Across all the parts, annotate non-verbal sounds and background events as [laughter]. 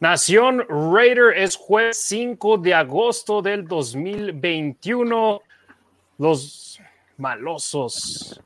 Nación Raider es jueves 5 de agosto del 2021. Los malosos.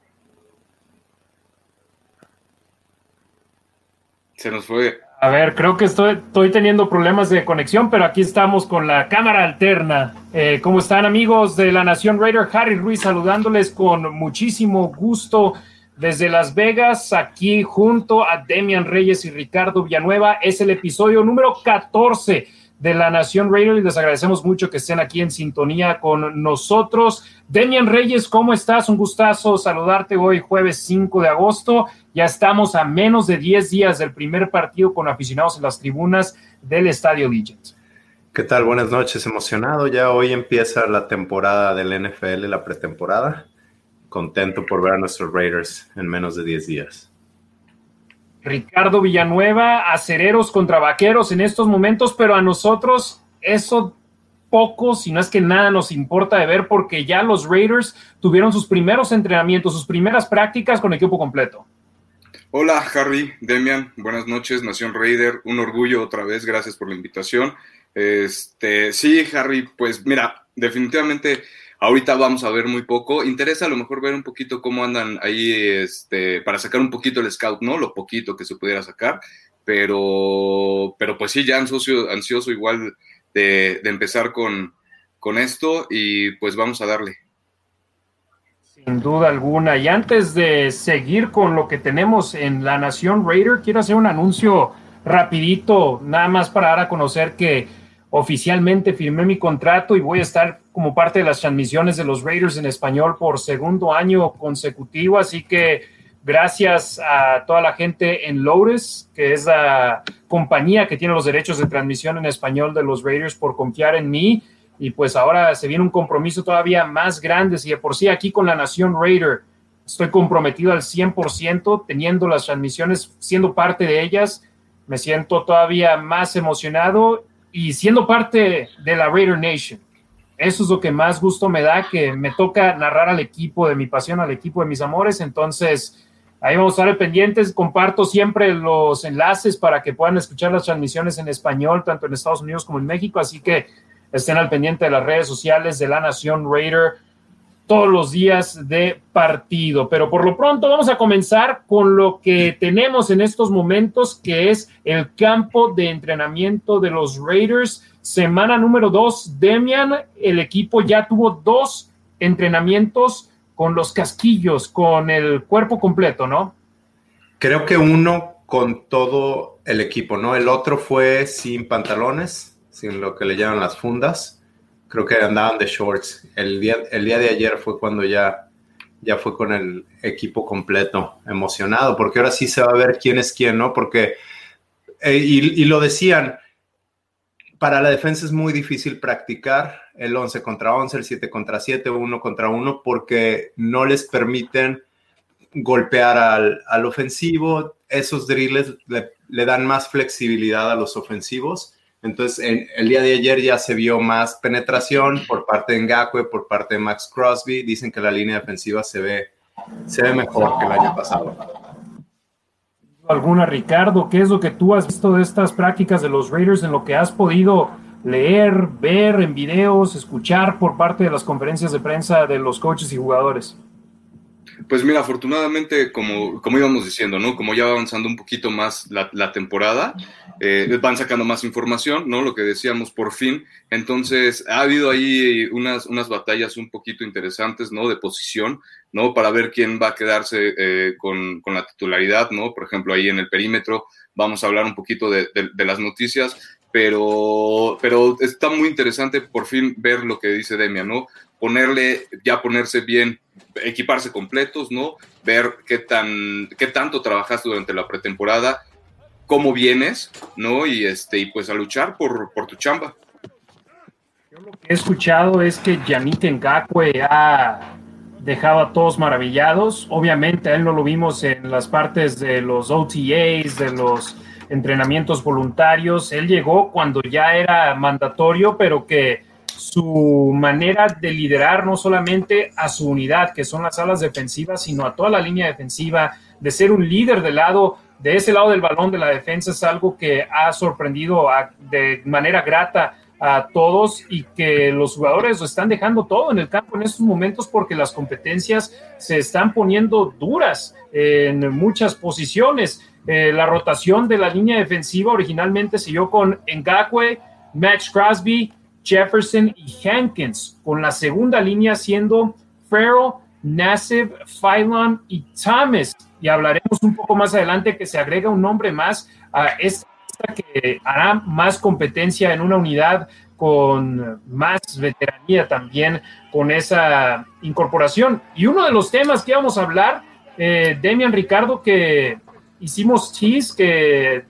Se nos fue. A ver, creo que estoy, estoy teniendo problemas de conexión, pero aquí estamos con la cámara alterna. Eh, ¿Cómo están amigos de la Nación Raider? Harry Ruiz saludándoles con muchísimo gusto desde Las Vegas, aquí junto a Demian Reyes y Ricardo Villanueva. Es el episodio número 14 de La Nación Radio y les agradecemos mucho que estén aquí en sintonía con nosotros. Demian Reyes, ¿cómo estás? Un gustazo saludarte hoy, jueves 5 de agosto. Ya estamos a menos de 10 días del primer partido con aficionados en las tribunas del Estadio Legends. ¿Qué tal? Buenas noches, emocionado. Ya hoy empieza la temporada del NFL, la pretemporada contento por ver a nuestros Raiders en menos de 10 días. Ricardo Villanueva, acereros contra vaqueros en estos momentos, pero a nosotros eso poco, si no es que nada nos importa de ver porque ya los Raiders tuvieron sus primeros entrenamientos, sus primeras prácticas con equipo completo. Hola Harry, Demian, buenas noches, Nación Raider, un orgullo otra vez, gracias por la invitación. Este, sí, Harry, pues mira, definitivamente Ahorita vamos a ver muy poco. Interesa a lo mejor ver un poquito cómo andan ahí, este, para sacar un poquito el scout, ¿no? Lo poquito que se pudiera sacar. Pero, pero pues sí, ya ansioso, ansioso igual de, empezar con, con esto y pues vamos a darle. Sin duda alguna. Y antes de seguir con lo que tenemos en la Nación Raider, quiero hacer un anuncio rapidito, nada más para dar a conocer que oficialmente firmé mi contrato y voy a estar como parte de las transmisiones de los Raiders en español por segundo año consecutivo. Así que gracias a toda la gente en Lourdes, que es la compañía que tiene los derechos de transmisión en español de los Raiders, por confiar en mí. Y pues ahora se viene un compromiso todavía más grande. Si de por sí aquí con la Nación Raider estoy comprometido al 100%, teniendo las transmisiones, siendo parte de ellas, me siento todavía más emocionado y siendo parte de la Raider Nation. Eso es lo que más gusto me da, que me toca narrar al equipo de mi pasión, al equipo de mis amores. Entonces, ahí vamos a estar pendientes. Comparto siempre los enlaces para que puedan escuchar las transmisiones en español, tanto en Estados Unidos como en México. Así que estén al pendiente de las redes sociales de la Nación Raider todos los días de partido. Pero por lo pronto vamos a comenzar con lo que tenemos en estos momentos, que es el campo de entrenamiento de los Raiders. Semana número dos, Demian, el equipo ya tuvo dos entrenamientos con los casquillos, con el cuerpo completo, ¿no? Creo que uno con todo el equipo, ¿no? El otro fue sin pantalones, sin lo que le llaman las fundas creo que andaban de shorts. El día, el día de ayer fue cuando ya, ya fue con el equipo completo, emocionado, porque ahora sí se va a ver quién es quién, ¿no? Porque, eh, y, lo decían, para la defensa es muy difícil practicar el 11 contra 11, el 7 contra 7, 1 contra 1, porque no les permiten golpear al, al ofensivo. Esos drills le, le, dan más flexibilidad a los ofensivos entonces, el día de ayer ya se vio más penetración por parte de Ngakwe, por parte de Max Crosby. Dicen que la línea defensiva se ve, se ve mejor que el año pasado. ¿Alguna, Ricardo? ¿Qué es lo que tú has visto de estas prácticas de los Raiders en lo que has podido leer, ver en videos, escuchar por parte de las conferencias de prensa de los coaches y jugadores? Pues mira, afortunadamente, como, como íbamos diciendo, ¿no? Como ya va avanzando un poquito más la, la temporada, eh, van sacando más información, ¿no? Lo que decíamos por fin. Entonces, ha habido ahí unas, unas batallas un poquito interesantes, ¿no? De posición, ¿no? Para ver quién va a quedarse eh, con, con, la titularidad, ¿no? Por ejemplo, ahí en el perímetro vamos a hablar un poquito de, de, de las noticias, pero, pero está muy interesante por fin ver lo que dice Demian, ¿no? Ponerle, ya ponerse bien equiparse completos, ¿no? Ver qué, tan, qué tanto trabajaste durante la pretemporada, cómo vienes, ¿no? Y, este, y pues a luchar por, por tu chamba. Yo lo que he escuchado es que Yannick Ngakwe ha dejado a todos maravillados. Obviamente a él no lo vimos en las partes de los OTAs, de los entrenamientos voluntarios. Él llegó cuando ya era mandatorio, pero que su manera de liderar no solamente a su unidad, que son las alas defensivas, sino a toda la línea defensiva, de ser un líder del lado, de ese lado del balón de la defensa, es algo que ha sorprendido de manera grata a todos y que los jugadores lo están dejando todo en el campo en estos momentos porque las competencias se están poniendo duras en muchas posiciones. Eh, la rotación de la línea defensiva originalmente siguió con Ngakwe, Max Crosby, Jefferson y Hankins, con la segunda línea siendo Farrell, Nassib, Phylon y Thomas. Y hablaremos un poco más adelante que se agrega un nombre más a esta que hará más competencia en una unidad con más veteranía también con esa incorporación. Y uno de los temas que vamos a hablar, eh, Demian Ricardo, que hicimos cheese, que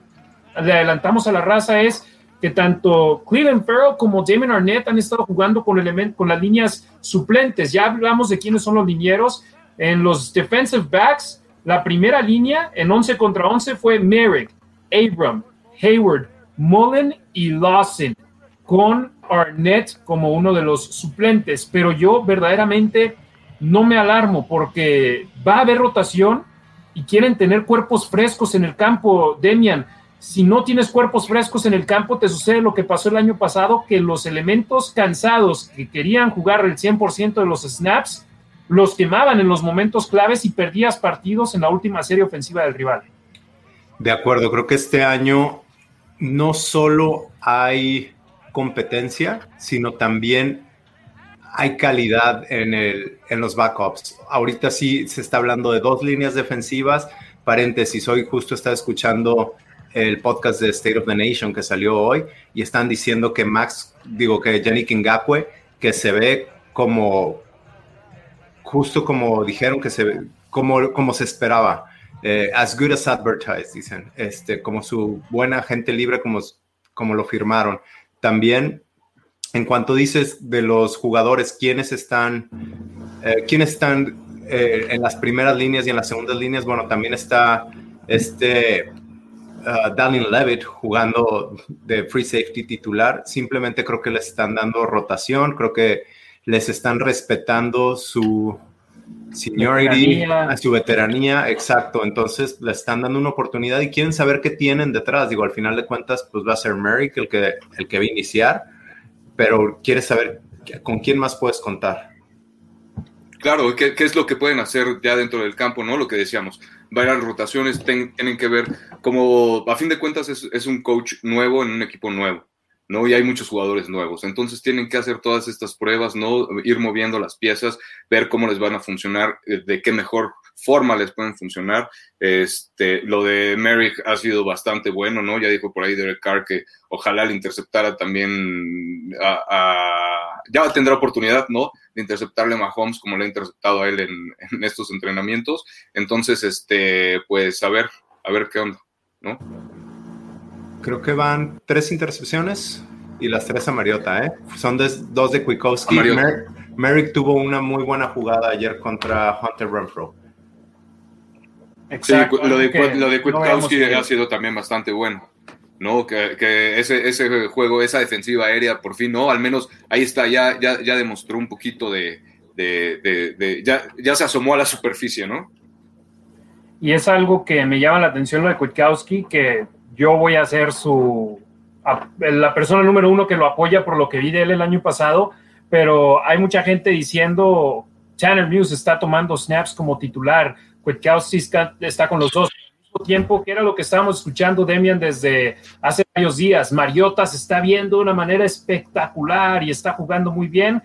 le adelantamos a la raza, es que tanto Cleveland Farrell como Damon Arnett han estado jugando con, con las líneas suplentes. Ya hablamos de quiénes son los linieros. En los defensive backs, la primera línea en 11 contra 11 fue Merrick, Abram, Hayward, Mullen y Lawson, con Arnett como uno de los suplentes. Pero yo verdaderamente no me alarmo porque va a haber rotación y quieren tener cuerpos frescos en el campo, Demian si no tienes cuerpos frescos en el campo, te sucede lo que pasó el año pasado, que los elementos cansados que querían jugar el 100% de los snaps, los quemaban en los momentos claves y perdías partidos en la última serie ofensiva del rival. De acuerdo, creo que este año no solo hay competencia, sino también hay calidad en, el, en los backups. Ahorita sí se está hablando de dos líneas defensivas. Paréntesis, hoy justo estaba escuchando el podcast de State of the Nation que salió hoy y están diciendo que Max, digo que Yannick Ngakwe, que se ve como, justo como dijeron que se ve, como, como se esperaba, eh, as good as advertised, dicen, este, como su buena gente libre, como, como lo firmaron. También, en cuanto dices de los jugadores, quiénes están, eh, quiénes están eh, en las primeras líneas y en las segundas líneas, bueno, también está este uh, Dallin Levitt jugando de free safety titular. Simplemente creo que les están dando rotación, creo que les están respetando su seniority, a su veteranía, exacto. Entonces le están dando una oportunidad y quieren saber qué tienen detrás. Digo, al final de cuentas, pues va a ser Merrick el que, el que va a iniciar, pero quieres saber con quién más puedes contar. Claro, ¿qué, ¿qué, es lo que pueden hacer ya dentro del campo, ¿no? Lo que decíamos, varias rotaciones tienen que ver, como a fin de cuentas es, es, un coach nuevo en un equipo nuevo, ¿no? Y hay muchos jugadores nuevos, entonces tienen que hacer todas estas pruebas, ¿no? Ir moviendo las piezas, ver cómo les van a funcionar, eh, de qué mejor forma les pueden funcionar. Este, lo de Merrick ha sido bastante bueno, ¿no? Ya dijo por ahí Derek Carr que ojalá le interceptara también ya tendrá oportunidad, ¿no? De interceptarle a Mahomes como le ha interceptado a él en, en, estos entrenamientos. Entonces, este, pues a ver, a ver qué onda, ¿no? Creo que van tres intercepciones y las tres a Mariota, ¿eh? Son de, dos de Kwiatkowski. Mer Merrick tuvo una muy buena jugada ayer contra Hunter Renfro. Exacto, sí, lo de, que lo de Kwiatkowski no ha sido también bastante bueno. ¿no? Que, que, ese, ese juego, esa defensiva aérea, por fin, ¿no? Al menos ahí está, ya, ya, ya demostró un poquito de, de, de, de, ya, ya se asomó a la superficie, ¿no? Y es algo que me llama la atención lo de Kwiatkowski, que yo voy a ser su, la persona número uno que lo apoya por lo que vi de él el año pasado, pero hay mucha gente diciendo, Tanner Muse está tomando snaps como titular, Kwiatkowski está, está con los dos tiempo, que era lo que estábamos escuchando, Demian, desde hace varios días. Mariota se está viendo de una manera espectacular y está jugando muy bien.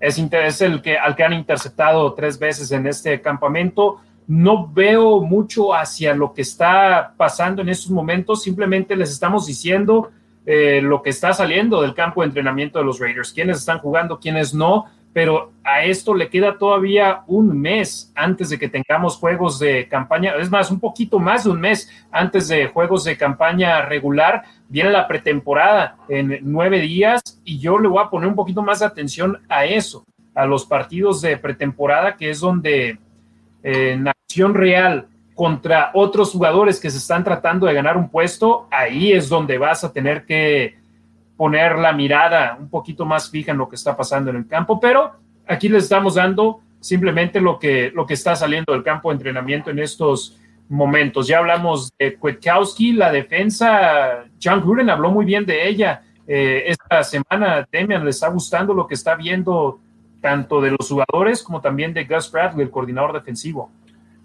Es, es el que, al que han interceptado tres veces en este campamento. No veo mucho hacia lo que está pasando en estos momentos, simplemente les estamos diciendo eh, lo que está saliendo del campo de entrenamiento de los Raiders, quiénes están jugando, quiénes no, pero a esto le queda todavía un mes antes de que tengamos juegos de campaña, es más, un poquito más de un mes antes de juegos de campaña regular, viene la pretemporada en nueve días y yo le voy a poner un poquito más de atención a eso, a los partidos de pretemporada, que es donde en acción real contra otros jugadores que se están tratando de ganar un puesto, ahí es donde vas a tener que poner la mirada un poquito más fija en lo que está pasando en el campo, pero aquí les estamos dando simplemente lo que, lo que está saliendo del campo de entrenamiento en estos momentos. Ya hablamos de Kwiatkowski, la defensa, John Gruden habló muy bien de ella. Eh, esta semana, Demian, le está gustando lo que está viendo tanto de los jugadores como también de Gus Bradley, el coordinador defensivo.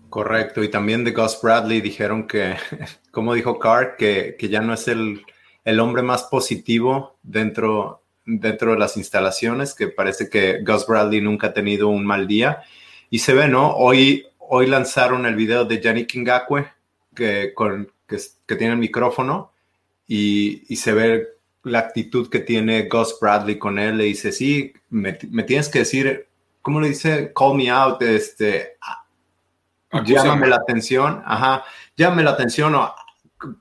Correcto, y también de Gus Bradley dijeron que, [laughs] como dijo Carr, que, que ya no es el el hombre más positivo dentro, dentro de las instalaciones, que parece que Gus Bradley nunca ha tenido un mal día. Y se ve, ¿no? Hoy, hoy lanzaron el video de Yannick Ngakwe, que, con, que, tiene el micrófono, y, se ve la actitud que tiene Gus Bradley con él. Le dice, sí, me, tienes que decir, ¿cómo le dice? Call me out, este... Llámame la atención, ajá, llámame la atención o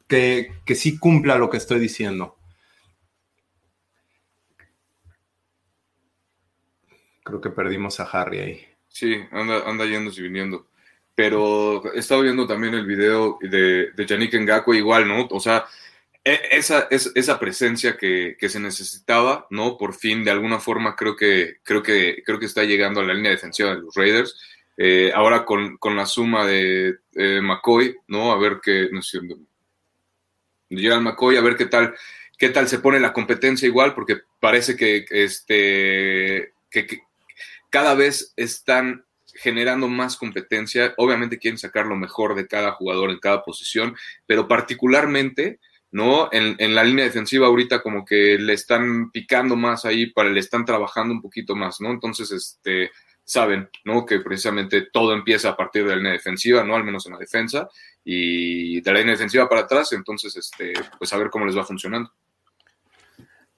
que, que sí cumpla lo que estoy diciendo. Creo que perdimos a Harry ahí. Sí, anda, anda yéndose y viniendo. Pero he estado viendo también el video de, de Yannick Ngakwe igual, ¿no? O sea, esa, esa presencia que, que, se necesitaba, ¿no? Por fin, de alguna forma, creo que, creo que, creo que está llegando a la línea defensiva de los Raiders. Eh, ahora con, con, la suma de eh, McCoy, ¿no? A ver qué, no sé, Gerald McCoy, a ver qué tal, qué tal se pone la competencia igual, porque parece que, este, que, cada vez están generando más competencia. Obviamente quieren sacar lo mejor de cada jugador en cada posición, pero particularmente, ¿no? En, en, la línea defensiva ahorita como que le están picando más ahí, para le están trabajando un poquito más, ¿no? Entonces, este, saben, ¿no? Que precisamente todo empieza a partir de la línea defensiva, ¿no? Al menos en la defensa, y de la línea defensiva para atrás, entonces, este, pues a ver cómo les va funcionando.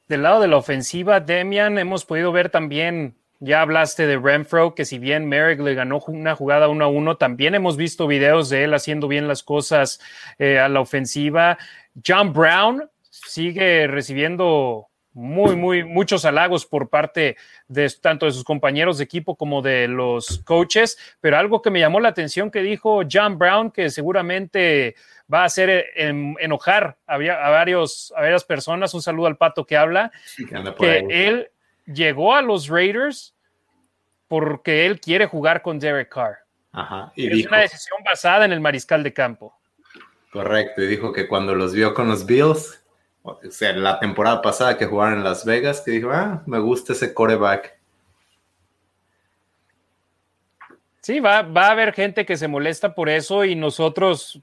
Del lado de la ofensiva, Demian, hemos podido ver también, ya hablaste de Renfro, que si bien Merrick le ganó una jugada uno a uno, también hemos visto videos de él haciendo bien las cosas eh, a la ofensiva. John Brown sigue recibiendo muy, muy, muchos halagos por parte de tanto de sus compañeros de equipo como de los coaches, pero algo que me llamó la atención que dijo John Brown, que seguramente va a hacer enojar a, varios, a varias personas, un saludo al pato que habla, que él llegó a los Raiders porque él quiere jugar con Derek Carr. y es una decisión basada en el mariscal de campo. Correcto, y dijo que cuando los vio con los Bills, o sea, la temporada pasada que jugaron en Las Vegas, que dijo, ah, me gusta ese coreback. Sí, va, va a haber gente que se molesta por eso y nosotros,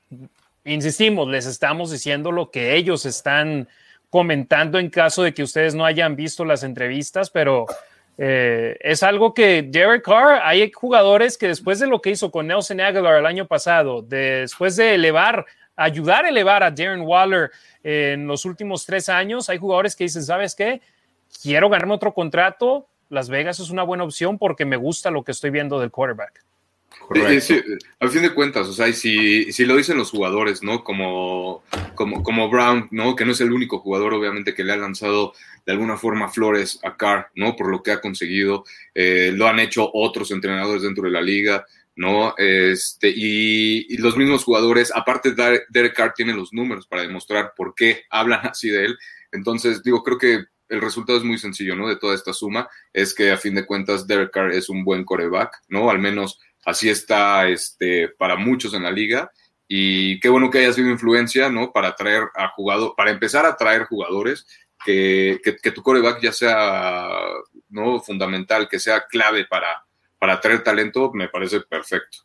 insistimos, les estamos diciendo lo que ellos están comentando en caso de que ustedes no hayan visto las entrevistas, pero eh, es algo que Derek Carr, hay jugadores que después de lo que hizo con Nelson Aguilar el año pasado, después de elevar ayudar a elevar a Darren Waller en los últimos tres años. Hay jugadores que dicen, ¿sabes qué? Quiero ganarme otro contrato. Las Vegas es una buena opción porque me gusta lo que estoy viendo del quarterback. Sí, al fin de cuentas, o sea, si, si lo dicen los jugadores, ¿no? Como, como, como Brown, ¿no? Que no es el único jugador, obviamente, que le ha lanzado de alguna forma flores a Carr, ¿no? Por lo que ha conseguido. Eh, lo han hecho otros entrenadores dentro de la liga. ¿No? Este, y, los mismos jugadores, aparte Derek Carr tiene los números para demostrar por qué hablan [laughs] así de él. Entonces, digo, creo que el resultado es muy sencillo, ¿no? De toda esta suma, es que a fin de cuentas Derek Carr es un buen coreback, ¿no? Al menos así está este, para muchos en la liga. Y qué bueno que haya sido influencia, ¿no? Para atraer a jugadores, para empezar a atraer jugadores, que, que, que tu coreback ya sea, ¿no? Fundamental, que sea clave para, para traer talento me parece perfecto.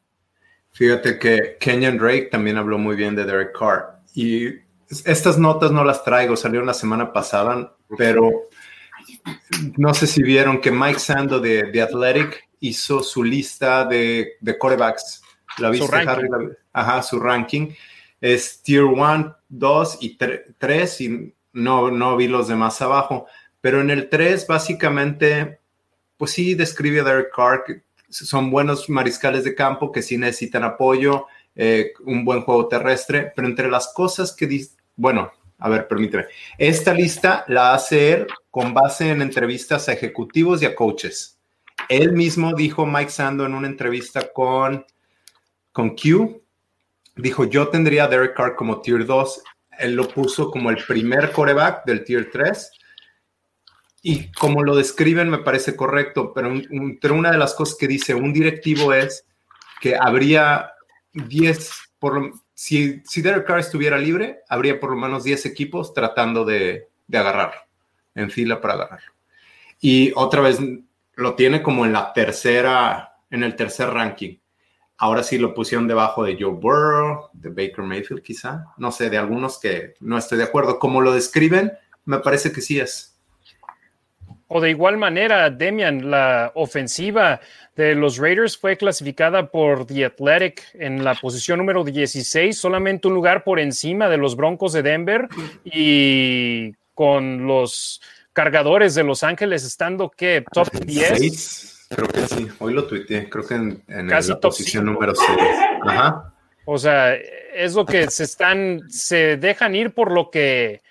Fíjate que Kenyon Drake también habló muy bien de Derek Carr y estas notas no las traigo, salieron la semana pasada, pero no sé si vieron que Mike Sando de, de Athletic hizo su lista de, de corebacks. ¿La viste, su ranking. Ajá, su ranking. Es Tier 1, 2 y 3 y no, no vi los demás abajo. Pero en el 3 básicamente pues sí describe a Derek Carr, que son buenos mariscales de campo que sí necesitan apoyo, eh, un buen juego terrestre, pero entre las cosas que bueno, a ver, permíteme, esta lista la hace él con base en entrevistas a ejecutivos y a coaches. Él mismo dijo, Mike Sando, en una entrevista con, con Q, dijo, yo tendría a Derek Carr como tier 2. Él lo puso como el primer coreback del tier 3. Y como lo describen, me parece correcto, pero, pero una de las cosas que dice un directivo es que habría 10, por, si, si Derek Carr estuviera libre, habría por lo menos 10 equipos tratando de, de agarrarlo, en fila para agarrarlo. Y otra vez lo tiene como en la tercera, en el tercer ranking. Ahora sí lo pusieron debajo de Joe Burrow, de Baker Mayfield quizá, no sé, de algunos que no estoy de acuerdo. Como lo describen, me parece que sí es. O de igual manera, Demian, la ofensiva de los Raiders fue clasificada por The Athletic en la posición número 16, solamente un lugar por encima de los Broncos de Denver y con los cargadores de Los Ángeles estando que top 10. Creo que sí, hoy lo tuiteé, creo que en, la posición número 6. Ajá. O sea, es lo que se están, se dejan ir por lo que,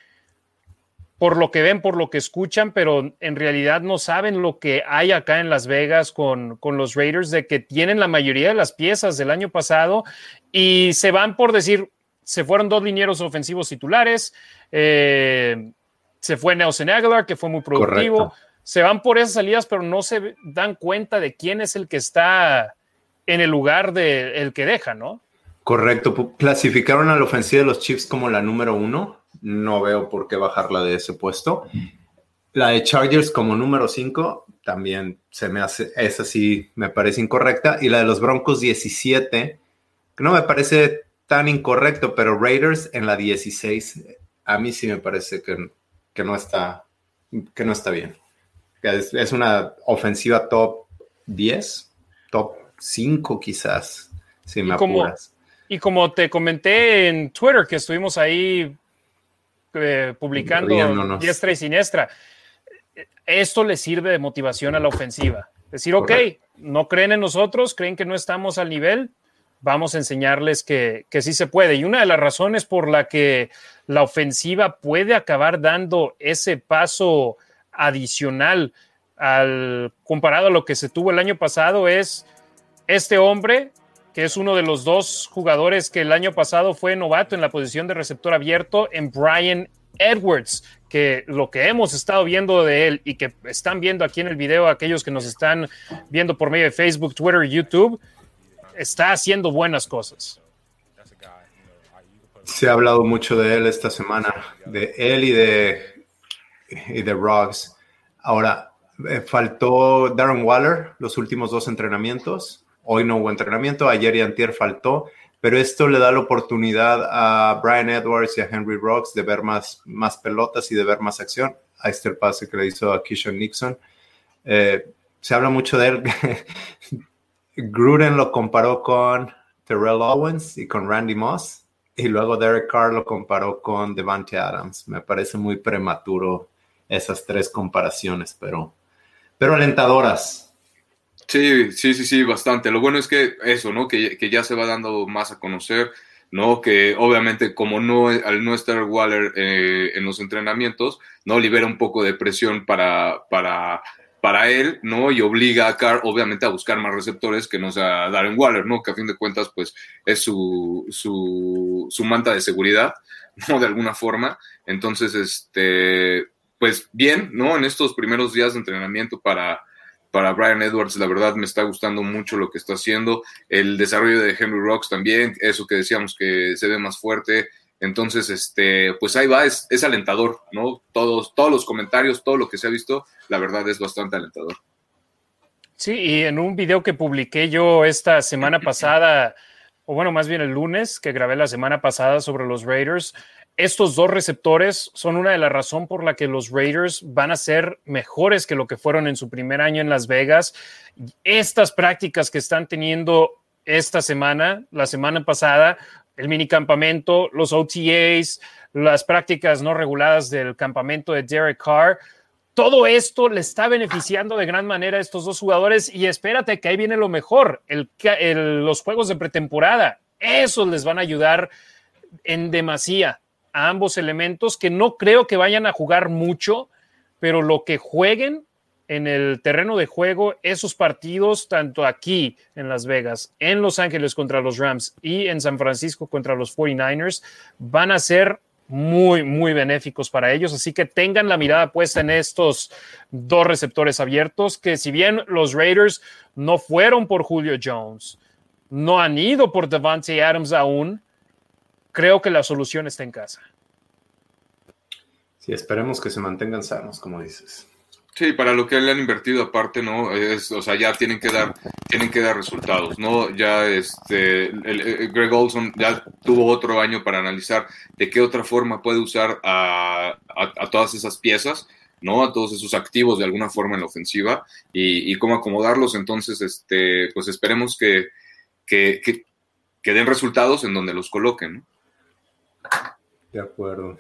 por lo que ven, por lo que escuchan, pero en realidad no saben lo que hay acá en Las Vegas con, con los Raiders, de que tienen la mayoría de las piezas del año pasado y se van por decir, se fueron dos linieros ofensivos titulares, eh, se fue Nelson Aguilar, que fue muy productivo se van por esas salidas, pero no se dan cuenta de quién es el que está en el lugar del el que deja, ¿no? Correcto. Clasificaron a la ofensiva de los Chiefs como la número uno. No veo por qué bajarla de ese puesto. La de Chargers como número cinco también se me hace, esa sí me parece incorrecta. Y la de los Broncos 17, que no me parece tan incorrecto, pero Raiders en la 16, a mí sí me parece que, que no, está, que no está bien. Es, una ofensiva top 10, top 5 quizás, si me y como, Y como te comenté en Twitter, que estuvimos ahí eh, publicando diestra y siniestra, esto le sirve de motivación a la ofensiva. Decir, ok, no creen en nosotros, creen que no estamos al nivel, vamos a enseñarles que, que, sí se puede. Y una de las razones por la que la ofensiva puede acabar dando ese paso adicional al comparado a lo que se tuvo el año pasado es este hombre es uno de los dos jugadores que el año pasado fue novato en la posición de receptor abierto en Brian Edwards, que lo que hemos estado viendo de él y que están viendo aquí en el video aquellos que nos están viendo por medio de Facebook, Twitter YouTube, está haciendo buenas cosas. Se ha hablado mucho de él esta semana, de él y de, y de. Ahora, eh, faltó Darren Waller los últimos dos entrenamientos. Hoy no hubo entrenamiento, ayer y antier faltó, pero esto le da la oportunidad a Brian Edwards y a Henry Rocks de ver más, más pelotas y de ver más acción. Ahí está el pase que le hizo a Kishon Nixon. Eh, se habla mucho de él. [laughs] Gruden lo comparó con Terrell Owens y con Randy Moss. Y luego Derek Carr lo comparó con Devante Adams. Me parece muy prematuro esas tres comparaciones, pero, pero alentadoras. Sí, sí, sí, sí, bastante. Lo bueno es que eso, ¿no? Que, ya se va dando más a conocer, ¿no? Que obviamente como no, al no estar Waller eh, en los entrenamientos, ¿no? Libera un poco de presión para, para, para él, ¿no? Y obliga a Carr, obviamente, a buscar más receptores que no sea Darren Waller, ¿no? Que a fin de cuentas, pues, es su, su, su manta de seguridad, [laughs] ¿no? De alguna forma. Entonces, este, pues bien, ¿no? En estos primeros días de entrenamiento para, para Brian Edwards, la verdad me está gustando mucho lo que está haciendo. El desarrollo de Henry Rocks también, eso que decíamos que se ve más fuerte. Entonces, este, pues ahí va, es, es alentador, ¿no? Todos, todos los comentarios, todo lo que se ha visto, la verdad es bastante alentador. Sí, y en un video que publiqué yo esta semana pasada, o bueno, más bien el lunes, que grabé la semana pasada sobre los Raiders, estos dos receptores son una de las razones por la que los Raiders van a ser mejores que lo que fueron en su primer año en Las Vegas. Estas prácticas que están teniendo esta semana, la semana pasada, el minicampamento, los OTAs, las prácticas no reguladas del campamento de Derek Carr, todo esto le está beneficiando de gran manera a estos dos jugadores y espérate que ahí viene lo mejor, los juegos de pretemporada, esos les van a ayudar en demasía a ambos elementos que no creo que vayan a jugar mucho, pero lo que jueguen en el terreno de juego, esos partidos, tanto aquí en Las Vegas, en Los Ángeles contra los Rams y en San Francisco contra los 49ers, van a ser muy, muy benéficos para ellos. Así que tengan la mirada puesta en estos dos receptores abiertos, que si bien los Raiders no fueron por Julio Jones, no han ido por Devante Adams aún, creo que la solución está en casa. Sí, esperemos que se mantengan sanos, como dices. Sí, para lo que le han invertido aparte, ¿no? Es, o sea, ya tienen que dar, tienen que dar resultados, ¿no? Ya este, el, Greg Olson ya tuvo otro año para analizar de qué otra forma puede usar a, todas esas piezas, ¿no? A todos esos activos de alguna forma en la ofensiva y, cómo acomodarlos. Entonces, este, pues esperemos que, que, que den resultados en donde los coloquen, ¿no? De acuerdo.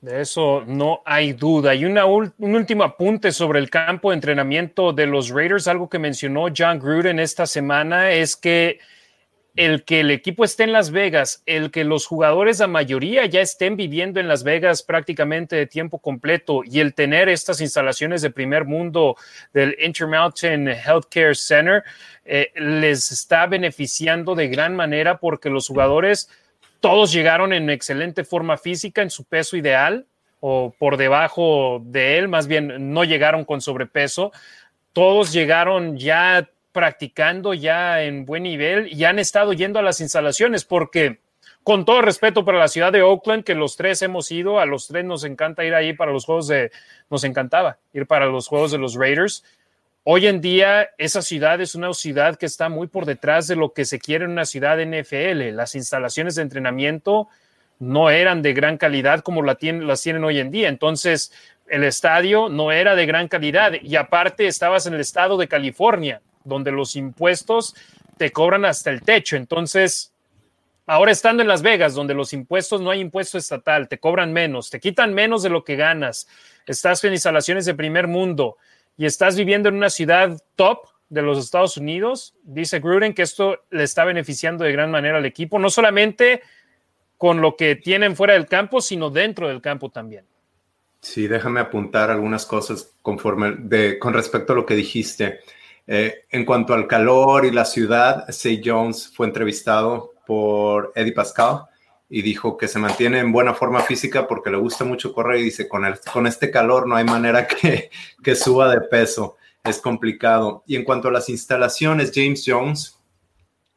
De eso no hay duda. Y una, un último apunte sobre el campo de entrenamiento de los Raiders, algo que mencionó John Gruden esta semana, es que el que el equipo esté en Las Vegas, el que los jugadores, la mayoría, ya estén viviendo en Las Vegas prácticamente de tiempo completo y el tener estas instalaciones de primer mundo del Intermountain Healthcare Center, eh, les está beneficiando de gran manera porque los jugadores todos llegaron en excelente forma física, en su peso ideal o por debajo de él, más bien no llegaron con sobrepeso. Todos llegaron ya practicando, ya en buen nivel y han estado yendo a las instalaciones porque con todo respeto para la ciudad de Oakland, que los tres hemos ido, a los tres nos encanta ir ahí para los juegos de, nos encantaba ir para los juegos de los Raiders. Hoy en día esa ciudad es una ciudad que está muy por detrás de lo que se quiere en una ciudad NFL. Las instalaciones de entrenamiento no eran de gran calidad como la tienen, las tienen hoy en día. Entonces, el estadio no era de gran calidad y aparte estabas en el estado de California, donde los impuestos te cobran hasta el techo. Entonces, ahora estando en Las Vegas, donde los impuestos no hay impuesto estatal, te cobran menos, te quitan menos de lo que ganas, estás en instalaciones de primer mundo y estás viviendo en una ciudad top de los Estados Unidos, dice Gruden que esto le está beneficiando de gran manera al equipo, no solamente con lo que tienen fuera del campo, sino dentro del campo también. Sí, déjame apuntar algunas cosas conforme de, con respecto a lo que dijiste. Eh, en cuanto al calor y la ciudad, Say Jones fue entrevistado por Eddie Pascal y dijo que se mantiene en buena forma física porque le gusta mucho correr y dice, con, el, con este calor no hay manera que, [laughs] que suba de peso, es complicado. Y en cuanto a las instalaciones, James Jones,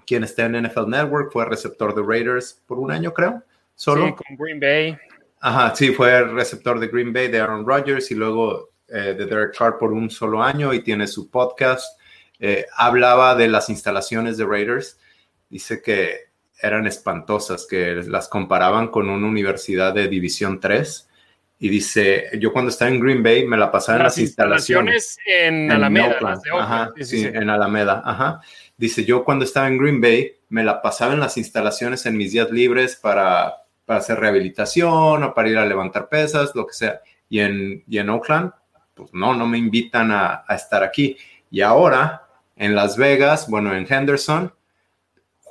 quien está en NFL Network, fue receptor de Raiders por un año, creo, solo. Sí, con Green Bay. Ajá, sí, fue receptor de Green Bay de Aaron Rodgers y luego eh, de Derek Carr por un solo año y tiene su podcast. Eh, hablaba de las instalaciones de Raiders. Dice que eran espantosas, que las comparaban con una universidad de División 3. Y dice, yo cuando estaba en Green Bay me la pasaba en las instalaciones. en, Alameda. ajá, sí, en Alameda. Ajá. Dice, yo cuando estaba en Green Bay me la pasaba en las instalaciones en mis días libres para, para hacer rehabilitación o para ir a levantar pesas, lo que sea. Y en, y en Oakland, pues no, no me invitan a, a estar aquí. Y ahora en Las Vegas, bueno, en Henderson,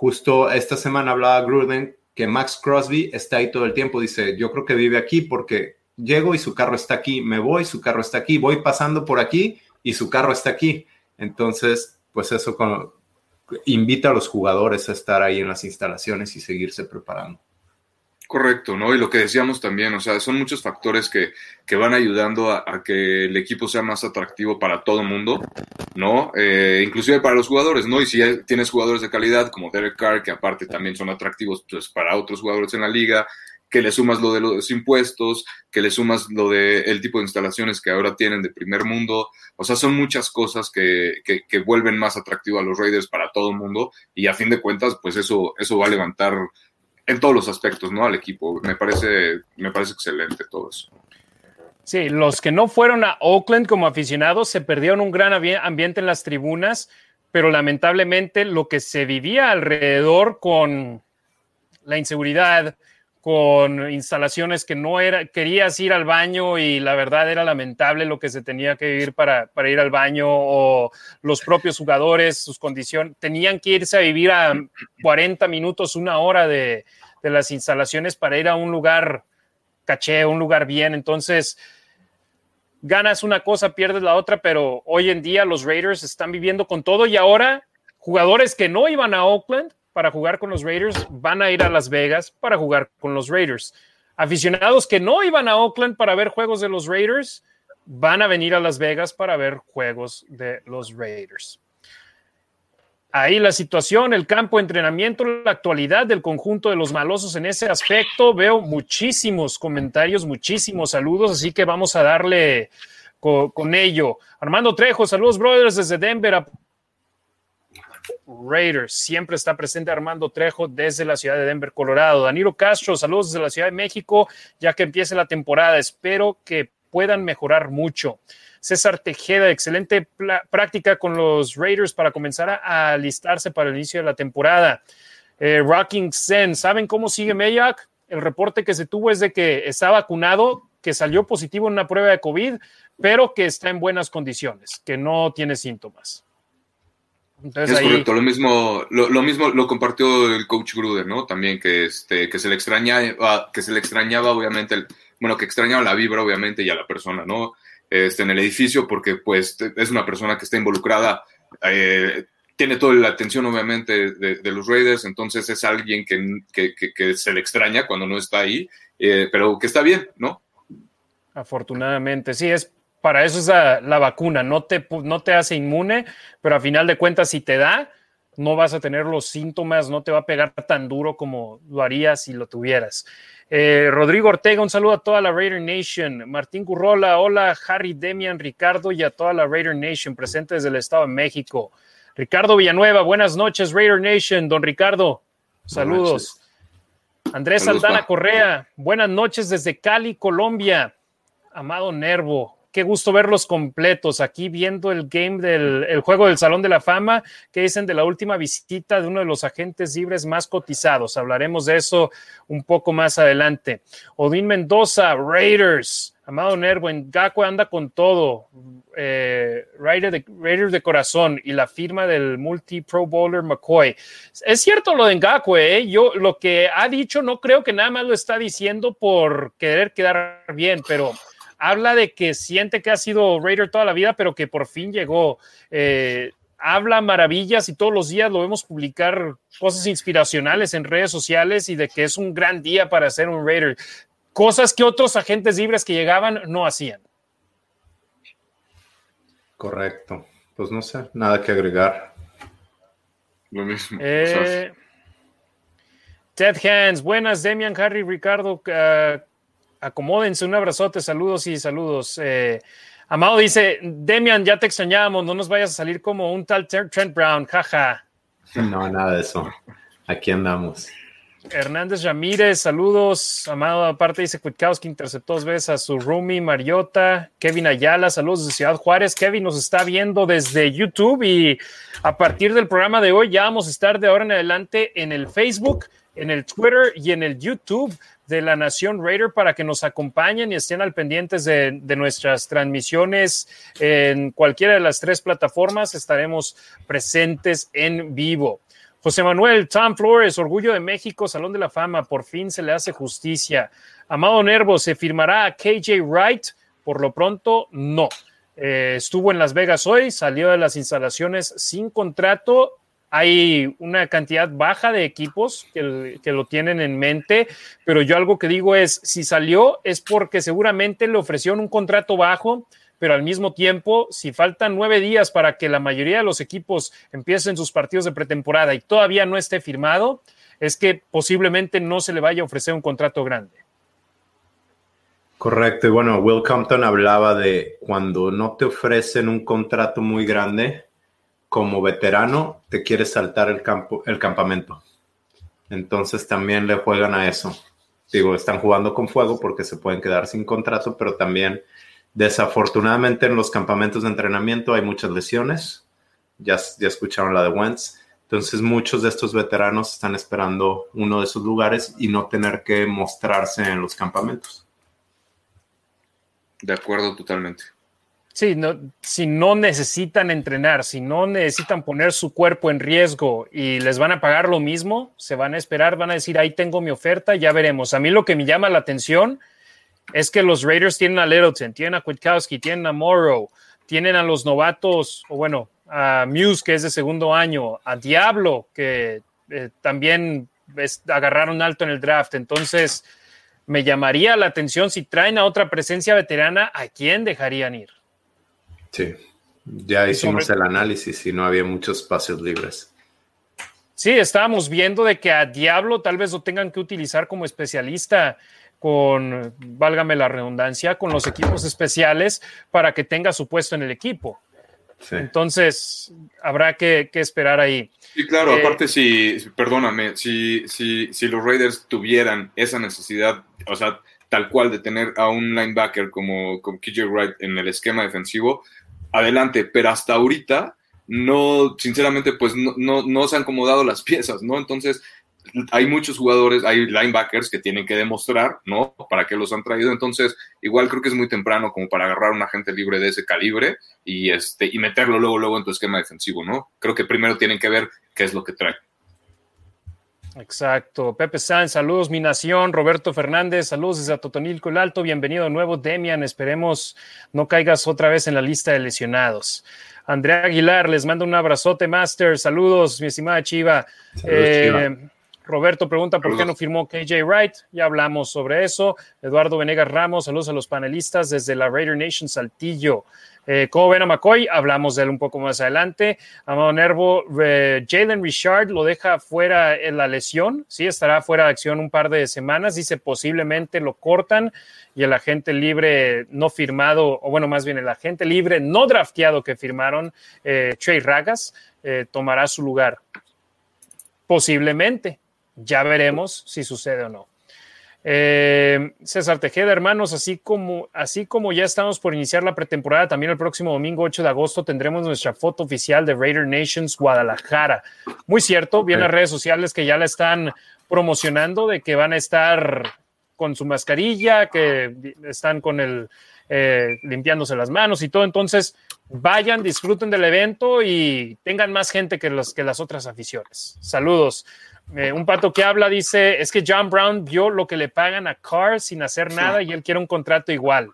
Justo esta semana hablaba Gruden que Max Crosby está ahí todo el tiempo. Dice, yo creo que vive aquí porque llego y su carro está aquí, me voy, su carro está aquí, voy pasando por aquí y su carro está aquí. Entonces, pues eso invita a los jugadores a estar ahí en las instalaciones y seguirse preparando. Correcto, ¿no? Y lo que decíamos también, o sea, son muchos factores que, que van ayudando a, que el equipo sea más atractivo para todo el mundo, ¿no? Eh, inclusive para los jugadores, ¿no? Y si tienes jugadores de calidad como Derek Carr, que aparte también son atractivos pues, para otros jugadores en la liga, que le sumas lo de los impuestos, que le sumas lo del el tipo de instalaciones que ahora tienen de primer mundo. O sea, son muchas cosas que, que, que, vuelven más atractivo a los Raiders para todo el mundo y a fin de cuentas, pues eso, eso va a levantar en todos los aspectos, ¿no? Al equipo. Me parece, me parece excelente todo eso. Sí, los que no fueron a Oakland como aficionados se perdieron un gran ambiente en las tribunas, pero lamentablemente lo que se vivía alrededor con la inseguridad, con instalaciones que no era, querías ir al baño y la verdad era lamentable lo que se tenía que vivir para, para ir al baño o los propios jugadores, sus condiciones, tenían que irse a vivir a 40 minutos, una hora de, de las instalaciones para ir a un lugar caché, un lugar bien. Entonces, ganas una cosa, pierdes la otra, pero hoy en día los Raiders están viviendo con todo y ahora jugadores que no iban a Oakland para jugar con los Raiders van a ir a Las Vegas para jugar con los Raiders. Aficionados que no iban a Oakland para ver juegos de los Raiders van a venir a Las Vegas para ver juegos de los Raiders. Ahí la situación, el campo de entrenamiento, la actualidad del conjunto de los malosos en ese aspecto. Veo muchísimos comentarios, muchísimos saludos, así que vamos a darle con, con ello. Armando Trejo, saludos, brothers, desde Denver. Raiders. Siempre está presente Armando Trejo desde la ciudad de Denver, Colorado. Danilo Castro, saludos desde la Ciudad de México, ya que empiece la temporada. Espero que puedan mejorar mucho. César Tejeda, excelente práctica con los Raiders para comenzar a alistarse para el inicio de la temporada. Eh, Rocking Sen, ¿saben cómo sigue Mayak? El reporte que se tuvo es de que está vacunado, que salió positivo en una prueba de COVID, pero que está en buenas condiciones, que no tiene síntomas es correcto, lo mismo, lo, mismo lo compartió el coach Gruden, ¿no? También que, este, que se le extrañaba, que se le extrañaba, obviamente, el, bueno, que extrañaba la vibra, obviamente, y a la persona, ¿no? Este, en el edificio, porque pues es una persona que está involucrada, eh, tiene toda la atención, obviamente, de, los Raiders, entonces es alguien que, que, se le extraña cuando no está ahí, eh, pero que está bien, ¿no? Afortunadamente, sí, es para eso es la, vacuna, no te, no te hace inmune, pero a final de cuentas, si te da, no vas a tener los síntomas, no te va a pegar tan duro como lo harías si lo tuvieras. Eh, Rodrigo Ortega, un saludo a toda la Raider Nation. Martín Currola, hola, Harry, Demian, Ricardo y a toda la Raider Nation presente desde el Estado de México. Ricardo Villanueva, buenas noches, Raider Nation. Don Ricardo, saludos. Andrés Saldana Correa, buenas noches desde Cali, Colombia. Amado Nervo, qué gusto verlos completos aquí viendo el game del juego del Salón de la Fama que dicen de la última visita de uno de los agentes libres más cotizados. Hablaremos de eso un poco más adelante. Odín Mendoza, Raiders. Amado Nervo, en Gaco anda con todo. Eh, Raiders de, de, corazón y la firma del multi Pro Bowler McCoy. Es cierto lo de Ngakwe, ¿eh? yo lo que ha dicho no creo que nada más lo está diciendo por querer quedar bien, pero habla de que siente que ha sido Raider toda la vida, pero que por fin llegó. Eh, habla maravillas y todos los días lo vemos publicar cosas inspiracionales en redes sociales y de que es un gran día para ser un Raider. Cosas que otros agentes libres que llegaban no hacían. Correcto. Pues no sé, nada que agregar. Lo mismo. Eh, Ted Hands, buenas, Demian, Harry, Ricardo. Uh, acomódense, un abrazote, saludos y saludos. Eh, Amado dice, Demian, ya te extrañábamos, no nos vayas a salir como un tal Trent Brown, jaja. No, nada de eso. Aquí andamos. Hernández Ramírez, saludos. Amado, aparte dice Kwiatkowski interceptó dos veces a su roomie Mariota. Kevin Ayala, saludos desde Ciudad Juárez. Kevin nos está viendo desde YouTube y a partir del programa de hoy ya vamos a estar de ahora en adelante en el Facebook, en el Twitter y en el YouTube de la Nación Raider para que nos acompañen y estén al pendientes de, nuestras transmisiones en cualquiera de las tres plataformas. Estaremos presentes en vivo. José Manuel, Tom Flores, Orgullo de México, Salón de la Fama, por fin se le hace justicia. Amado Nervo, ¿se firmará a KJ Wright? Por lo pronto, no. Eh, estuvo en Las Vegas hoy, salió de las instalaciones sin contrato hay una cantidad baja de equipos que, lo tienen en mente, pero yo algo que digo es, si salió es porque seguramente le ofrecieron un contrato bajo, pero al mismo tiempo, si faltan nueve días para que la mayoría de los equipos empiecen sus partidos de pretemporada y todavía no esté firmado, es que posiblemente no se le vaya a ofrecer un contrato grande. Correcto, y bueno, Will Compton hablaba de cuando no te ofrecen un contrato muy grande, como veterano te quieres saltar el, campo, el campamento. Entonces también le juegan a eso. Digo, están jugando con fuego porque se pueden quedar sin contrato, pero también desafortunadamente en los campamentos de entrenamiento hay muchas lesiones. Ya, ya escucharon la de Wentz. Entonces muchos de estos veteranos están esperando uno de esos lugares y no tener que mostrarse en los campamentos. De acuerdo totalmente. Sí, no, si no necesitan entrenar, si no necesitan poner su cuerpo en riesgo y les van a pagar lo mismo, se van a esperar, van a decir, ahí tengo mi oferta, ya veremos. A mí lo que me llama la atención es que los Raiders tienen a Littleton, tienen a Kwiatkowski, tienen a Morrow, tienen a los novatos, o bueno, a Muse, que es de segundo año, a Diablo, que eh, también agarraron alto en el draft. Entonces, me llamaría la atención si traen a otra presencia veterana, ¿a quién dejarían ir? Sí, ya hicimos el análisis y no había muchos espacios libres. Sí, estábamos viendo de que a Diablo tal vez lo tengan que utilizar como especialista con, válgame la redundancia, con los equipos especiales para que tenga su puesto en el equipo. Entonces, habrá que, esperar ahí. Y claro, eh, aparte, si, perdóname, si, si, si los Raiders tuvieran esa necesidad, o sea, tal cual de tener a un linebacker como, como KJ Wright en el esquema defensivo, adelante, pero hasta ahorita no, sinceramente, pues no, no, no se han acomodado las [laughs] piezas, ¿no? Entonces, hay muchos jugadores, hay linebackers que tienen que demostrar, ¿no? Para qué los han traído. Entonces, igual creo que es muy temprano como para agarrar a un agente libre de ese calibre y, este, y meterlo luego, luego en tu esquema defensivo, ¿no? Creo que primero tienen que ver qué es lo que trae. Exacto. Pepe Sanz, saludos, mi nación. Roberto Fernández, saludos desde Totonilco el Alto. Bienvenido de nuevo, Demian. Esperemos no caigas otra vez en la lista de lesionados. Andrea Aguilar, les mando un abrazote, Master. Saludos, mi estimada Chiva. Eh, Roberto pregunta por qué no firmó KJ Wright. Ya hablamos sobre eso. Eduardo Venegas Ramos, saludos a los panelistas desde la Raider Nation Saltillo. Eh, ¿Cómo ven a McCoy? Hablamos de él un poco más adelante. Amado Nervo, eh, Jalen Richard lo deja fuera en la lesión. Sí, estará fuera de acción un par de semanas. Dice posiblemente lo cortan y el agente libre no firmado, o bueno, más bien el agente libre no drafteado que firmaron, eh, Trey Ragas, eh, tomará su lugar. Posiblemente. Ya veremos si sucede o no. Eh, César Tejeda, hermanos, así como, así como ya estamos por iniciar la pretemporada, también el próximo domingo 8 de agosto tendremos nuestra foto oficial de Raider Nations Guadalajara. Muy cierto, vi en las redes sociales que ya la están promocionando de que van a estar con su mascarilla, que están con el eh, limpiándose las manos y todo. Entonces, vayan, disfruten del evento y tengan más gente que, los, que las otras aficiones. Saludos. Eh, un pato que habla dice, es que John Brown vio lo que le pagan a Carr sin hacer nada y él quiere un contrato igual.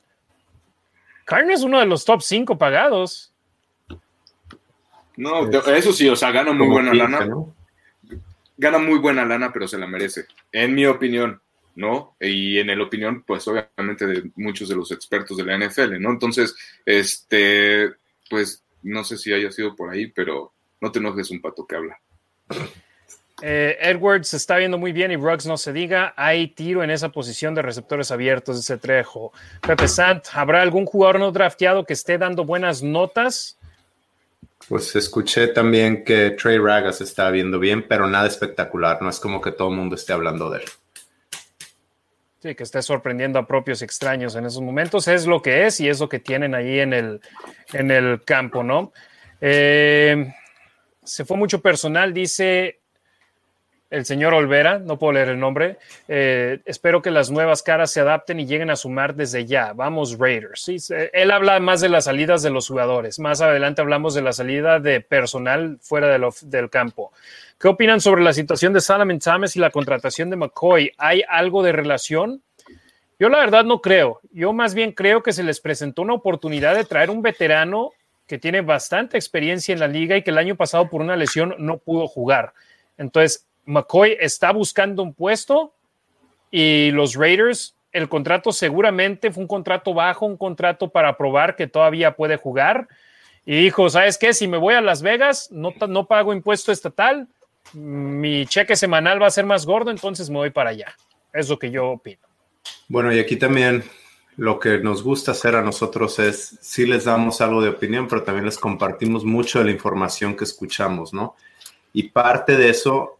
Carr es uno de los top 5 pagados. No, eso sí, o sea, gana muy buena lana. Gana muy buena lana, pero se la merece, en mi opinión, ¿no? Y en el opinión, pues obviamente de muchos de los expertos de la NFL, ¿no? Entonces, este, pues no sé si haya sido por ahí, pero no te enojes un pato que habla. Eh, Edwards se está viendo muy bien y Ruggs no se diga. Hay tiro en esa posición de receptores abiertos de ese trejo. Pepe Sant, ¿habrá algún jugador no drafteado que esté dando buenas notas? Pues escuché también que Trey Ragas está viendo bien, pero nada espectacular. No es como que todo el mundo esté hablando de él. Sí, que esté sorprendiendo a propios extraños en esos momentos. Es lo que es y es lo que tienen ahí en el, en el campo, ¿no? Eh, se fue mucho personal, dice el señor Olvera, no puedo leer el nombre. Eh, espero que las nuevas caras se adapten y lleguen a sumar desde ya. Vamos, Raiders. Sí, él habla más de las salidas de los jugadores. Más adelante hablamos de la salida de personal fuera del campo. ¿Qué opinan sobre la situación de Salomon Thomas y la contratación de McCoy? ¿Hay algo de relación? Yo la verdad no creo. Yo más bien creo que se les presentó una oportunidad de traer un veterano que tiene bastante experiencia en la liga y que el año pasado por una lesión no pudo jugar. Entonces, McCoy está buscando un puesto y los Raiders, el contrato seguramente fue un contrato bajo, un contrato para probar que todavía puede jugar. Y dijo, ¿sabes qué? Si me voy a Las Vegas, no, no pago impuesto estatal, mi cheque semanal va a ser más gordo, entonces me voy para allá. Es lo que yo opino. Bueno, y aquí también lo que nos gusta hacer a nosotros es, sí les damos algo de opinión, pero también les compartimos mucho de la información que escuchamos, ¿no? Y parte de eso,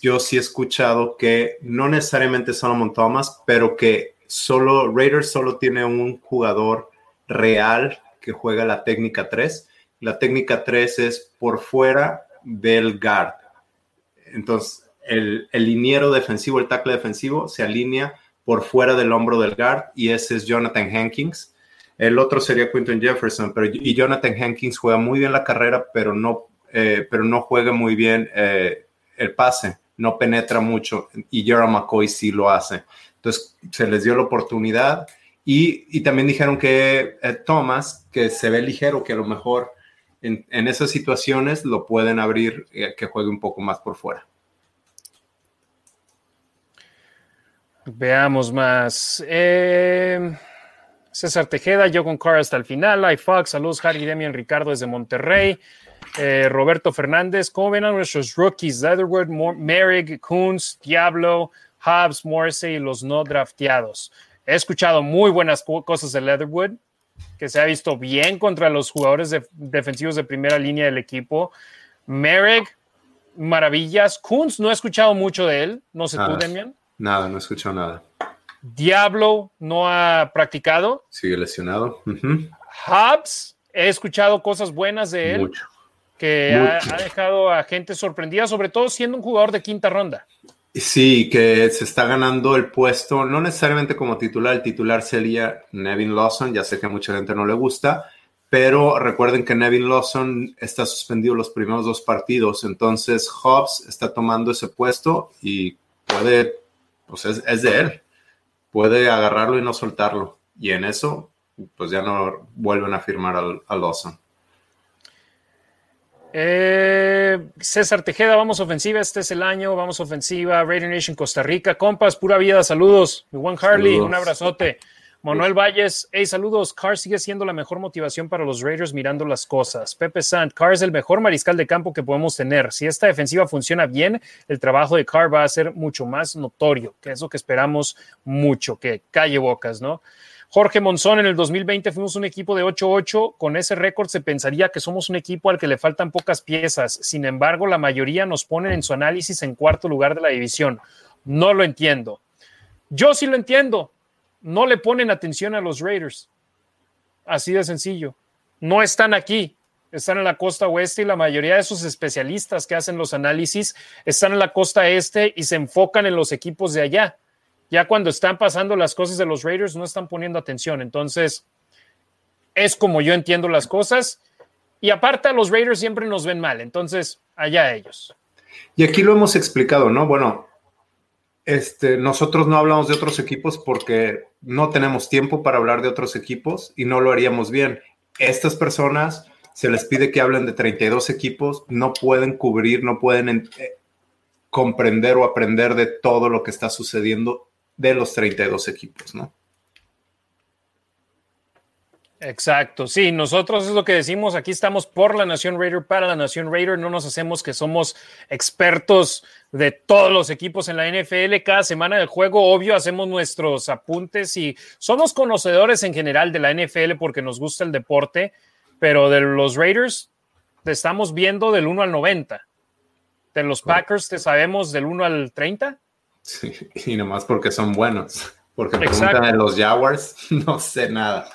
yo sí he escuchado que no necesariamente Solomon Thomas, pero que solo Raiders solo tiene un jugador real que juega la técnica 3. La técnica 3 es por fuera del guard. entonces el, el liniero defensivo, el tackle defensivo, se alinea por fuera del hombro del guard y ese es Jonathan Hankins. El otro sería Quinton Jefferson, pero y Jonathan Hankins juega muy bien la carrera, pero no, eh, pero no juega muy bien eh, el pase, no penetra mucho y Gerald McCoy sí lo hace. Entonces se les dio la oportunidad y, y también dijeron que eh, Thomas, que se ve ligero, que a lo mejor en, en esas situaciones lo pueden abrir, que juegue un poco más por fuera. Veamos más. Eh, César Tejeda, yo con Car hasta el final. Life Fox, saludos Harry Demian Ricardo desde Monterrey. Eh, Roberto Fernández, ¿cómo ven a nuestros rookies? Leatherwood, Merrick, Coons, Diablo, Hobbs, Morrissey y los no drafteados. He escuchado muy buenas cosas de Leatherwood, que se ha visto bien contra los jugadores defensivos de primera línea del equipo. Merrick, maravillas. Coons, no he escuchado mucho de él. No sé tú, Demian. Nada, no escuchado nada. Diablo no ha practicado. Sigue lesionado. Hobbs, he escuchado cosas buenas de él. Mucho. Que ha, ha, dejado a gente sorprendida, sobre todo siendo un jugador de quinta ronda. Sí, que se está ganando el puesto, no necesariamente como titular, el titular sería Nevin Lawson, ya sé que a mucha gente no le gusta, pero recuerden que Nevin Lawson está suspendido los primeros dos partidos, entonces Hobbs está tomando ese puesto y puede, pues es, es de él, puede agarrarlo y no soltarlo. Y en eso, pues ya no vuelven a firmar al, a Lawson. Eh, César Tejeda, vamos ofensiva, este es el año, vamos ofensiva, Raider Nation Costa Rica, compas, pura vida, saludos, mi Juan Harley, saludos. un abrazote. Manuel Valles, hey, saludos. Carr sigue siendo la mejor motivación para los Raiders mirando las cosas. Pepe Sant, Carr es el mejor mariscal de campo que podemos tener. Si esta defensiva funciona bien, el trabajo de Carr va a ser mucho más notorio, que es lo que esperamos mucho, que calle bocas, ¿no? Jorge Monzón, en el 2020 fuimos un equipo de 8-8. Con ese récord se pensaría que somos un equipo al que le faltan pocas piezas. Sin embargo, la mayoría nos ponen en su análisis en cuarto lugar de la división. No lo entiendo. Yo sí lo entiendo no le ponen atención a los Raiders. Así de sencillo. No están aquí, están en la costa oeste y la mayoría de esos especialistas que hacen los análisis están en la costa este y se enfocan en los equipos de allá. Ya cuando están pasando las cosas de los Raiders no están poniendo atención. Entonces, es como yo entiendo las cosas. Y aparte, los Raiders siempre nos ven mal. Entonces, allá ellos. Y aquí lo hemos explicado, ¿no? Bueno, este, nosotros no hablamos de otros equipos porque no tenemos tiempo para hablar de otros equipos y no lo haríamos bien. Estas personas se les pide que hablen de 32 equipos, no pueden cubrir, no pueden eh, comprender o aprender de todo lo que está sucediendo de los 32 equipos, ¿no? Exacto, sí, nosotros es lo que decimos, aquí estamos por la Nación Raider, para la Nación Raider, no nos hacemos que somos expertos de todos los equipos en la NFL, cada semana del juego, obvio, hacemos nuestros apuntes y somos conocedores en general de la NFL porque nos gusta el deporte, pero de los Raiders te estamos viendo del 1 al 90, de los Packers te sabemos del 1 al 30. Sí, y nomás porque son buenos, porque preguntan de los Jaguars, [laughs] no sé nada.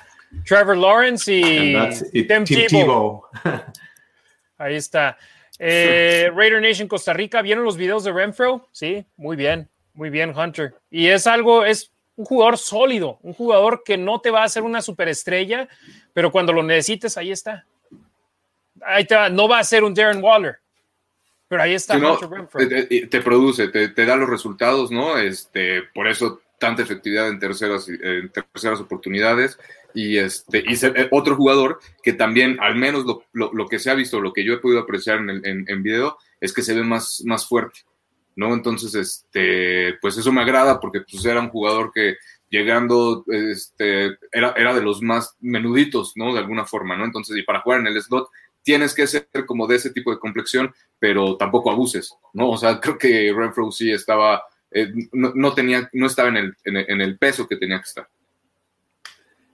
Trevor Lawrence y, y Tim, Tim Tebow. [laughs] Ahí está. Eh, Raider Nation Costa Rica, ¿vieron los videos de Renfro? Sí, muy bien, muy bien, Hunter. Y es algo, es un jugador sólido, un jugador que no te va a hacer una superestrella, pero cuando lo necesites, ahí está. Ahí te va. No va a ser un Darren Waller, pero ahí está. No, te, te, produce, te, te, da los resultados, ¿no? Este, por eso tanta efectividad en terceras, en terceras oportunidades y este y se, otro jugador que también al menos lo, lo, lo, que se ha visto lo que yo he podido apreciar en, el, en, en, video es que se ve más, más fuerte no entonces este pues eso me agrada porque pues era un jugador que llegando este era, era de los más menuditos no de alguna forma no entonces y para jugar en el slot tienes que ser como de ese tipo de complexión pero tampoco abuses no o sea creo que Renfro sí estaba eh, no, no, tenía no estaba en el, en el en el peso que tenía que estar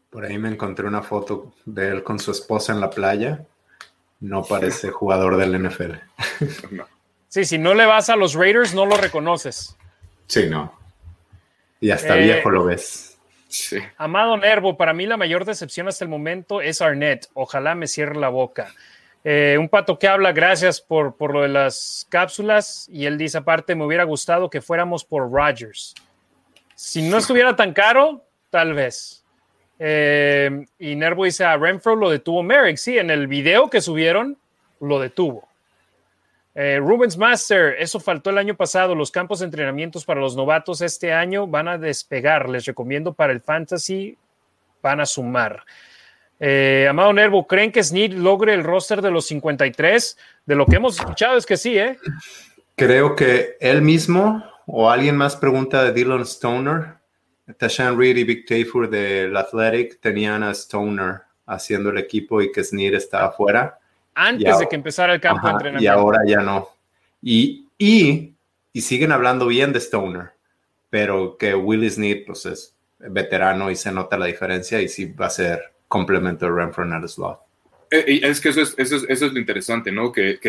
por ahí me encontré una foto de él con su esposa en la playa. No parece jugador del NFL. [laughs] Sí, si no le vas a los Raiders, no lo reconoces. Sí, no. Y hasta eh, viejo lo ves. Sí. Amado Nervo, para mí la mayor decepción hasta el momento es Arnett. Ojalá me cierre la boca. Eh, un pato que habla, gracias por, por lo de las cápsulas. Y él dice, aparte, me hubiera gustado que fuéramos por Rogers. Si no estuviera tan caro, tal vez. Eh, y Nervo dice, a Renfro lo detuvo Merrick. Sí, en el video que subieron, lo detuvo. Eh, Rubens Master, eso faltó el año pasado. Los campos de entrenamientos para los novatos este año van a despegar. Les recomiendo para el fantasy, van a sumar. Eh, Amado Nervo, ¿creen que Snead logre el roster de los 53? De lo que hemos escuchado es que sí, ¿eh? Creo que él mismo o alguien más pregunta de Dylan Stoner. Tashan Reed y Vic Tafur del Athletic tenían a Stoner haciendo el equipo y que Snead estaba afuera antes de que empezara el campo de entrenamiento. Y ahora ya no. Y, y, y, siguen hablando bien de Stoner, pero que Willie Snead pues es veterano y se nota la diferencia y sí va a ser complemento de Renfro en el slot. Eh, es que eso es, eso es, lo interesante, ¿no? Que,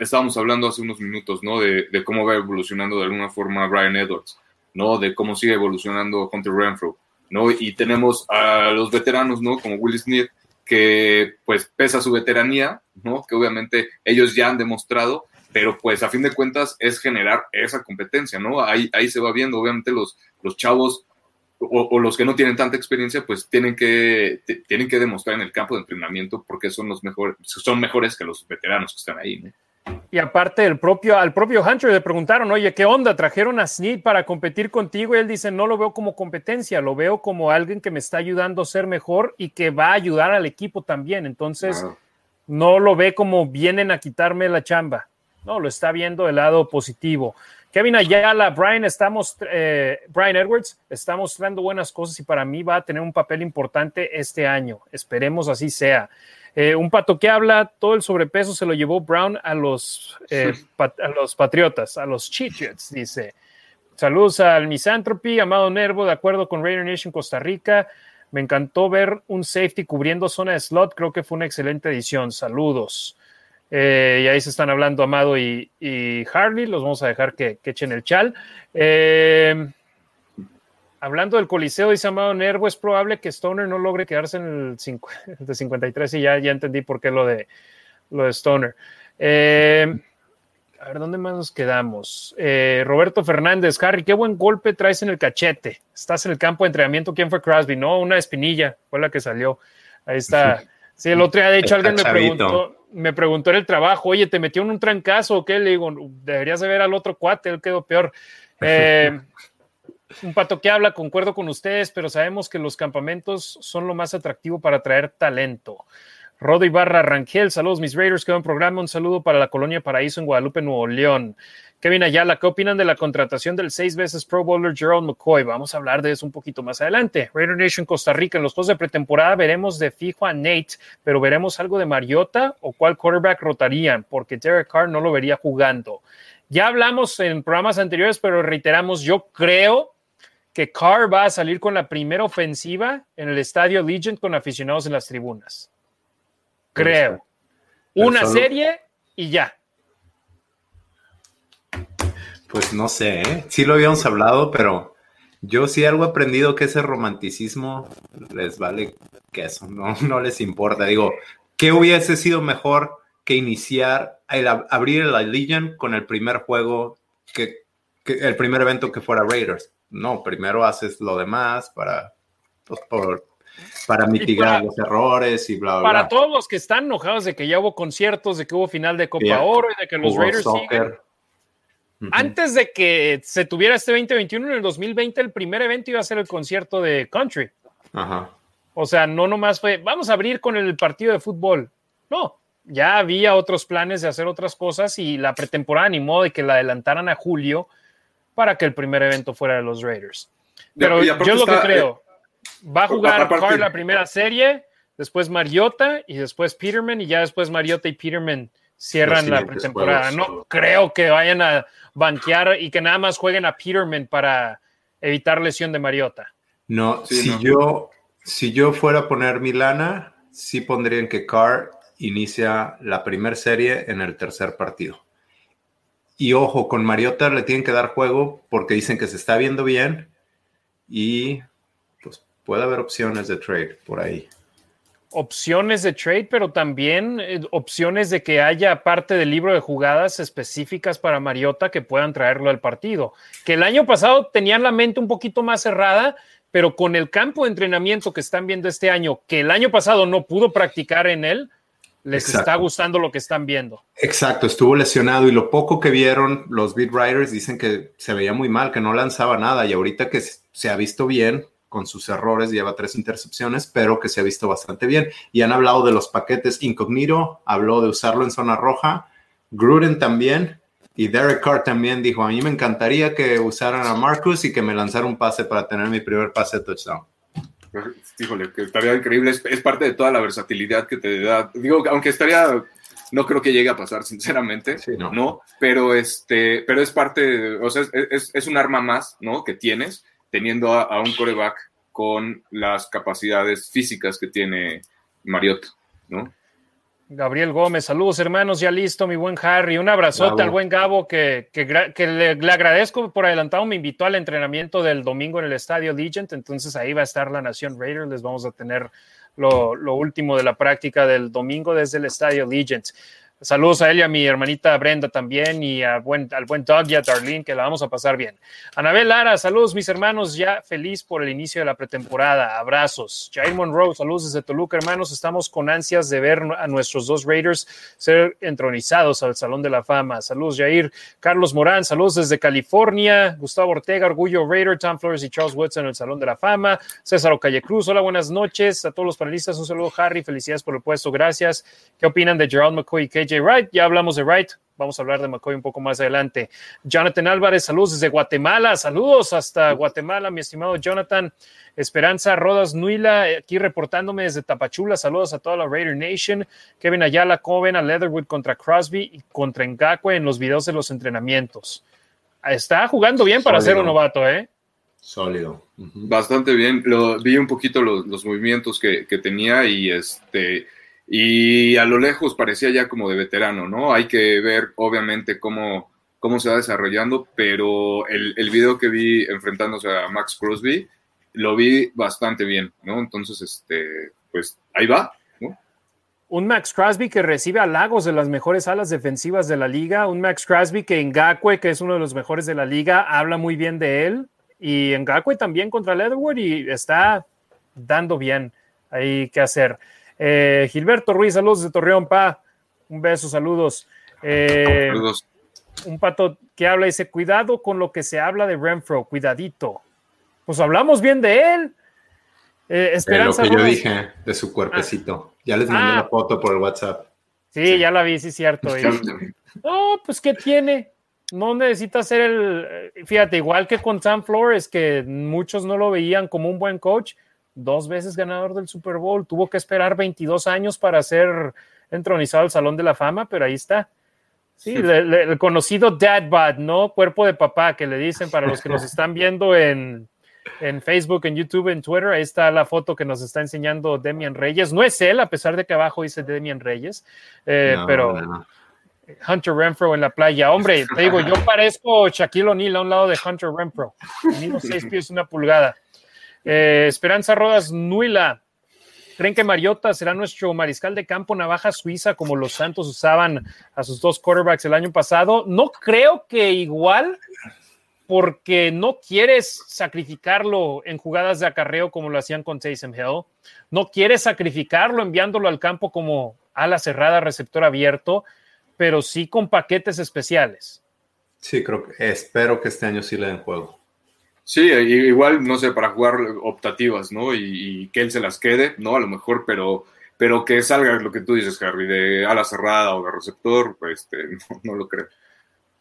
estábamos hablando hace unos minutos, ¿no? De, cómo va evolucionando de alguna forma Brian Edwards, ¿no? De cómo sigue evolucionando Hunter Renfro, ¿no? Y tenemos a los veteranos, ¿no? Como Willie Snead, que pues pesa su veteranía, ¿no? Que obviamente ellos ya han demostrado, pero pues a fin de cuentas es generar esa competencia, ¿no? Ahí, ahí se va viendo, obviamente los, los chavos o, los que no tienen tanta experiencia, pues tienen que, tienen que demostrar en el campo de entrenamiento porque son los mejores, son mejores que los veteranos que están ahí, ¿no? Y aparte, el propio, al propio Hunter le preguntaron, oye, ¿qué onda? ¿Trajeron a Snead para competir contigo? Y él dice, no lo veo como competencia, lo veo como alguien que me está ayudando a ser mejor y que va a ayudar al equipo también. Entonces, no lo ve como vienen a quitarme la chamba. No, lo está viendo del lado positivo. Kevin Ayala, Brian, estamos, eh, Brian Edwards está mostrando buenas cosas y para mí va a tener un papel importante este año. Esperemos así sea. Eh, un pato que habla, todo el sobrepeso se lo llevó Brown a los, eh, a los Patriotas, a los Chichets, dice. Saludos al Misanthropy, Amado Nervo, de acuerdo con Raider Nation Costa Rica. Me encantó ver un safety cubriendo zona de slot, creo que fue una excelente edición. Saludos. Eh, y ahí se están hablando Amado y, Harley, los vamos a dejar que, que echen el chal. Eh, hablando del Coliseo, dice Amado Nervo, es probable que Stoner no logre quedarse en el, [laughs] de 53 y ya, ya entendí por qué lo de, lo de Stoner. Eh, a ver, ¿dónde más nos quedamos? Roberto Fernández, Harry, qué buen golpe traes en el cachete. Estás en el campo de entrenamiento. ¿Quién fue Crosby? No, una espinilla, fue la que salió. Ahí está. [laughs] Sí, el otro día, de hecho, alguien me preguntó, me preguntó en el trabajo, oye, ¿te metió en un trancazo o qué? Le digo, deberías de ver al otro cuate, él quedó peor. [laughs] Eh, un pato que habla, concuerdo con ustedes, pero sabemos que los campamentos son lo más atractivo para atraer talento. Rodo Ibarra Rangel, saludos mis Raiders, quedó en programa, un saludo para la colonia Paraíso en Guadalupe, Nuevo León. Kevin Ayala, ¿qué opinan de la contratación del seis veces Pro Bowler Gerald McCoy? Vamos a hablar de eso un poquito más adelante. Raider Nation Costa Rica, en los juegos de pretemporada veremos de fijo a Nate, pero veremos algo de Mariota o cuál quarterback rotarían, porque Derek Carr no lo vería jugando. Ya hablamos en programas anteriores, pero reiteramos, yo creo que Carr va a salir con la primera ofensiva en el estadio Legion con aficionados en las tribunas. Creo. Una serie y ya. Pues no sé, ¿eh? sí lo habíamos hablado, pero yo sí algo he aprendido que ese romanticismo les vale que eso, no, [laughs] no les importa. Digo, ¿qué hubiese sido mejor que iniciar, el, abrir la Legion con el primer juego, que, que el primer evento que fuera Raiders? No, primero haces lo demás para, pues, para mitigar los errores y bla, bla, Para todos los que están enojados de que ya hubo conciertos, de que hubo final de Copa Oro y de que los Raiders siguen. Antes de que se tuviera este 2021, en el 2020 el primer evento iba a ser el concierto de Country. Ajá. O sea, no nomás fue, vamos a abrir con el partido de fútbol. No, ya había otros planes de hacer otras cosas y la pretemporada animó de que la adelantaran a julio para que el primer evento fuera de los Raiders. Pero yo lo que creo, eh, va a jugar Carr la primera serie, después Mariota y después Peterman y ya después Mariota y Peterman cierran la pretemporada. No creo que vayan a banquear y que nada más jueguen a Peterman para evitar lesión de Mariota. No, si yo si yo fuera a poner mi lana, sí pondría en que Carr inicia la primera serie en el tercer partido. Y ojo, con Mariota le tienen que dar juego porque dicen que se está viendo bien y puede haber opciones de trade por ahí. opciones de trade, pero también eh, opciones de que haya parte del libro de jugadas específicas para Mariota que puedan traerlo al partido. Que el año pasado tenían la mente un poquito más cerrada, pero con el campo de entrenamiento que están viendo este año, que el año pasado no pudo practicar en él, les está gustando lo que están viendo. Exacto, estuvo lesionado y lo poco que vieron los beat writers dicen que se veía muy mal, que no lanzaba nada y ahorita que se ha visto bien con sus errores, lleva tres intercepciones, pero que se ha visto bastante bien. Y han hablado de los paquetes incognito, habló de usarlo en zona roja, Gruden también, y Derek Carr también dijo, a mí me encantaría que usaran a Marcus y que me lanzara un pase para tener mi primer pase de touchdown. Híjole, que estaría increíble, es, parte de toda la versatilidad que te da. Digo, aunque estaría, no creo que llegue a pasar, sinceramente, no. Pero, este, pero es parte, o sea, es, es, un arma más, ¿no? Que tienes teniendo a, a un coreback con las capacidades físicas que tiene Mariota, ¿no? Gabriel Gómez, saludos hermanos, ya listo, mi buen Harry. Un abrazote al buen Gabo que, le, agradezco por adelantado. Me invitó al entrenamiento del domingo en el estadio Legend, entonces ahí va a estar la Nación Raider. Les vamos a tener lo, lo último de la práctica del domingo desde el estadio Legend. Saludos a él y a mi hermanita Brenda también y al buen Doug y a Darlene, que la vamos a pasar bien. Anabel Lara, saludos mis hermanos, ya feliz por el inicio de la pretemporada. Abrazos. Jair Monroe, saludos desde Toluca, hermanos. Estamos con ansias de ver a nuestros dos Raiders ser entronizados al Salón de la Fama. Saludos, Jair. Carlos Morán, saludos desde California. Gustavo Ortega, Orgullo Raider, Tom Flores y Charles Woods en el Salón de la Fama. César Ocalle Cruz, hola, buenas noches. A todos los panelistas, un saludo, Harry. Felicidades por el puesto, gracias. ¿Qué opinan de Gerald McCoy y KJ Wright, ya hablamos de Wright, vamos a hablar de McCoy un poco más adelante. Jonathan Álvarez, saludos desde Guatemala, saludos hasta Guatemala, mi estimado Jonathan. Esperanza Rodas Nuila, aquí reportándome desde Tapachula, saludos a toda la Raider Nation. Kevin Ayala, ¿cómo ven a Leatherwood contra Crosby y contra Ngakwe en los videos de los entrenamientos? Está jugando bien para ser un novato, ¿eh? Sólido. Bastante bien. Lo, vi un poquito los, los movimientos que, que tenía y este y a lo lejos parecía ya como de veterano, ¿no? Hay que ver, obviamente, cómo, cómo se va desarrollando, pero el, el video que vi enfrentándose a Max Crosby, lo vi bastante bien, ¿no? Entonces, este, pues ahí va. Un Max Crosby que recibe halagos de las mejores alas defensivas de la liga, un Max Crosby que Ngakwe, que es uno de los mejores de la liga, habla muy bien de él, y Ngakwe también contra Leatherwood y está dando bien ahí que hacer. Eh, Gilberto Ruiz, saludos de Torreón, pa. Un beso, saludos. Eh, saludos. Un pato que habla dice: Cuidado con lo que se habla de Renfro, cuidadito. Pues hablamos bien de él. Eh, Esperanza. De lo que yo dije de su cuerpecito. ya les mandé ah. la foto por el WhatsApp. Sí, ya la vi, sí, cierto. no, pues ¿qué tiene? No necesita ser el. Fíjate, igual que con Sam Flores, que muchos no lo veían como un buen coach dos veces ganador del Super Bowl, tuvo que esperar 22 años para ser entronizado al Salón de la Fama, pero ahí está. Sí, el conocido dad bod, ¿no? Cuerpo de papá, que le dicen para los que nos están viendo en, Facebook, en YouTube, en Twitter. Ahí está la foto que nos está enseñando Demian Reyes. No es él, a pesar de que abajo dice Demian Reyes, eh, pero Hunter Renfro en la playa. Hombre, te digo, yo parezco Shaquille O'Neal a un lado de Hunter Renfro. Mido seis pies una pulgada. Eh, Esperanza Rodas Nuila. ¿Creen que Mariota será nuestro mariscal de campo navaja suiza como los Santos usaban a sus dos quarterbacks el año pasado? No creo que igual, porque no quieres sacrificarlo en jugadas de acarreo como lo hacían con Taysom Hill. No quieres sacrificarlo enviándolo al campo como ala cerrada, receptor abierto, pero sí con paquetes especiales. Sí, creo que espero que este año sí le den juego. Sí, igual, no sé, para jugar optativas, ¿no? Y, que él se las quede, ¿no? A lo mejor, pero, pero que salga lo que tú dices, Harry, de ala cerrada o de receptor, pues este, [laughs] no, lo creo.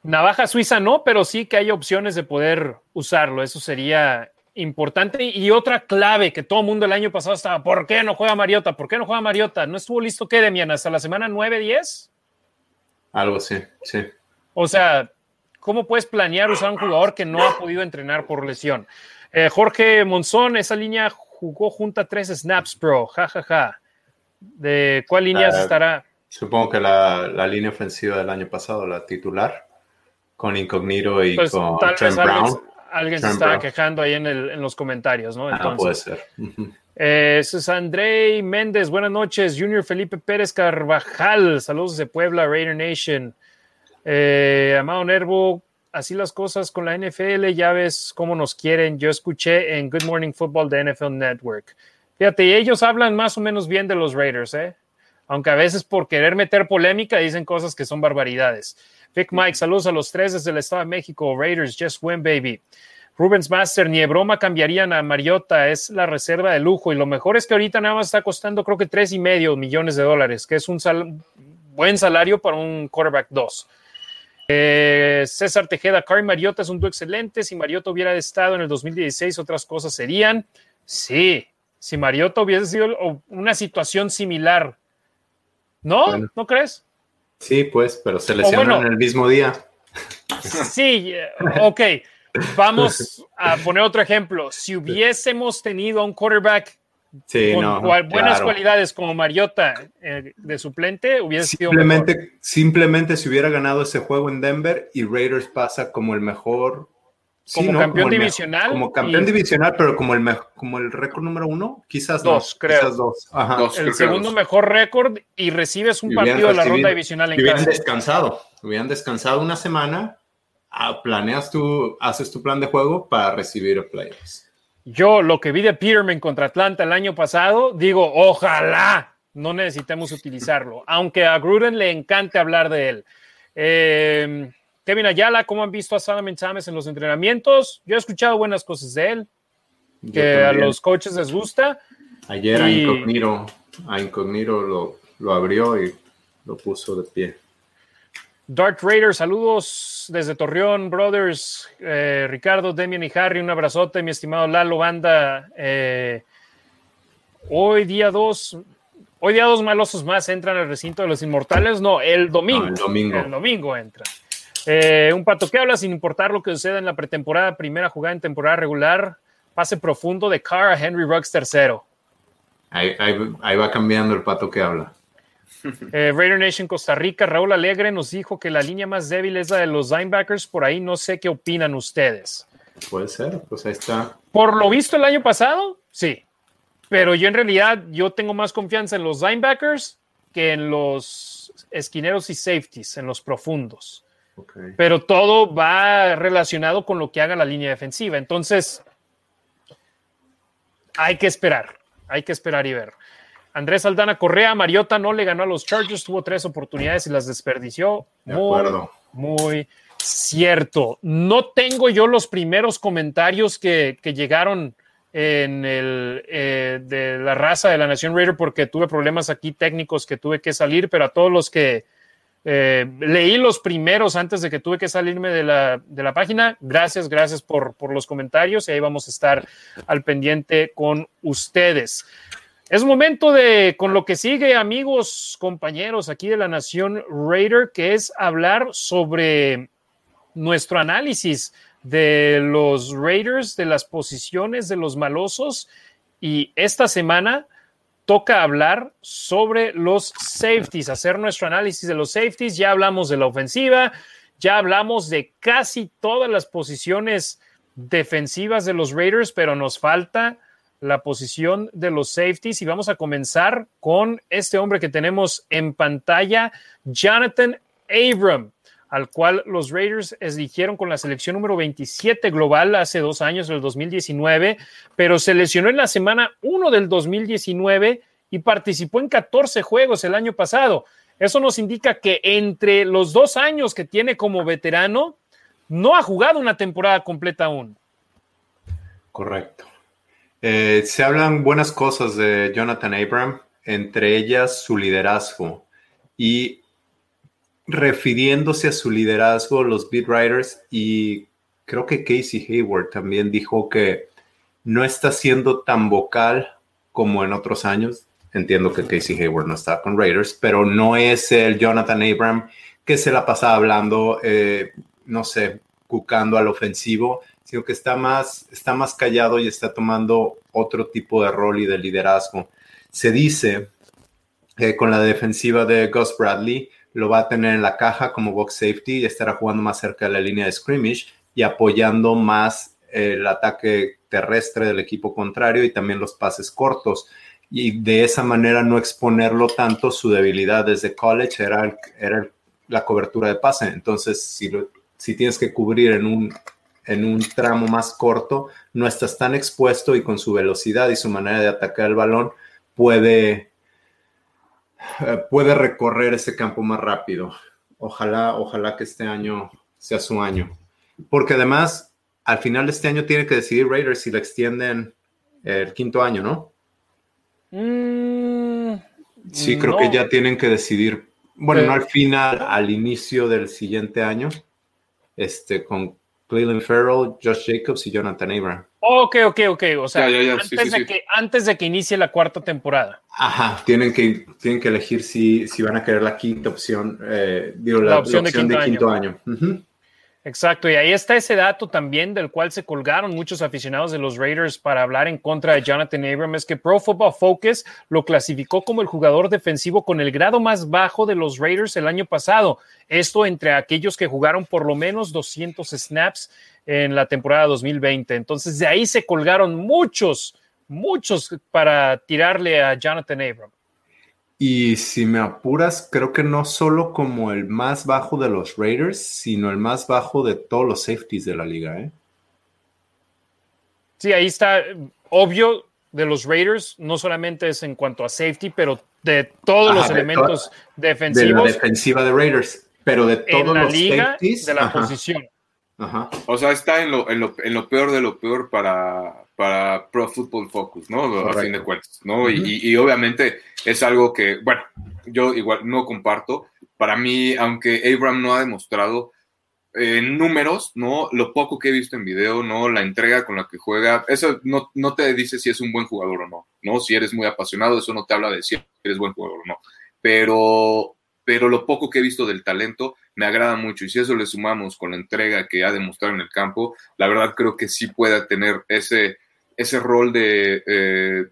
Navaja suiza no, pero sí que hay opciones de poder usarlo. Eso sería importante. Y otra clave que todo el mundo el año pasado estaba, ¿por qué no juega Mariota? ¿Por qué no juega Mariota? ¿No estuvo listo qué, Demian? ¿Hasta la semana 9-10? Algo así, sí. O sea, ¿Cómo puedes planear usar un jugador que no ha podido entrenar por lesión? Eh, Jorge Monzón, esa línea jugó junto a tres snaps, bro. Ja, ja, ja. ¿De cuál línea estará? Supongo que la, línea ofensiva del año pasado, la titular, con Incognito y pues, con Trent Brown. Alguien, se estaba quejando ahí en, los comentarios, ¿no? Ah, puede ser. Eh, es André Méndez, buenas noches. Junior Felipe Pérez Carvajal, saludos de Puebla, Raider Nation. Eh, Amado Nervo, así las cosas con la NFL, ya ves cómo nos quieren. Yo escuché en Good Morning Football de NFL Network. Fíjate, ellos hablan más o menos bien de los Raiders, ¿eh? aunque a veces por querer meter polémica dicen cosas que son barbaridades. Vic Mike, saludos a los tres desde el Estado de México. Raiders, just win, baby. Rubens Master, ni de broma cambiarían a Mariota, es la reserva de lujo. Y lo mejor es que ahorita nada más está costando, creo que tres y medio millones de dólares, que es un buen salario para un quarterback 2. Eh, César Tejeda, Carl Mariota es un duo excelente. Si Mariota hubiera estado en el 2016, otras cosas serían. Sí, si Mariota hubiese sido una situación similar. ¿No? ¿No crees? Sí, pues, pero se lesionan en el mismo día. Sí, eh, ok. Vamos a poner otro ejemplo. Si hubiésemos tenido a un quarterback con buenas cualidades como Mariota eh, de suplente, hubiese simplemente, sido Simplemente si hubiera ganado ese juego en Denver y Raiders pasa como el mejor como campeón divisional. Como campeón divisional, pero como el, como el récord número uno, quizás dos, creo. dos. el segundo mejor récord y recibes un partido de la ronda divisional en hubieran descansado, hubieran descansado una semana, ah, planeas tu, haces tu plan de juego para recibir playoffs. Yo lo que vi de Peterman contra Atlanta el año pasado, digo, ojalá no necesitemos utilizarlo, aunque a Gruden le encante hablar de él. Eh, Kevin Ayala, ¿cómo han visto a Solomon Thomas en los entrenamientos? Yo he escuchado buenas cosas de él, que a los coaches les gusta. Ayer a Incognito, a Incognito lo, lo, abrió y lo puso de pie. Dark Raider, saludos desde Torreón, brothers. Eh, Ricardo, Demian y Harry, un abrazote, mi estimado Lalo Banda. Eh, hoy día 2, hoy día dos malosos más entran al recinto de los inmortales. No, el domingo. el domingo. El domingo entran. Eh, un pato que habla sin importar lo que suceda en la pretemporada, primera jugada en temporada regular, pase profundo de Carr a Henry Ruggs tercero. Ahí, va cambiando el pato que habla. [laughs] Eh, Raider Nation Costa Rica, Raúl Alegre nos dijo que la línea más débil es la de los linebackers. Por ahí no sé qué opinan ustedes. Puede ser, pues ahí está. Por lo visto el año pasado, sí. Pero yo en realidad yo tengo más confianza en los linebackers que en los esquineros y safeties, en los profundos. Pero todo va relacionado con lo que haga la línea defensiva. Entonces, hay que esperar, hay que esperar y ver. Andrés Aldana Correa, Mariota no le ganó a los Chargers, tuvo tres oportunidades y las desperdició. muy, muy cierto. No tengo yo los primeros comentarios que, llegaron en el eh, de la raza de la Nación Raider porque tuve problemas aquí técnicos que tuve que salir, pero a todos los que eh, leí los primeros antes de que tuve que salirme de la, de la página. Gracias, gracias por, por, los comentarios y ahí vamos a estar al pendiente con ustedes. Es momento de, con lo que sigue, amigos, compañeros aquí de la Nación Raider, que es hablar sobre nuestro análisis de los Raiders, de las posiciones de los malosos. Y esta semana toca hablar sobre los safeties, hacer nuestro análisis de los safeties. Ya hablamos de la ofensiva, ya hablamos de casi todas las posiciones defensivas de los Raiders, pero nos falta la posición de los safeties y vamos a comenzar con este hombre que tenemos en pantalla, Jonathan Abram, al cual los Raiders eligieron con la selección número 27 global hace dos años, el 2019, pero se lesionó en la semana 1 del 2019 y participó en 14 juegos el año pasado. Eso nos indica que entre los dos años que tiene como veterano, no ha jugado una temporada completa aún. Correcto. Eh, se hablan buenas cosas de Jonathan Abram, entre ellas su liderazgo. Y refiriéndose a su liderazgo, los beat writers y creo que Casey Hayward también dijo que no está siendo tan vocal como en otros años. Entiendo que Casey Hayward no está con Raiders, pero no es el Jonathan Abram que se la pasa hablando, eh, no sé, cucando al ofensivo, sino que está más, está más callado y está tomando otro tipo de rol y de liderazgo. Se dice que con la defensiva de Gus Bradley, lo va a tener en la caja como box safety y estará jugando más cerca de la línea de scrimmage y apoyando más el ataque terrestre del equipo contrario y también los pases cortos. Y de esa manera no exponerlo tanto, su debilidad desde college era, era la cobertura de pase. Entonces, si, si tienes que cubrir en un, en un tramo más corto, no estás tan expuesto y con su velocidad y su manera de atacar el balón puede, eh, puede recorrer ese campo más rápido. Ojalá, ojalá que este año sea su año. Porque además, al final de este año tiene que decidir Raiders si le extienden el quinto año, ¿no? Mm, sí, creo que ya tienen que decidir. Bueno, no al final, al inicio del siguiente año, este, con Cleveland Farrell, Josh Jacobs y Jonathan Abram. Ok, ok, ok. O sea, antes, de Que, antes de que inicie la cuarta temporada. Ajá, tienen que, tienen que elegir si, si van a querer la quinta opción, eh, digo, la, opción, de quinto, año. Exacto, y ahí está ese dato también del cual se colgaron muchos aficionados de los Raiders para hablar en contra de Jonathan Abram, es que Pro Football Focus lo clasificó como el jugador defensivo con el grado más bajo de los Raiders el año pasado. Esto entre aquellos que jugaron por lo menos 200 snaps en la temporada 2020. Entonces de ahí se colgaron muchos, muchos para tirarle a Jonathan Abram. Y si me apuras, creo que no solo como el más bajo de los Raiders, sino el más bajo de todos los safeties de la liga. ¿eh? Sí, ahí está, obvio, de los Raiders, no solamente es en cuanto a safety, pero de todos los elementos defensivos. De la defensiva de Raiders, pero de todos la los liga, safeties. De la posición. O sea, está en lo, en lo, en, lo, peor de lo peor para, para Pro Football Focus, ¿no? A fin de cuentas, ¿no? y, y, obviamente es algo que, bueno, yo igual no comparto. Para mí, aunque Abram no ha demostrado en números, ¿no? Lo poco que he visto en video, ¿no? La entrega con la que juega, eso no, no te dice si es un buen jugador o no, ¿no? Si eres muy apasionado, eso no te habla de si eres buen jugador o no. Pero, pero lo poco que he visto del talento me agrada mucho. Y si eso le sumamos con la entrega que ha demostrado en el campo, la verdad creo que sí pueda tener ese, ese rol de, eh,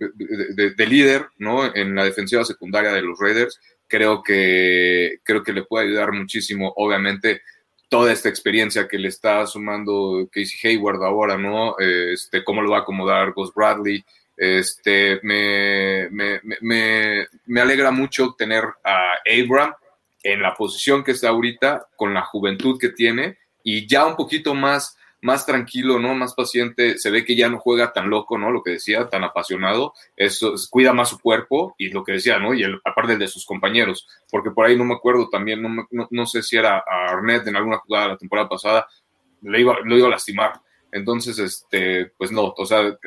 de, líder ¿no? en la defensiva secundaria de los Raiders. Creo que, creo que le puede ayudar muchísimo, obviamente, toda esta experiencia que le está sumando Casey Hayward ahora, ¿no? Este, cómo lo va a acomodar Gus Bradley. Este, me, me, me, me alegra mucho tener a Abram en la posición que está ahorita, con la juventud que tiene y ya un poquito más más tranquilo, ¿no? Más paciente, se ve que ya no juega tan loco, ¿no? Lo que decía, tan apasionado, eso cuida más su cuerpo y lo que decía, ¿no? Y el, aparte de sus compañeros, porque por ahí no me acuerdo también, no, no, sé si era a Arnett en alguna jugada la temporada pasada, le iba, lo iba a lastimar. Entonces, este, pues no, o sea,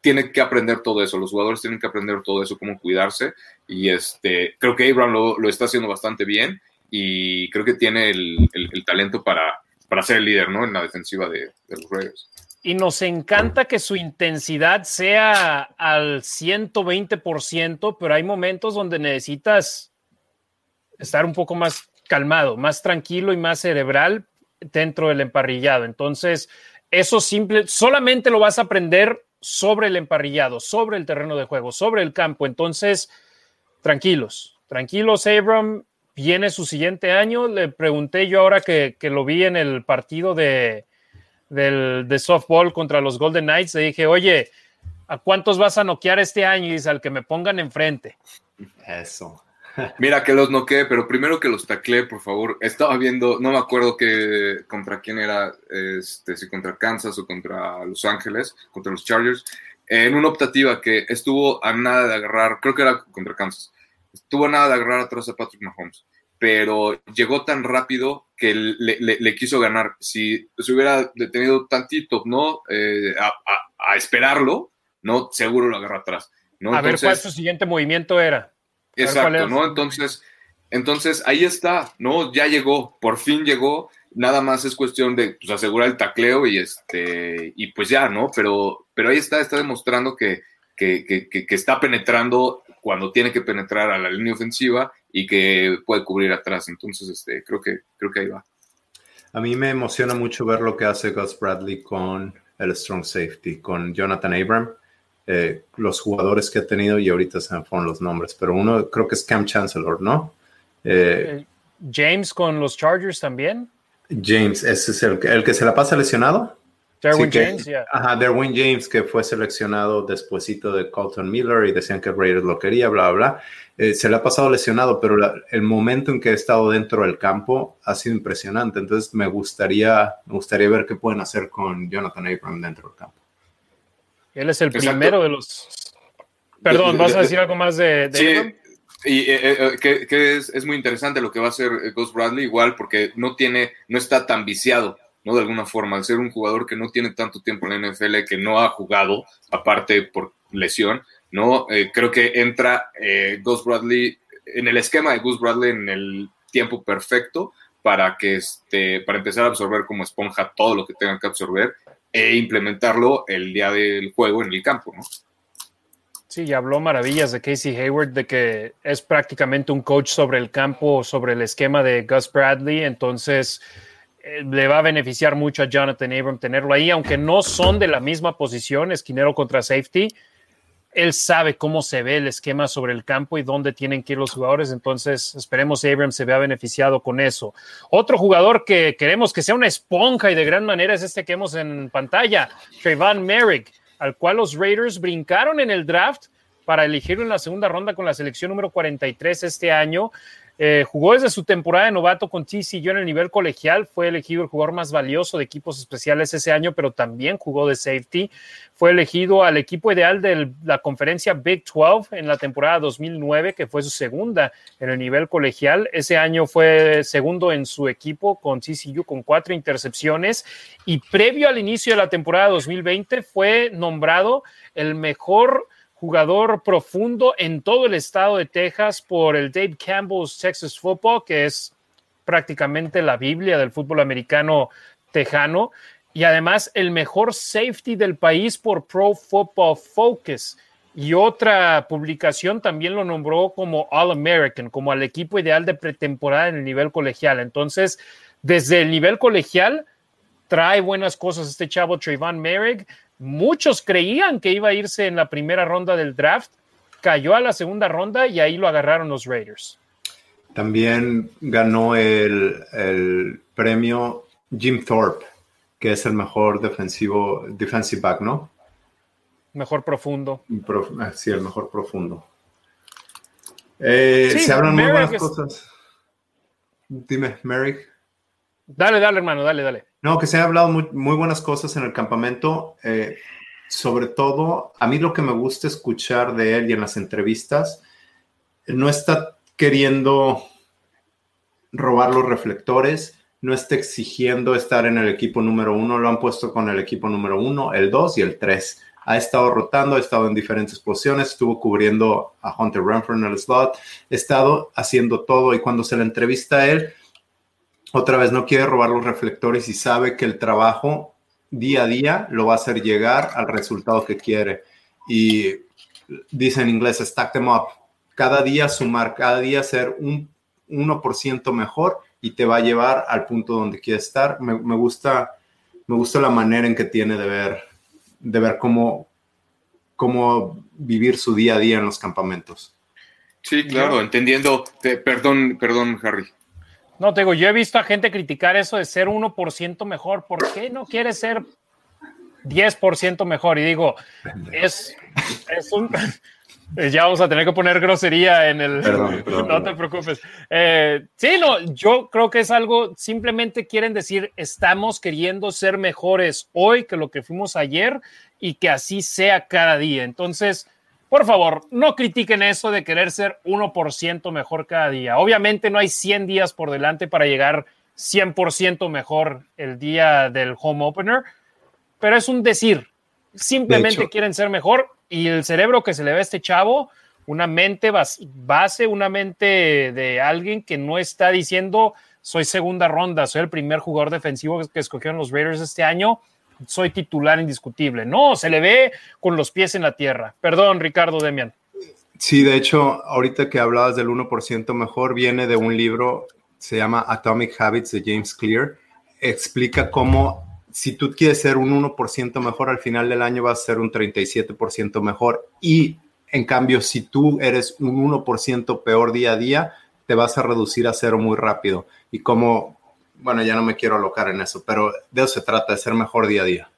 tiene que aprender todo eso, los jugadores tienen que aprender todo eso, cómo cuidarse, y este, creo que Abraham lo, lo está haciendo bastante bien, y creo que tiene el, el talento para, para ser el líder, ¿no? En la defensiva de, los Raiders. Y nos encanta que su intensidad sea al 120%, pero hay momentos donde necesitas estar un poco más calmado, más tranquilo y más cerebral dentro del emparrillado. Entonces, eso simple, solamente lo vas a aprender sobre el emparrillado, sobre el terreno de juego, sobre el campo. Entonces, tranquilos, tranquilos, Abram viene su siguiente año. Le pregunté yo ahora que, lo vi en el partido de, de softball contra los Golden Knights, le dije, oye, ¿a cuántos vas a noquear este año? Y dice, al que me pongan enfrente. Eso. [laughs] Mira que los noqueé, pero primero que los taclé, por favor. Estaba viendo, no me acuerdo que contra quién era, este, si contra Kansas o contra Los Ángeles, contra los Chargers, en una optativa que estuvo a nada de agarrar, creo que era contra Kansas tuvo nada de agarrar atrás a Patrick Mahomes, pero llegó tan rápido que le, quiso ganar. Si se hubiera detenido tantito, ¿no? Eh, a, esperarlo, ¿no? Seguro lo agarra atrás. ¿no? A ver cuál su siguiente movimiento era. Exacto, ¿no? Entonces, entonces ahí está, ¿no? Ya llegó, por fin llegó. Nada más es cuestión de pues, asegurar el tacleo y este y pues ya, ¿no? Pero, pero ahí está, está demostrando que, que, que, que está penetrando cuando tiene que penetrar a la línea ofensiva y que puede cubrir atrás. Entonces, este, creo, que, creo que ahí va. A mí me emociona mucho ver lo que hace Gus Bradley con el strong safety, con Jonathan Abram. Eh, los jugadores que ha tenido y ahorita se me fueron los nombres, pero uno creo que es Cam Chancellor, ¿no? Eh, eh, James con los Chargers también. James, ese es el, el que se la pasa lesionado. Derwin James, Ajá, Derwin James, que fue seleccionado despuesito de Colton Miller y decían que Raiders lo quería, bla, bla. Eh, se le ha pasado lesionado, pero el momento en que ha estado dentro del campo ha sido impresionante. Entonces me gustaría, me gustaría ver qué pueden hacer con Jonathan Abram dentro del campo. Él es el primero de los... Perdón, ¿vas a decir algo más de, sí. Y eh, que, es, es, muy interesante lo que va a hacer Ghost Bradley, igual porque no tiene, no está tan viciado ¿no? De alguna forma, al ser un jugador que no tiene tanto tiempo en la NFL, que no ha jugado, aparte por lesión, ¿no? Eh, creo que entra eh, Gus Bradley en el esquema de Gus Bradley en el tiempo perfecto para que este, para empezar a absorber como esponja todo lo que tenga que absorber e implementarlo el día del juego en el campo, ¿no? Sí, ya habló maravillas de Casey Hayward, de que es prácticamente un coach sobre el campo, sobre el esquema de Gus Bradley, entonces le va a beneficiar mucho a Jonathan Abram tenerlo ahí, aunque no son de la misma posición, esquinero contra safety. Él sabe cómo se ve el esquema sobre el campo y dónde tienen que ir los jugadores, entonces esperemos que Abram se vea beneficiado con eso. Otro jugador que queremos que sea una esponja y de gran manera es este que vemos en pantalla, Trayvon Merrick, al cual los Raiders brincaron en el draft para elegirlo en la segunda ronda con la selección número 43 este año. Eh, jugó desde su temporada de novato con TCU en el nivel colegial, fue elegido el jugador más valioso de equipos especiales ese año, pero también jugó de safety. Fue elegido al equipo ideal de la conferencia Big 12 en la temporada 2009, que fue su segunda en el nivel colegial. Ese año fue segundo en su equipo con TCU con cuatro intercepciones y previo al inicio de la temporada 2020 fue nombrado el mejor jugador profundo en todo el estado de Texas por el Dave Campbell's Texas Football, que es prácticamente la Biblia del fútbol americano tejano, y además el mejor safety del país por Pro Football Focus. Y otra publicación también lo nombró como All American, como al equipo ideal de pretemporada en el nivel colegial. Entonces, desde el nivel colegial, trae buenas cosas este chavo Trayvon Merrick. Muchos creían que iba a irse en la primera ronda del draft, cayó a la segunda ronda y ahí lo agarraron los Raiders. También ganó el, premio Jim Thorpe, que es el mejor defensivo, defensive back, ¿no? Mejor profundo. Ah, sí, el mejor profundo. Eh, se hablan muy buenas cosas. Dime, Merrick. Dale, dale, hermano, dale, dale. No, que se ha hablado muy, buenas cosas en el campamento. Eh, sobre todo, a mí lo que me gusta escuchar de él y en las entrevistas, no está queriendo robar los reflectores, no está exigiendo estar en el equipo número uno, lo han puesto con el equipo número uno, el dos y el tres. Ha estado rotando, ha estado en diferentes posiciones, estuvo cubriendo a Hunter Renfrew en el slot, ha estado haciendo todo y cuando se le entrevista a él, otra vez no quiere robar los reflectores y sabe que el trabajo día a día lo va a hacer llegar al resultado que quiere. Y dice en inglés, stack them up. Cada día sumar, cada día ser un 1% mejor y te va a llevar al punto donde quiere estar. Me, gusta, me gusta la manera en que tiene de ver, de ver cómo, cómo vivir su día a día en los campamentos. Sí, claro, entendiendo. perdón, perdón, Harry. No, te digo, yo he visto a gente criticar eso de ser 1% mejor. ¿Por qué no quiere ser 10% mejor? Y digo, es, es un... [laughs] Ya vamos a tener que poner grosería en el... [laughs] no te preocupes. Eh, sí, no, yo creo que es algo, simplemente quieren decir, estamos queriendo ser mejores hoy que lo que fuimos ayer y que así sea cada día. Entonces, por favor, no critiquen eso de querer ser 1% mejor cada día. Obviamente no hay 100 días por delante para llegar 100% mejor el día del home opener, pero es un decir. Simplemente quieren ser mejor y el cerebro que se le ve a este chavo, una mente base, una mente de alguien que no está diciendo soy segunda ronda, soy el primer jugador defensivo que escogieron los Raiders este año soy titular indiscutible. No, se le ve con los pies en la tierra. Perdón, Ricardo Demian. Sí, de hecho, ahorita que hablabas del 1% mejor, viene de un libro, se llama Atomic Habits de James Clear. Explica cómo si tú quieres ser un 1% mejor al final del año vas a ser un 37% mejor y en cambio si tú eres un 1% peor día a día, te vas a reducir a cero muy rápido. Y como bueno, ya no me quiero alocar en eso, pero de eso se trata, de ser mejor día a día.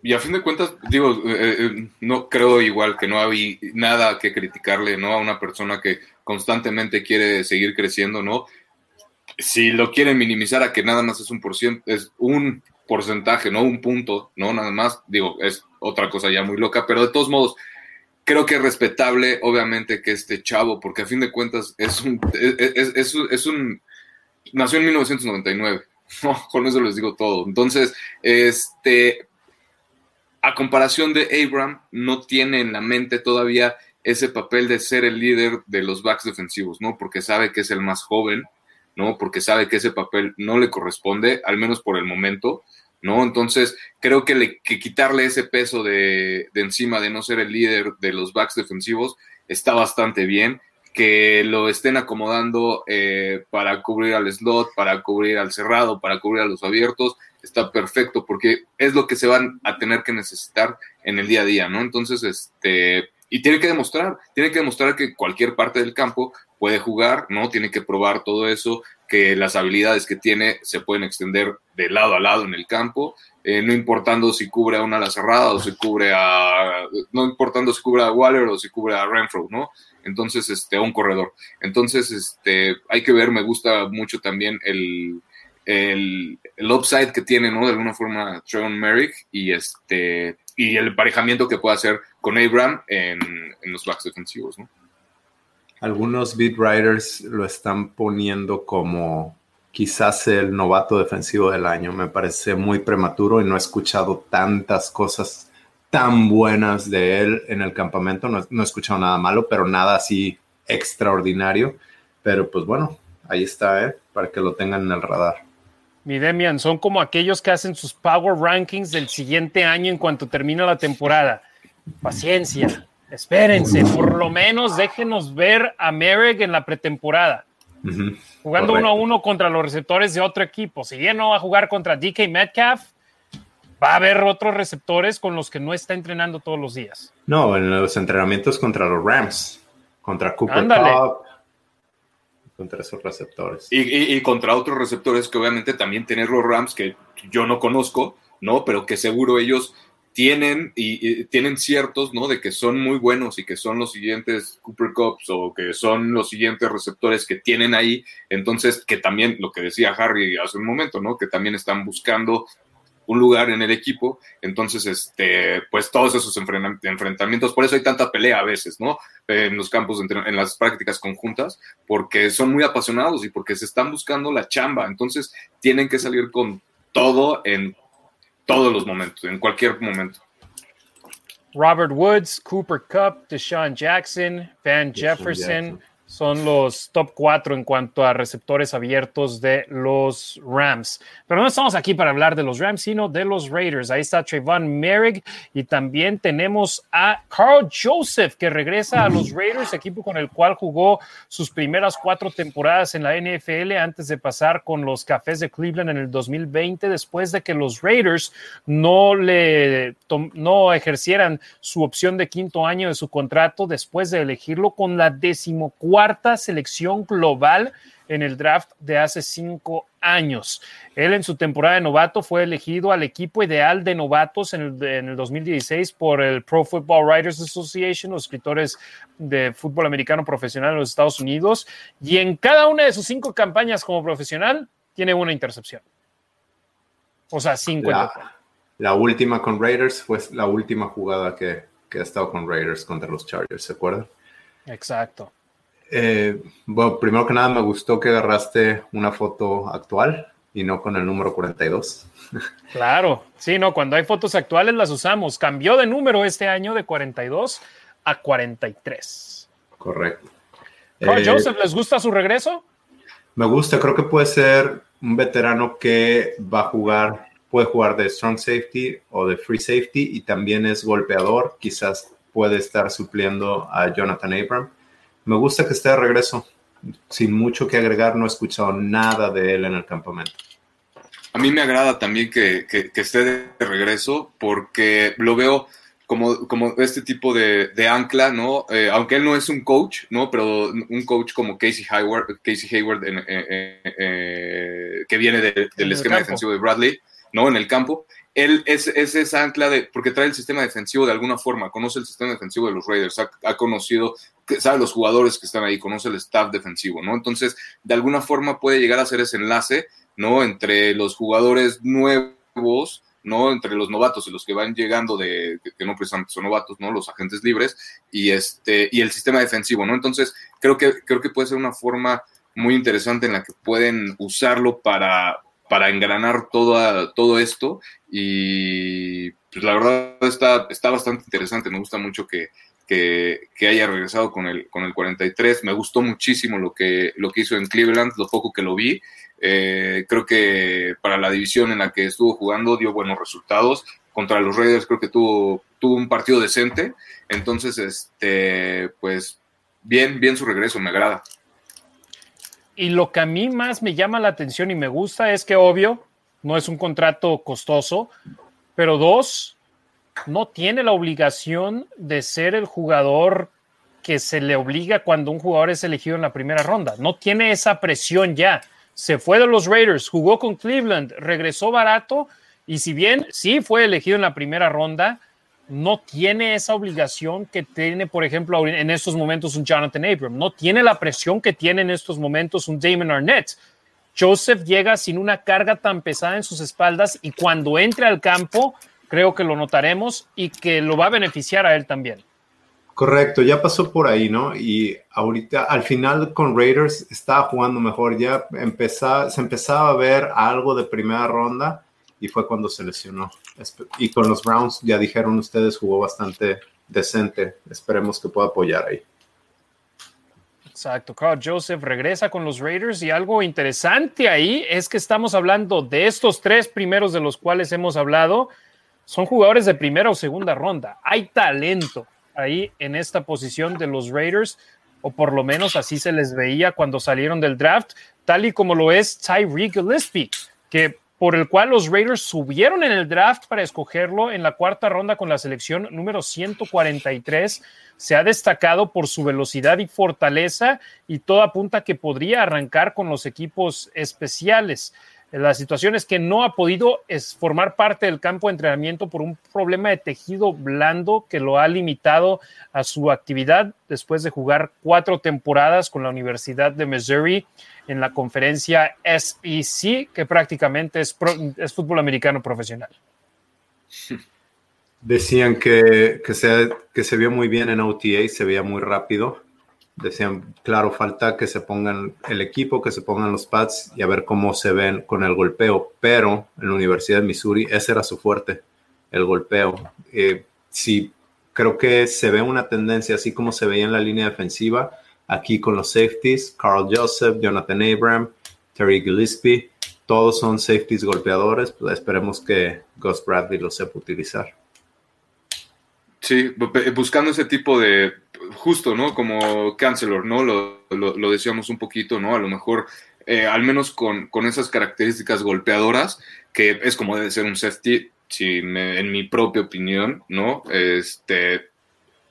y a fin de cuentas, digo, eh, eh, no creo igual que no hay nada que criticarle, ¿no? A una persona que constantemente quiere seguir creciendo, ¿no? Si lo quieren minimizar a que nada más es un por es un porcentaje, no un punto, ¿no? Nada más, digo, es otra cosa ya muy loca, pero de todos modos, creo que es respetable, obviamente, que este chavo, porque a fin de cuentas es un, es, es, es un, nació en 1999, [laughs] ¿no? Con eso les digo todo. Entonces, este, a comparación de Abram, no tiene en la mente todavía ese papel de ser el líder de los backs defensivos, ¿no? Porque sabe que es el más joven, ¿no? Porque sabe que ese papel no le corresponde, al menos por el momento, ¿no? Entonces, creo que, le, quitarle ese peso de, encima de no ser el líder de los backs defensivos está bastante bien. Que lo estén acomodando eh, para cubrir al slot, para cubrir al cerrado, para cubrir a los abiertos, está perfecto, porque es lo que se van a tener que necesitar en el día a día, ¿no? Entonces, este, y tiene que demostrar, tiene que demostrar que cualquier parte del campo puede jugar, ¿no? Tiene que probar todo eso, que las habilidades que tiene se pueden extender de lado a lado en el campo, eh, no importando si cubre a una ala cerrada o si cubre a, no importando si cubre a Waller o si cubre a Renfro, ¿no? Entonces, este, un corredor. Entonces, este, hay que ver, me gusta mucho también el, el, el, upside que tiene, ¿no? De alguna forma, Trevon Merrick y este y el emparejamiento que puede hacer con Abram en, en los backs defensivos, ¿no? Algunos beat writers lo están poniendo como quizás el novato defensivo del año. Me parece muy prematuro y no he escuchado tantas cosas tan buenas de él en el campamento. No, no he escuchado nada malo, pero nada así extraordinario. Pero pues bueno, ahí está, ¿eh? para que lo tengan en el radar. Mi Demian, son como aquellos que hacen sus power rankings del siguiente año en cuanto termina la temporada. Paciencia, espérense, por lo menos déjenos ver a Merrick en la pretemporada. Uh -huh. Jugando Correcto. uno a uno contra los receptores de otro equipo. Si bien no va a jugar contra DK Metcalf, va a haber otros receptores con los que no está entrenando todos los días. No, en los entrenamientos contra los Rams, contra Cooper. Cup, contra esos receptores. Y, y, y, contra otros receptores que obviamente también tienen los Rams que yo no conozco, ¿no? Pero que seguro ellos tienen y, y, tienen ciertos, ¿no? De que son muy buenos y que son los siguientes Cooper Cups o que son los siguientes receptores que tienen ahí. Entonces, que también lo que decía Harry hace un momento, ¿no? Que también están buscando un lugar en el equipo, entonces, este, pues todos esos enfrentamientos, por eso hay tanta pelea a veces, ¿no? En los campos, en las prácticas conjuntas, porque son muy apasionados y porque se están buscando la chamba, entonces tienen que salir con todo en todos los momentos, en cualquier momento. Robert Woods, Cooper Cup, Deshaun Jackson, Van Jefferson, Jackson son los top cuatro en cuanto a receptores abiertos de los Rams. Pero no estamos aquí para hablar de los Rams, sino de los Raiders. Ahí está Trayvon Merrick y también tenemos a Carl Joseph, que regresa a los Raiders, equipo con el cual jugó sus primeras cuatro temporadas en la NFL antes de pasar con los Cafés de Cleveland en el 2020, después de que los Raiders no le no ejercieran su opción de quinto año de su contrato después de elegirlo con la decimocuarta cuarta selección global en el draft de hace cinco años. Él en su temporada de novato fue elegido al equipo ideal de novatos en el, en el 2016 por el Pro Football Writers Association, los escritores de fútbol americano profesional en los Estados Unidos, y en cada una de sus cinco campañas como profesional tiene una intercepción. O sea, cinco. La, la última con Raiders fue la última jugada que, que ha estado con Raiders contra los Chargers, ¿se acuerdan? Exacto. Eh, bueno, primero que nada me gustó que agarraste una foto actual y no con el número 42. [laughs] Claro, sí, no, cuando hay fotos actuales las usamos. Cambió de número este año de 42 a 43. Correcto. Eh, Joseph, ¿les gusta su regreso? Me gusta, creo que puede ser un veterano que va a jugar, puede jugar de strong safety o de free safety y también es golpeador, quizás puede estar supliendo a Jonathan Abram me gusta que esté de regreso. Sin mucho que agregar, no he escuchado nada de él en el campamento. A mí me agrada también que, que, que esté de regreso porque lo veo como, como este tipo de, de ancla, ¿no? Eh, aunque él no es un coach, ¿no? Pero un coach como Casey Hayward, Casey Hayward en, eh, eh, que viene de, del esquema defensivo de Bradley, ¿no? En el campo. Él es, esa ancla de, porque trae el sistema defensivo de alguna forma, conoce el sistema defensivo de los Raiders, ha, conocido, sabe los jugadores que están ahí, conoce el staff defensivo, ¿no? Entonces, de alguna forma puede llegar a ser ese enlace, ¿no? Entre los jugadores nuevos, ¿no? Entre los novatos y los que van llegando de, que, no precisamente son novatos, ¿no? Los agentes libres y este, y el sistema defensivo, ¿no? Entonces, creo que, creo que puede ser una forma muy interesante en la que pueden usarlo para, para engranar todo, todo esto. Y pues la verdad está, está bastante interesante, me gusta mucho que, que, haya regresado con el, con el 43, me gustó muchísimo lo que, lo que hizo en Cleveland, lo poco que lo vi, eh, creo que para la división en la que estuvo jugando dio buenos resultados, contra los Raiders creo que tuvo, tuvo un partido decente, entonces, este, pues bien, bien su regreso, me agrada. Y lo que a mí más me llama la atención y me gusta es que, obvio, no es un contrato costoso, pero dos, no tiene la obligación de ser el jugador que se le obliga cuando un jugador es elegido en la primera ronda. No tiene esa presión ya. Se fue de los Raiders, jugó con Cleveland, regresó barato y si bien sí fue elegido en la primera ronda, no tiene esa obligación que tiene, por ejemplo, en estos momentos un Jonathan Abram, no tiene la presión que tiene en estos momentos un Damon Arnett. Joseph llega sin una carga tan pesada en sus espaldas y cuando entre al campo, creo que lo notaremos y que lo va a beneficiar a él también. Correcto, ya pasó por ahí, ¿no? Y ahorita al final con Raiders estaba jugando mejor, ya empezaba, se empezaba a ver algo de primera ronda y fue cuando se lesionó. Y con los Browns, ya dijeron ustedes, jugó bastante decente. Esperemos que pueda apoyar ahí. Exacto, Carl Joseph regresa con los Raiders y algo interesante ahí es que estamos hablando de estos tres primeros de los cuales hemos hablado, son jugadores de primera o segunda ronda. Hay talento ahí en esta posición de los Raiders, o por lo menos así se les veía cuando salieron del draft, tal y como lo es Tyreek Gillespie, que por el cual los Raiders subieron en el draft para escogerlo en la cuarta ronda con la selección número 143. Se ha destacado por su velocidad y fortaleza y todo apunta que podría arrancar con los equipos especiales. La situación es que no ha podido formar parte del campo de entrenamiento por un problema de tejido blando que lo ha limitado a su actividad después de jugar cuatro temporadas con la Universidad de Missouri en la conferencia SEC, que prácticamente es, fútbol americano profesional. Decían que, que, se, que se vio muy bien en OTA, se veía muy rápido. Decían, claro, falta que se pongan el equipo, que se pongan los pads y a ver cómo se ven con el golpeo. Pero en la Universidad de Missouri ese era su fuerte, el golpeo. Eh, sí, creo que se ve una tendencia, así como se veía en la línea defensiva, aquí con los safeties, Carl Joseph, Jonathan Abram, Terry Gillespie, todos son safeties golpeadores, pues esperemos que Gus Bradley lo sepa utilizar. Sí, buscando ese tipo de, justo, ¿no? Como Cancelor, ¿no? Lo, decíamos un poquito, ¿no? A lo mejor, eh, al menos con, esas características golpeadoras, que es como debe ser un safety, si en mi propia opinión, ¿no? Este,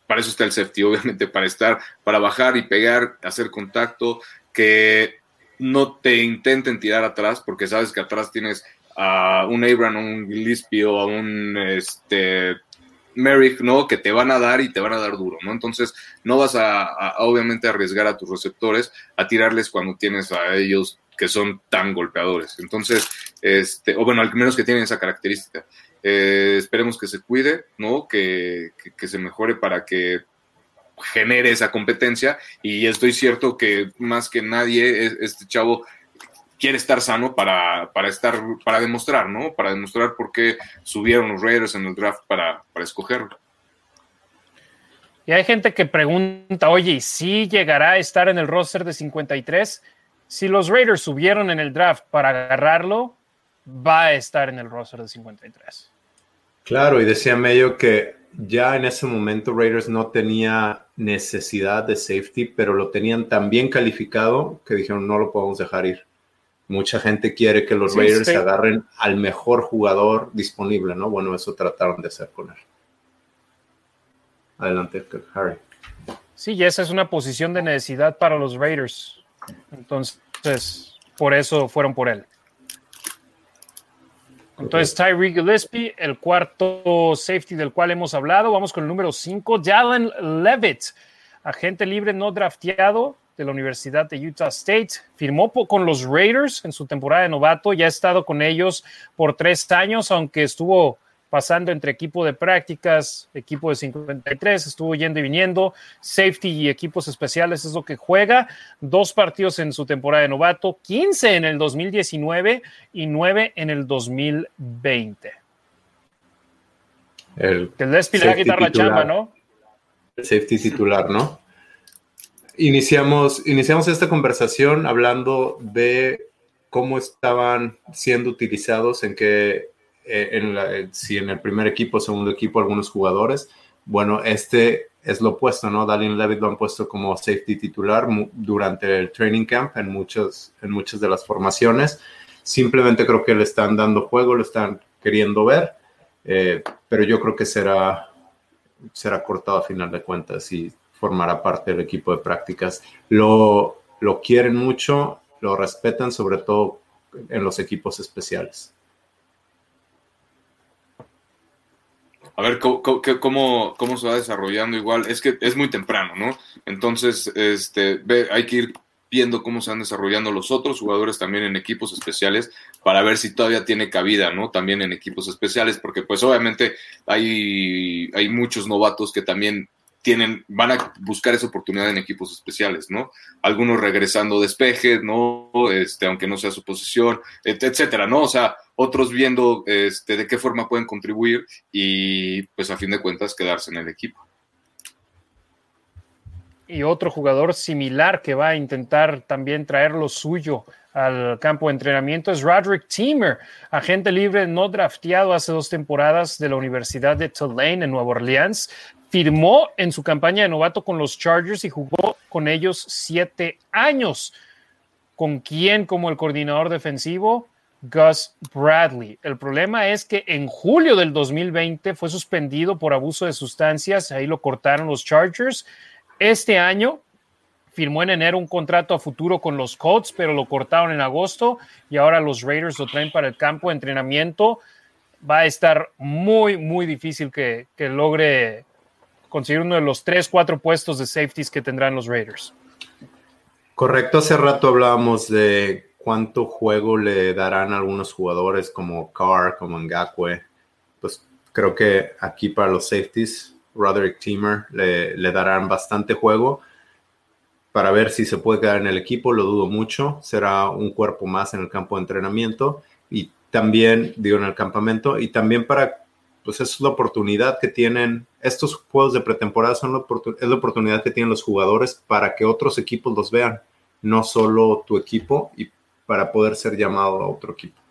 para eso está el safety, [laughs] obviamente, para estar, para bajar y pegar, hacer contacto, que no te intenten tirar atrás, porque sabes que atrás tienes a un Abram, un Gillespie o a un este, Merrick, ¿no? Que te van a dar y te van a dar duro, ¿no? Entonces, no vas a, obviamente arriesgar a tus receptores a tirarles cuando tienes a ellos que son tan golpeadores. Entonces, este, o bueno, al menos que tienen esa característica. Eh, esperemos que se cuide, ¿no? Que, se mejore para que genere esa competencia. Y estoy cierto que más que nadie, este chavo quiere estar sano para, estar, para demostrar, ¿no? Para demostrar por qué subieron los Raiders en el draft para, para escogerlo. Y hay gente que pregunta, oye, ¿y si llegará a estar en el roster de 53? Si los Raiders subieron en el draft para agarrarlo, va a estar en el roster de 53. Claro, y decía medio que ya en ese momento Raiders no tenía necesidad de safety, pero lo tenían tan bien calificado que dijeron no lo podemos dejar ir. Mucha gente quiere que los Raiders se agarren al mejor jugador disponible, ¿no? Bueno, eso trataron de hacer con él. Adelante, Harry. Sí, y esa es una posición de necesidad para los Raiders. Entonces, por eso fueron por él. Entonces, Tyree Gillespie, el cuarto safety del cual hemos hablado. Vamos con el número 5, Jalen Levitt, agente libre no drafteado de la Universidad de Utah State. Firmó con los Raiders en su temporada de novato. Ya ha estado con ellos por tres años, aunque estuvo pasando entre equipo de prácticas, equipo de 53, estuvo yendo y viniendo, safety y equipos especiales es lo que juega, dos partidos en su temporada de novato, 15 en el 2019 y 9 en el 2020. El que le va a quitar la chamba, ¿no? El safety titular, ¿no? Iniciamos, iniciamos esta conversación hablando de cómo estaban siendo utilizados, en qué eh, en si en el primer equipo, segundo equipo, algunos jugadores. Bueno, este es lo opuesto, ¿no? Dallin Levitt lo han puesto como safety titular durante el training camp en, muchos, en muchas de las formaciones. Simplemente creo que le están dando juego, lo están queriendo ver, eh, pero yo creo que será, será cortado a final de cuentas y formará parte del equipo de prácticas. Lo, lo quieren mucho, lo respetan, sobre todo en los equipos especiales. a ver cómo, cómo, se va desarrollando igual. Es que es muy temprano, ¿no? Entonces, este, hay que ir viendo cómo se van desarrollando los otros jugadores también en equipos especiales para ver si todavía tiene cabida, ¿no? También en equipos especiales, porque pues obviamente hay, hay muchos novatos que también tienen, van a buscar esa oportunidad en equipos especiales, ¿no? Algunos regresando despeje, ¿no? Este, aunque no sea su posición, etcétera, ¿no? O sea, otros viendo este, de qué forma pueden contribuir y pues a fin de cuentas quedarse en el equipo. Y otro jugador similar que va a intentar también traer lo suyo al campo de entrenamiento es Roderick Teamer, agente libre no drafteado hace dos temporadas de la Universidad de Tulane en Nueva Orleans firmó en su campaña de novato con los Chargers y jugó con ellos siete años. ¿Con quién como el coordinador defensivo? Gus Bradley. El problema es que en julio del 2020 fue suspendido por abuso de sustancias, ahí lo cortaron los Chargers. Este año firmó en enero un contrato a futuro con los Colts, pero lo cortaron en agosto y ahora los Raiders lo traen para el campo de entrenamiento. Va a estar muy, muy difícil que, que logre conseguir uno de los tres, cuatro puestos de safeties que tendrán los Raiders. Correcto, hace rato hablábamos de cuánto juego le darán a algunos jugadores como Carr, como Ngakwe. Pues creo que aquí para los safeties, Roderick Teamer le, le darán bastante juego para ver si se puede quedar en el equipo, lo dudo mucho. Será un cuerpo más en el campo de entrenamiento y también, digo, en el campamento, y también para pues es la oportunidad que tienen, estos juegos de pretemporada son la es la oportunidad que tienen los jugadores para que otros equipos los vean, no solo tu equipo, y para poder ser llamado a otro equipo.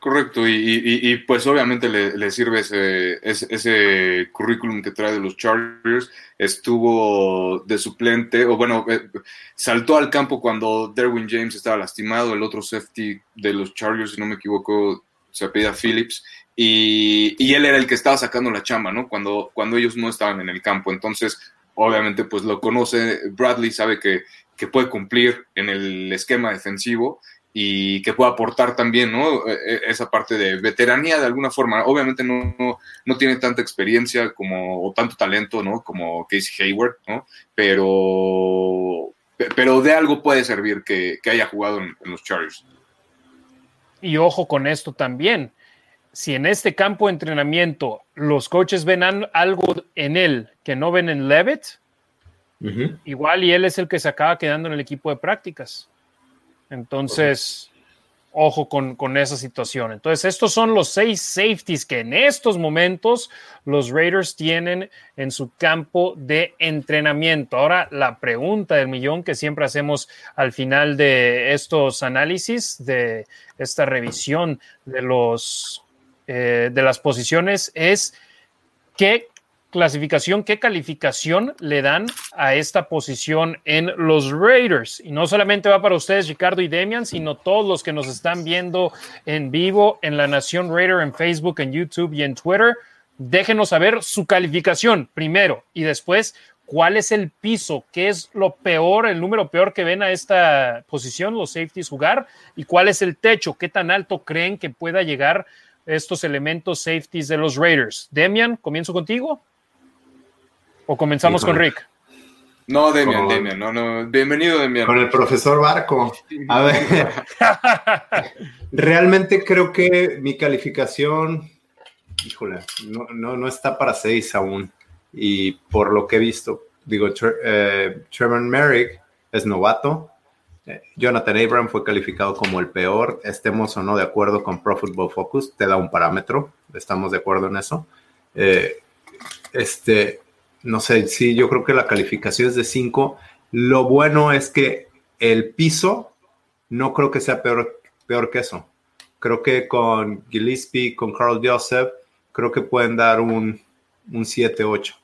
Correcto, y, pues obviamente le, sirve ese, ese, currículum que trae de los Chargers. Estuvo de suplente, o bueno, eh, saltó al campo cuando Derwin James estaba lastimado, el otro safety de los Chargers, si no me equivoco, se apellida Phillips, y, él era el que estaba sacando la chamba, ¿no? Cuando, cuando ellos no estaban en el campo. Entonces, obviamente, pues lo conoce, Bradley sabe que, que puede cumplir en el esquema defensivo y que puede aportar también, ¿no? E, e, esa parte de veteranía de alguna forma. Obviamente no, no, tiene tanta experiencia como, o tanto talento, ¿no? Como Casey Hayward, ¿no? Pero, pero de algo puede servir que, que haya jugado en, en los Chargers. Y ojo con esto también si en este campo de entrenamiento los coaches ven algo en él que no ven en Levitt, igual y él es el que se acaba quedando en el equipo de prácticas. Entonces, ojo con, con, esa situación. Entonces, estos son los seis safeties que en estos momentos los Raiders tienen en su campo de entrenamiento. Ahora, la pregunta del millón que siempre hacemos al final de estos análisis, de esta revisión de los eh, de las posiciones es qué clasificación, qué calificación le dan a esta posición en los Raiders. Y no solamente va para ustedes, Ricardo y Demian, sino todos los que nos están viendo en vivo en La Nación Raider, en Facebook, en YouTube y en Twitter. Déjenos saber su calificación primero y después cuál es el piso, qué es lo peor, el número peor que ven a esta posición, los safeties jugar, y cuál es el techo, qué tan alto creen que pueda llegar estos elementos safeties de los Raiders. Demian, comienzo contigo. ¿O comenzamos con Rick? No, Demian, Demian, no, no. Bienvenido, Demian. Con el profesor Barco. A ver. [laughs] realmente creo que mi calificación, híjole, no, no, no está para seis aún. Y por lo que he visto, digo, eh, Trevor Merrick es novato. Jonathan Abram fue calificado como el peor. Estemos o no de acuerdo con Pro Football Focus, te da un parámetro. Estamos de acuerdo en eso. Eh, este, no sé, sí, yo creo que la calificación es de 5. Lo bueno es que el piso no creo que sea peor, peor que eso. Creo que con Gillespie, con Carl Joseph, creo que pueden dar un, un 7-8.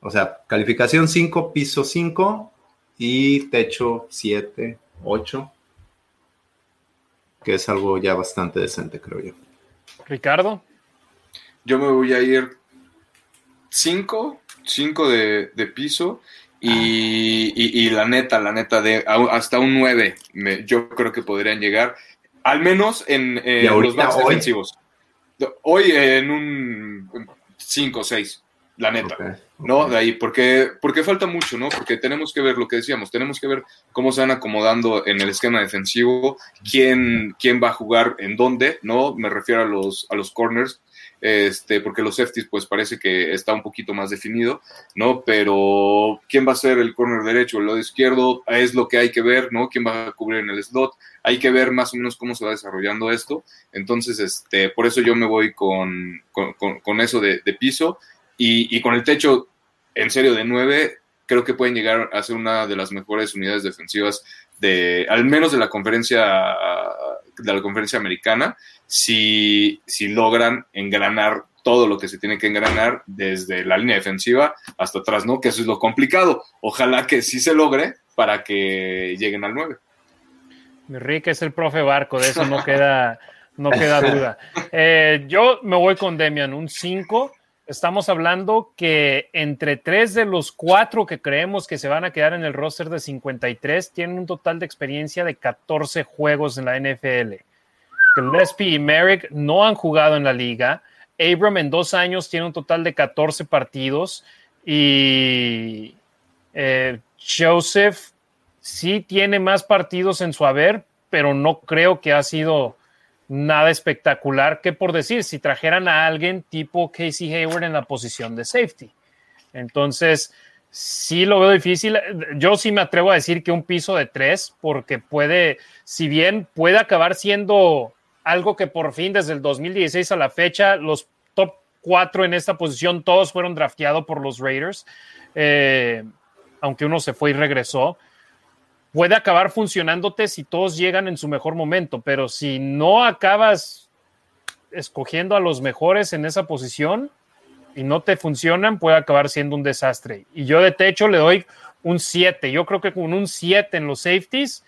O sea, calificación 5, piso 5 y techo 7, 8, que es algo ya bastante decente, creo yo. Ricardo. Yo me voy a ir 5, 5 de, de, piso y, y, y, la neta, la neta, de hasta un 9, me, yo creo que podrían llegar, al menos en eh, los más defensivos. Hoy en un 5 o 6 la neta, ¿no? De ahí, porque, porque falta mucho, ¿no? Porque tenemos que ver lo que decíamos, tenemos que ver cómo se van acomodando en el esquema defensivo, quién, quién va a jugar en dónde, ¿no? Me refiero a los, a los corners, este, porque los safeties, pues parece que está un poquito más definido, ¿no? Pero quién va a ser el corner derecho, el lado izquierdo, es lo que hay que ver, ¿no? Quién va a cubrir en el slot, hay que ver más o menos cómo se va desarrollando esto. Entonces, este, por eso yo me voy con, con, con eso de, de piso y, con el techo, en serio, de 9, creo que pueden llegar a ser una de las mejores unidades defensivas de, al menos de la conferencia, de la conferencia americana, si, si logran engranar todo lo que se tiene que engranar desde la línea defensiva hasta atrás, ¿no? Que eso es lo complicado. Ojalá que sí se logre para que lleguen al 9. Rick es el profe Barco, de eso no queda, no queda duda. Eh, yo me voy con Demian, un 5 Estamos hablando que entre tres de los cuatro que creemos que se van a quedar en el roster de 53 tienen un total de experiencia de 14 juegos en la NFL. Gillespie y Merrick no han jugado en la liga. Abram en dos años tiene un total de 14 partidos y eh, Joseph sí tiene más partidos en su haber, pero no creo que ha sido nada espectacular que por decir, si trajeran a alguien tipo Casey Hayward en la posición de safety. Entonces, sí lo veo difícil. Yo sí me atrevo a decir que un piso de tres, porque puede, si bien puede acabar siendo algo que por fin desde el 2016 a la fecha, los top cuatro en esta posición, todos fueron drafteados por los Raiders, eh, aunque uno se fue y regresó puede acabar funcionándote si todos llegan en su mejor momento, pero si no acabas escogiendo a los mejores en esa posición y no te funcionan, puede acabar siendo un desastre. Y yo de techo le doy un 7. Yo creo que con un 7 en los safeties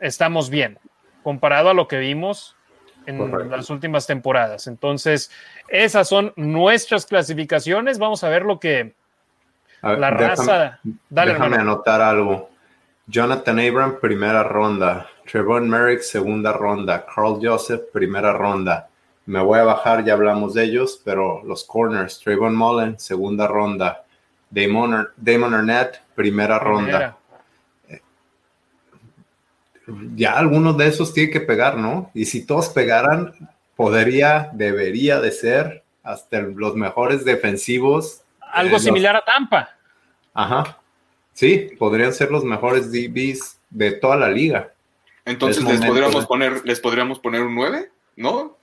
estamos bien, comparado a lo que vimos en las últimas temporadas. Entonces, esas son nuestras clasificaciones. Vamos a ver lo que la raza. Dale, déjame anotar algo. Jonathan Abram, primera ronda. Trevon Merrick, segunda ronda. Carl Joseph, primera ronda. Me voy a bajar, ya hablamos de ellos, pero los corners. Trayvon Mullen, segunda ronda. Damon, Damon Arnett, primera ronda. Eh, ya algunos de esos tienen que pegar, ¿no? Y si todos pegaran, podría, debería de ser hasta los mejores defensivos. Algo similar a Tampa. Ajá. Sí, podrían ser los mejores DBs de toda la liga. Entonces les podríamos poner, les podríamos poner un 9, ¿no?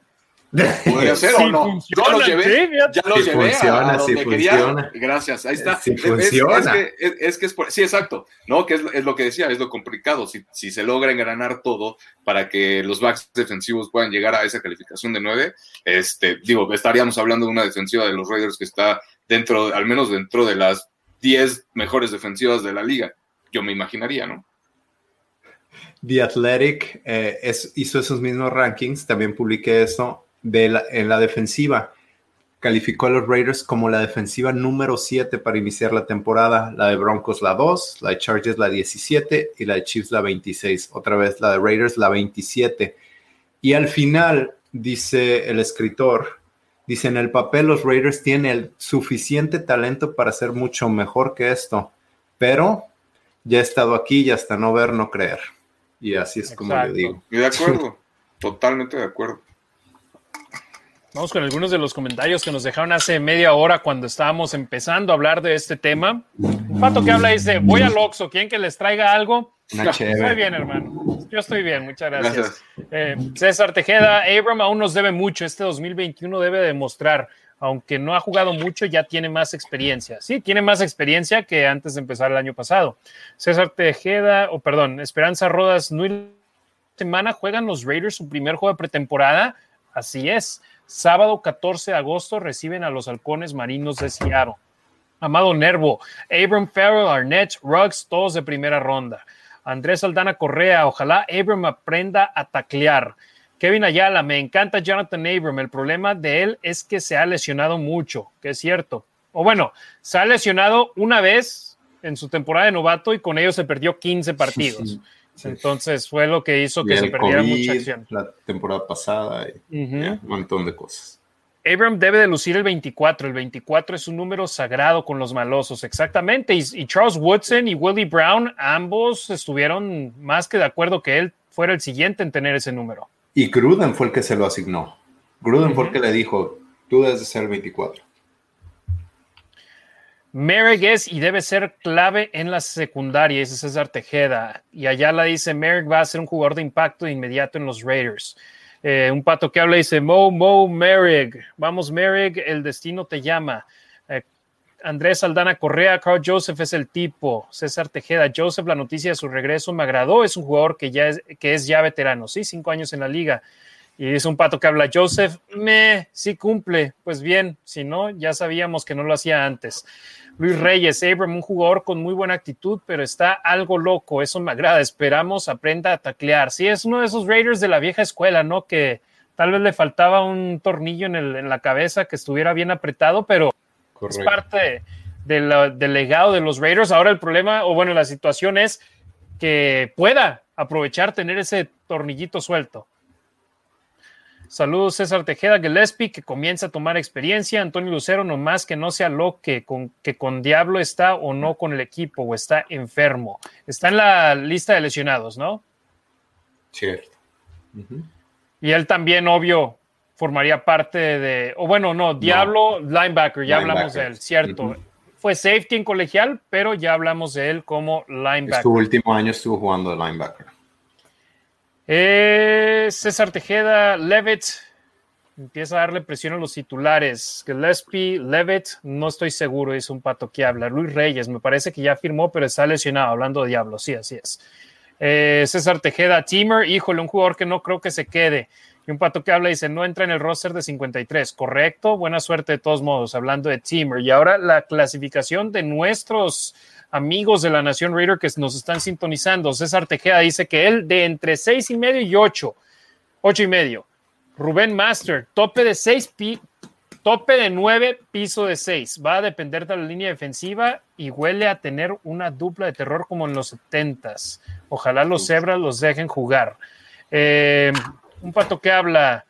[laughs] ¿Podría ser o no? Yo lo llevé, ya lo llevé funciona, a donde quería. Gracias, ahí está. Si funciona. Es, que, es, que es por, sí, exacto, ¿no? Que es, lo que decía, es lo complicado. Si, si se logra engranar todo para que los backs defensivos puedan llegar a esa calificación de 9, este, digo, estaríamos hablando de una defensiva de los Raiders que está dentro, al menos dentro de las 10 mejores defensivas de la liga. Yo me imaginaría, ¿no? The Athletic eh, hizo esos mismos rankings, también publiqué eso, de en la defensiva. Calificó a los Raiders como la defensiva número 7 para iniciar la temporada. La de Broncos la 2, la de Chargers la 17 y la de Chiefs la 26. Otra vez la de Raiders la 27. Y al final dice el escritor, dice, en el papel los Raiders tienen el suficiente talento para ser mucho mejor que esto, pero ya he estado aquí y hasta no ver, no creer. Y así es como le digo. Y de acuerdo, [laughs] totalmente de acuerdo. Vamos con algunos de los comentarios que nos dejaron hace media hora cuando estábamos empezando a hablar de este tema. Un pato que habla dice, voy al Oxxo, ¿quieren que les traiga algo? Estoy [laughs] bien, hermano. Yo estoy bien, muchas gracias. Eh, César Tejeda, Abram aún nos debe mucho. Este 2021 debe demostrar, aunque no ha jugado mucho, ya tiene más experiencia. Sí, tiene más experiencia que antes de empezar el año pasado. César Tejeda, o perdón, Esperanza Rodas, ¿no semana juegan los Raiders su primer juego de pretemporada? Así es. Sábado 14 de agosto reciben a los halcones marinos de Seattle. Amado Nervo, Abram Farrell, Arnett, Ruggs, todos de primera ronda. Andrés Aldana Correa, ojalá Abram aprenda a taclear. Kevin Ayala, me encanta Jonathan Abram. El problema de él es que se ha lesionado mucho, que es cierto. O bueno, se ha lesionado una vez en su temporada de novato y con ello se perdió 15 partidos. Entonces fue lo que hizo que se perdiera mucha acción. La temporada pasada, y, un montón de cosas. Abram debe de lucir el 24. El 24 es un número sagrado con los malosos, exactamente. Y, Charles Woodson y Willie Brown, ambos estuvieron más que de acuerdo que él fuera el siguiente en tener ese número. Y Gruden fue el que se lo asignó. Gruden fue el que le dijo, tú debes de ser el 24. Merrick es y debe ser clave en la secundaria, ese es César Tejeda. Y allá la dice, Merrick va a ser un jugador de impacto inmediato en los Raiders. Eh, un pato que habla dice, Mo, Mo, Merrick. Vamos, Merrick, el destino te llama. Eh, Andrés Aldana Correa, Carl Joseph es el tipo. César Tejeda, Joseph, la noticia de su regreso me agradó. Es un jugador que ya es, que es ya veterano, sí, cinco años en la liga. Y es un pato que habla, Joseph, me, sí cumple. Pues bien, si no, ya sabíamos que no lo hacía antes. Luis Reyes, Abram, un jugador con muy buena actitud, pero está algo loco, eso me agrada, esperamos aprenda a taclear. Sí, es uno de esos Raiders de la vieja escuela, ¿no? Que tal vez le faltaba un tornillo en, el, en la cabeza que estuviera bien apretado, pero es parte del legado de los Raiders. Ahora el problema, o bueno, la situación es que pueda aprovechar tener ese tornillito suelto. Saludos César Tejeda Gillespie, que comienza a tomar experiencia. Antonio Lucero, nomás que no sea lo que con, que con Diablo está o no con el equipo o está enfermo. Está en la lista de lesionados, ¿no? Cierto. Y él también, obvio, formaría parte de, o bueno, no, Diablo, linebacker, ya hablamos de él, cierto. Fue safety en colegial, pero ya hablamos de él como linebacker. Su último año estuvo jugando de linebacker. Eh, César Tejeda, Levitt empieza a darle presión a los titulares. Gillespie, Levitt, no estoy seguro, es un pato que habla. Luis Reyes, me parece que ya firmó, pero está lesionado, hablando de Diablo, sí, así es. Eh, César Tejeda, Teamer, híjole, un jugador que no creo que se quede. Y un pato que habla dice, no entra en el roster de 53, correcto, buena suerte de todos modos, hablando de Teamer. Y ahora la clasificación de nuestros amigos de la Nación Raider que nos están sintonizando. César Tejeda dice que él de entre seis y medio y ocho, ocho y medio. Rubén Master, tope de seis, pi, tope de nueve, piso de seis. Va a depender de la línea defensiva y huele a tener una dupla de terror como en los setentas. Ojalá los cebras los dejen jugar. Eh, un pato que habla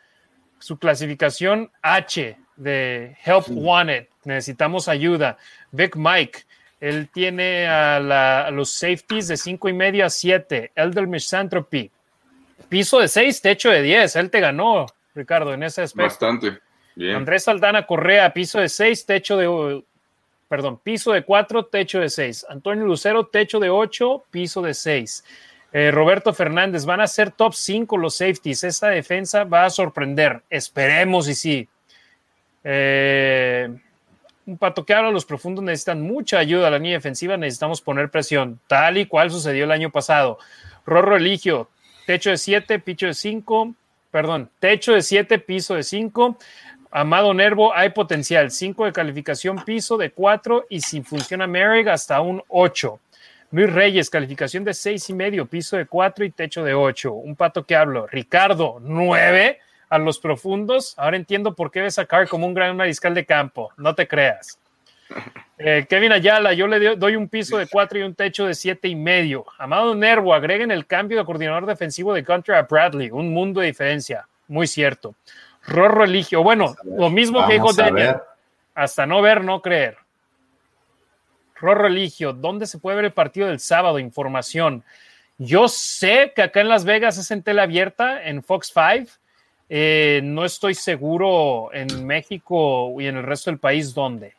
su clasificación H de Help Wanted. Necesitamos ayuda. Vic Mike, él tiene a, los safeties de 5 y medio a 7. Elder Misanthropy. Piso de 6, techo de 10. Él te ganó, Ricardo, en ese aspecto. Bastante. Bien. Andrés Saldana Correa, piso de 6, techo de. Perdón, piso de 4, techo de 6. Antonio Lucero, techo de 8, piso de 6. Eh, Roberto Fernández, van a ser top 5 los safeties. Esta defensa va a sorprender. Esperemos y sí. Eh, pato que ahora los profundos necesitan mucha ayuda a la línea defensiva, necesitamos poner presión, tal y cual sucedió el año pasado. Rorro Eligio, techo de 7, piso de 5, perdón, techo de 7, piso de 5. Amado Nervo, hay potencial, 5 de calificación, piso de 4 y si funciona Merrick hasta un 8. Luis Reyes, calificación de 6 y medio, piso de 4 y techo de 8. Un pato que hablo. Ricardo, 9 a los profundos. Ahora entiendo por qué ves a Carr como un gran mariscal de campo. No te creas. Eh, Kevin Ayala, yo le doy un piso de cuatro y un techo de siete y medio. Amado Nervo, agreguen el cambio de coordinador defensivo de contra a Bradley. Un mundo de diferencia. muy cierto. Rorro Eligio, bueno, lo mismo que dijo Daniel. Hasta no ver, no creer. Rorro Eligio, ¿dónde se puede ver el partido del sábado? Información. Yo sé que acá en Las Vegas es en tela abierta, en Fox 5. Eh, no estoy seguro en México y en el resto del país dónde.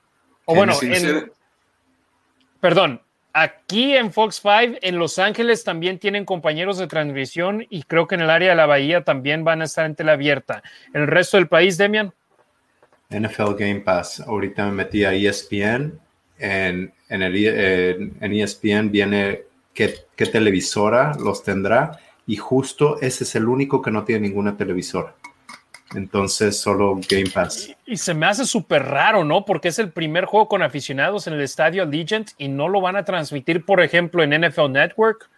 O bueno, en, perdón, aquí en Fox 5, en Los Ángeles también tienen compañeros de transmisión y creo que en el área de la Bahía también van a estar en tela abierta. ¿En el resto del país, Demian? NFL Game Pass. Ahorita me metí a ESPN. En, en, el, en ESPN viene qué, qué televisora los tendrá y justo ese es el único que no tiene ninguna televisora. Entonces solo Game Pass. Y, se me hace súper raro, ¿no? Porque es el primer juego con aficionados en el estadio Allegiant y no lo van a transmitir, por ejemplo, en NFL Network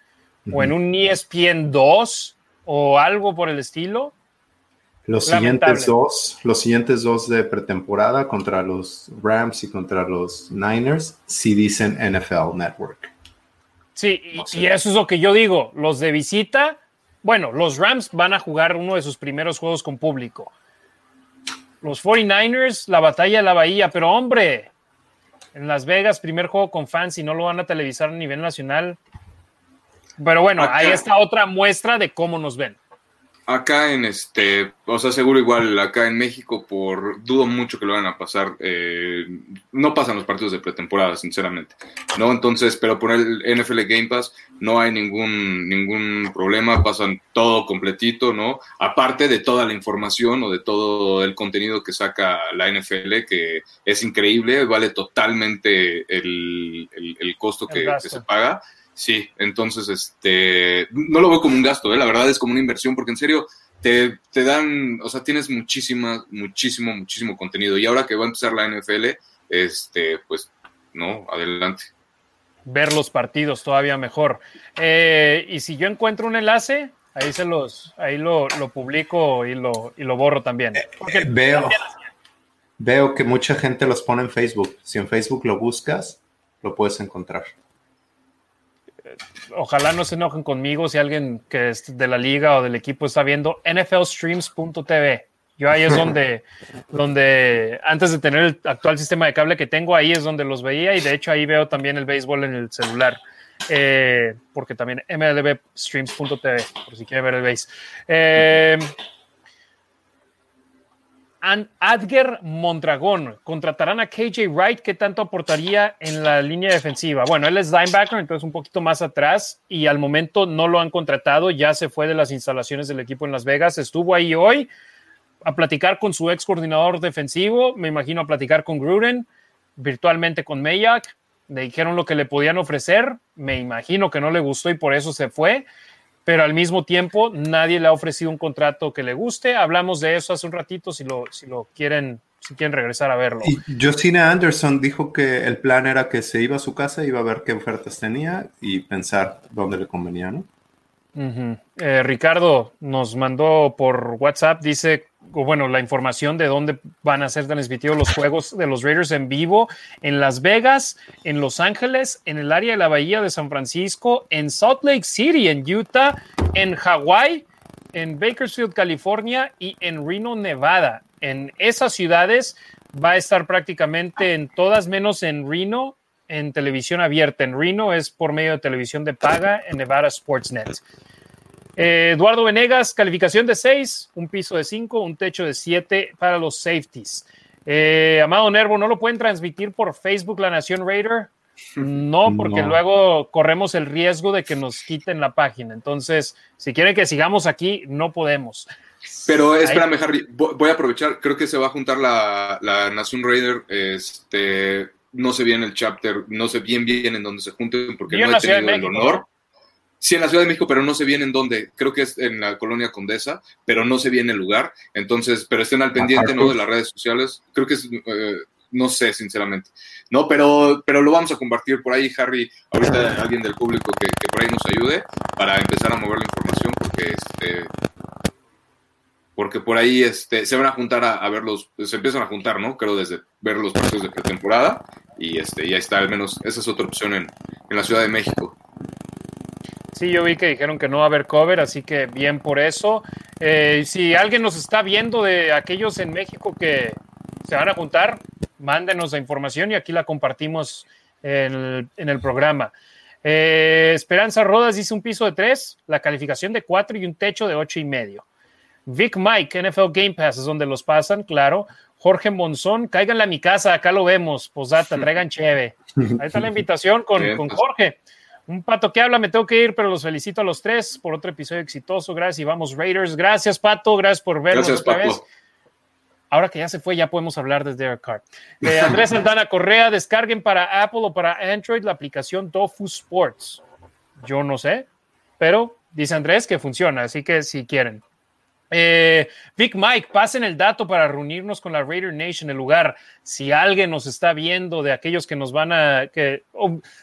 o en un ESPN 2 o algo por el estilo. Los siguientes dos, los siguientes dos de pretemporada contra los Rams y contra los Niners, sí dicen NFL Network. Sí, y, eso es lo que yo digo. Los de visita, bueno, los Rams van a jugar uno de sus primeros juegos con público. Los 49ers, la batalla de la Bahía, pero hombre, en Las Vegas, primer juego con fans y no lo van a televisar a nivel nacional. Pero bueno, ahí está otra muestra de cómo nos ven. Acá en este, o sea, seguro igual acá en México, por dudo mucho que lo van a pasar. Eh, no pasan los partidos de pretemporada, sinceramente. ¿no? Entonces, pero por el NFL Game Pass no hay ningún, ningún problema, pasan todo completito, ¿no? Aparte de toda la información o de todo el contenido que saca la NFL, que es increíble, vale totalmente el, el, costo que se paga. Sí, entonces este no lo veo como un gasto, ¿eh? la verdad es como una inversión, porque en serio te, te, dan, o sea, tienes muchísima, muchísimo, muchísimo contenido. Y ahora que va a empezar la NFL, este, pues, no, adelante. Ver los partidos todavía mejor. Eh, y si yo encuentro un enlace, ahí se los, ahí lo, lo publico y lo, y lo borro también. Eh, eh, veo, veo que mucha gente los pone en Facebook. Si en Facebook lo buscas, lo puedes encontrar ojalá no se enojen conmigo si alguien que es de la liga o del equipo está viendo nflstreams.tv. Yo ahí es [laughs] donde, donde, antes de tener el actual sistema de cable que tengo, ahí es donde los veía y de hecho ahí veo también el béisbol en el celular. Eh, porque también mlbstreams.tv, por si quieren ver el béis. Eh, Adger Mondragón. Contratarán a KJ Wright. ¿Qué tanto aportaría en la línea defensiva? Bueno, él es linebacker, entonces un poquito más atrás y al momento no lo han contratado. Ya se fue de las instalaciones del equipo en Las Vegas. Estuvo ahí hoy a platicar con su ex coordinador defensivo. Me imagino a platicar con Gruden, virtualmente con Mayak. Le dijeron lo que le podían ofrecer. Me imagino que no le gustó y por eso se fue pero al mismo tiempo nadie le ha ofrecido un contrato que le guste. Hablamos de eso hace un ratito, si lo, si lo quieren, si quieren regresar a verlo. Y Justina Anderson dijo que el plan era que se iba a su casa, iba a ver qué ofertas tenía y pensar dónde le convenía, ¿no? Eh, Ricardo nos mandó por WhatsApp, dice, bueno, la información de dónde van a ser transmitidos los juegos de los Raiders en vivo en Las Vegas, en Los Ángeles, en el área de la Bahía de San Francisco, en Salt Lake City, en Utah, en Hawái, en Bakersfield, California y en Reno, Nevada. En esas ciudades va a estar prácticamente en todas menos en Reno en televisión abierta. En Reno es por medio de televisión de paga en Nevada Sportsnet. Eh, Eduardo Venegas, calificación de 6, un piso de 5, un techo de 7 para los safeties. Eh, Amado Nervo, ¿no lo pueden transmitir por Facebook La Nación Raider? No, [laughs] porque luego corremos el riesgo de que nos quiten la página. Entonces, si quieren que sigamos aquí, no podemos. Pero espérame, Harry, voy a aprovechar, creo que se va a juntar la, la Nación Raider este, no sé bien el chapter, no sé bien bien en dónde se junten porque no he tenido el honor. Sí, en la Ciudad de México, pero no sé bien en dónde. Creo que es en la colonia Condesa, pero no sé bien el lugar. Entonces, pero estén al pendiente, ¿no? De las redes sociales. Creo que es, eh, no sé, sinceramente. No, pero, pero lo vamos a compartir por ahí, Harry. Ahorita alguien del público que, que por ahí nos ayude para empezar a mover la información, porque este, porque por ahí este, se van a juntar a, ver los, se empiezan a juntar, ¿no? Creo desde ver los partidos de pretemporada y este, ya está, al menos esa es otra opción en, en la Ciudad de México. Sí, yo vi que dijeron que no va a haber cover, así que bien por eso. Eh, si alguien nos está viendo de aquellos en México que se van a juntar, mándenos la información y aquí la compartimos en el, programa. Eh, Esperanza Rodas dice un piso de tres, la calificación de cuatro y un techo de ocho y medio. Vic Mike, NFL Game Pass es donde los pasan, claro. Jorge Monzón, cáiganle a mi casa, acá lo vemos. Posata, [laughs] traigan cheve. Ahí está la invitación con, con Jorge. Un pato que habla, me tengo que ir, pero los felicito a los tres por otro episodio exitoso. Gracias y vamos Raiders. Gracias, Pato. Gracias por vernos otra vez. Ahora que ya se fue, ya podemos hablar desde Derek Carr. Eh, Andrés [laughs] Saldana Correa, descarguen para Apple o para Android la aplicación Tofu Sports. Yo no sé, pero dice Andrés que funciona, así que si quieren. Eh, Vic Mike, pasen el dato para reunirnos con la Raider Nation, el lugar. Si alguien nos está viendo, de aquellos que nos van a, que,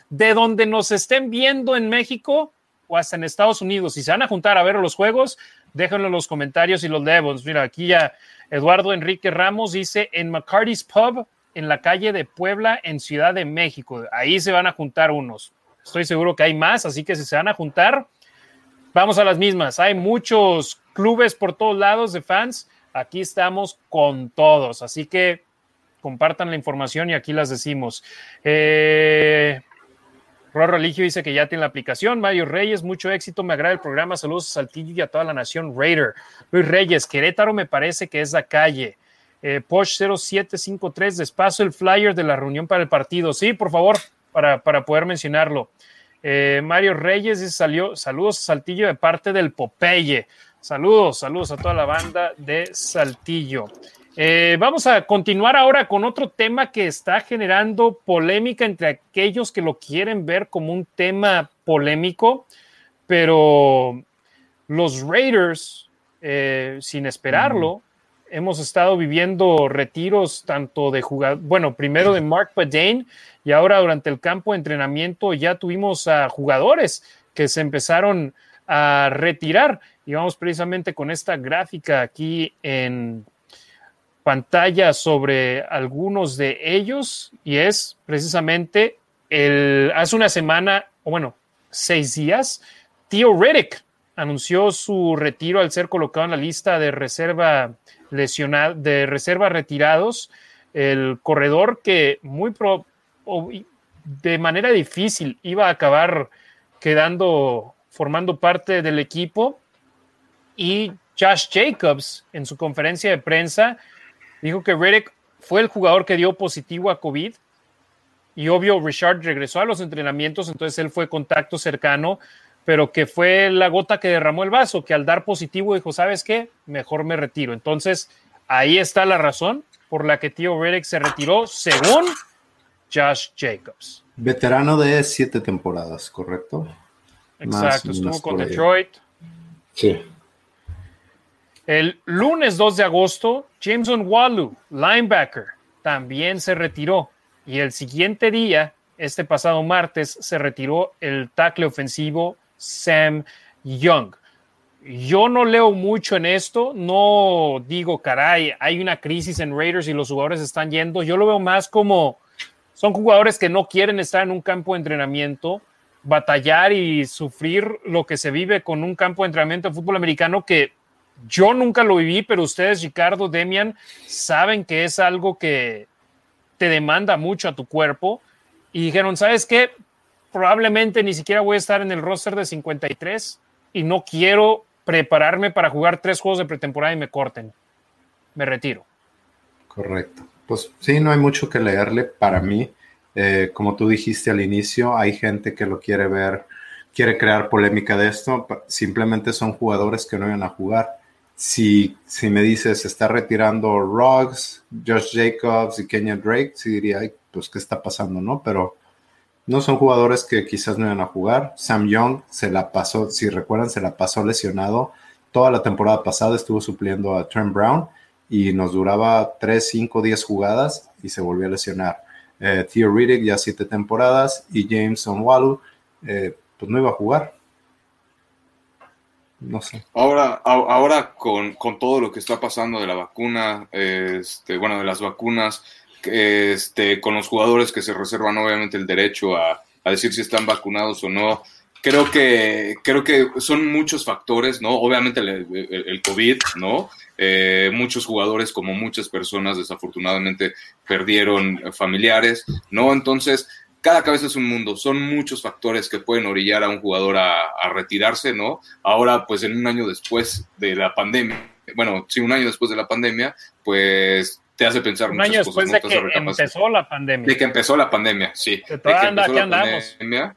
de donde nos estén viendo en México o hasta en Estados Unidos, si se van a juntar a ver los juegos, déjenlo en los comentarios y los leemos. Mira, aquí ya Eduardo Enrique Ramos dice en McCarty's Pub, en la calle de Puebla, en Ciudad de México. Ahí se van a juntar unos. Estoy seguro que hay más, así que si se van a juntar, vamos a las mismas. Hay muchos clubes por todos lados de fans. Aquí estamos con todos, así que compartan la información y aquí las decimos. Eh, Religio dice que ya tiene la aplicación. Mario Reyes, mucho éxito, me agrada el programa. Saludos a Saltillo y a toda la nación Raider. Luis Reyes, Querétaro me parece que es la calle. Eh, Posh 0753, despacio el flyer de la reunión para el partido. Sí, por favor, para, para poder mencionarlo. Eh, Mario Reyes dice, salió, saludos a Saltillo de parte del Popeye. Saludos, saludos a toda la banda de Saltillo. Eh, vamos a continuar ahora con otro tema que está generando polémica entre aquellos que lo quieren ver como un tema polémico, pero los Raiders, eh, sin esperarlo, hemos estado viviendo retiros tanto de jugar, bueno, primero de Mark Padane y ahora durante el campo de entrenamiento ya tuvimos a jugadores que se empezaron a retirar. Y vamos precisamente con esta gráfica aquí en pantalla sobre algunos de ellos y es precisamente el, hace una semana, o bueno, seis días, Theo Reddick anunció su retiro al ser colocado en la lista de reserva lesionada, de reserva retirados, el corredor que muy pro, de manera difícil iba a acabar quedando formando parte del equipo. Y Josh Jacobs en su conferencia de prensa dijo que Reddick fue el jugador que dio positivo a COVID. Y obvio Richard regresó a los entrenamientos, entonces él fue contacto cercano, pero que fue la gota que derramó el vaso, que al dar positivo dijo, ¿sabes qué? Mejor me retiro. Entonces, ahí está la razón por la que Tío Reddick se retiró, según Josh Jacobs. Veterano de siete temporadas, ¿correcto? Exacto, estuvo con Detroit. Sí. El lunes 2 de agosto, Jameson Wallu, linebacker, también se retiró. Y el siguiente día, este pasado martes, se retiró el tackle ofensivo Sam Young. Yo no leo mucho en esto, no digo, caray, hay una crisis en Raiders y los jugadores están yendo. Yo lo veo más como son jugadores que no quieren estar en un campo de entrenamiento, batallar y sufrir lo que se vive con un campo de entrenamiento de fútbol americano que yo nunca lo viví, pero ustedes, Ricardo, Demian, saben que es algo que te demanda mucho a tu cuerpo. Y dijeron, ¿sabes qué? Probablemente ni siquiera voy a estar en el roster de 53 y no quiero prepararme para jugar tres juegos de pretemporada y me corten. Me retiro. Correcto. Pues sí, no hay mucho que leerle para mí. Eh, como tú dijiste al inicio, hay gente que lo quiere ver, quiere crear polémica de esto. Simplemente son jugadores que no iban a jugar. Si, si me dices, está retirando Ruggs, Josh Jacobs y Kenya Drake, sí diría, pues, ¿qué está pasando, no? Pero no son jugadores que quizás no iban a jugar. Sam Young se la pasó, si recuerdan, se la pasó lesionado. Toda la temporada pasada estuvo supliendo a Trent Brown y nos duraba 3, 5, 10 jugadas y se volvió a lesionar eh, Theo Riddick ya siete temporadas y James Onwalu, eh, pues no iba a jugar. No sé. Ahora, ahora con, todo lo que está pasando de la vacuna, este, bueno, de las vacunas, este, con los jugadores que se reservan obviamente el derecho a, decir si están vacunados o no, creo que, creo que son muchos factores, ¿no? Obviamente el, COVID, ¿no? Eh, muchos jugadores, como muchas personas, desafortunadamente perdieron familiares, ¿no? Entonces, cada cabeza es un mundo, son muchos factores que pueden orillar a un jugador a, retirarse, ¿no? Ahora, pues en un año después de la pandemia, bueno, sí, un año después de la pandemia, pues te hace pensar un año después de que empezó la pandemia. De que empezó la pandemia, sí. De, que empezó la pandemia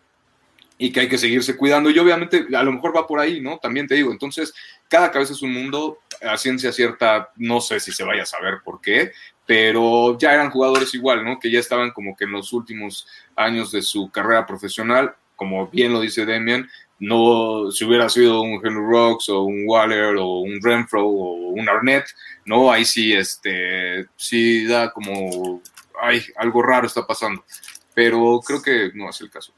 y que hay que seguirse cuidando. Y obviamente a lo mejor va por ahí, ¿no? También te digo, entonces cada cabeza es un mundo, a ciencia cierta, no sé si se vaya a saber por qué, pero ya eran jugadores igual, ¿no? Que ya estaban como que en los últimos años de su carrera profesional, como bien lo dice Demian, no si hubiera sido un Henry Rocks o un Waller o un Renfro o un Arnett, no, ahí sí, este, sí da como, ay, algo raro está pasando, pero creo que no es el caso.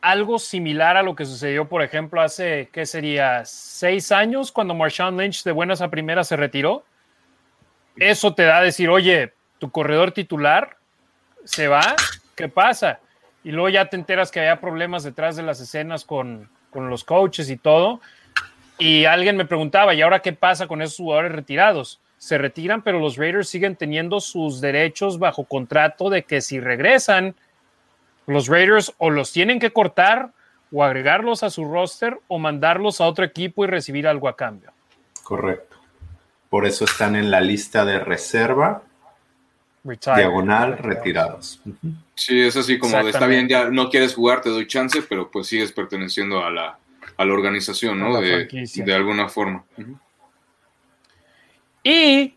Algo similar a lo que sucedió, por ejemplo, hace, ¿qué sería? Seis años, cuando Marshawn Lynch de buenas a primeras se retiró eso te da a decir, oye, tu corredor titular se va, ¿qué pasa? Y luego ya te enteras que había problemas detrás de las escenas con, los coaches y todo. Y alguien me preguntaba, ¿y ahora qué pasa con esos jugadores retirados? Se retiran, pero los Raiders siguen teniendo sus derechos bajo contrato de que si regresan, los Raiders o los tienen que cortar o agregarlos a su roster o mandarlos a otro equipo y recibir algo a cambio. Correcto. Por eso están en la lista de reserva, diagonal, retirados. Sí, es así como está bien, ya no quieres jugar, te doy chance, pero pues sigues perteneciendo a la, a la organización, ¿no? De, de, alguna forma. Y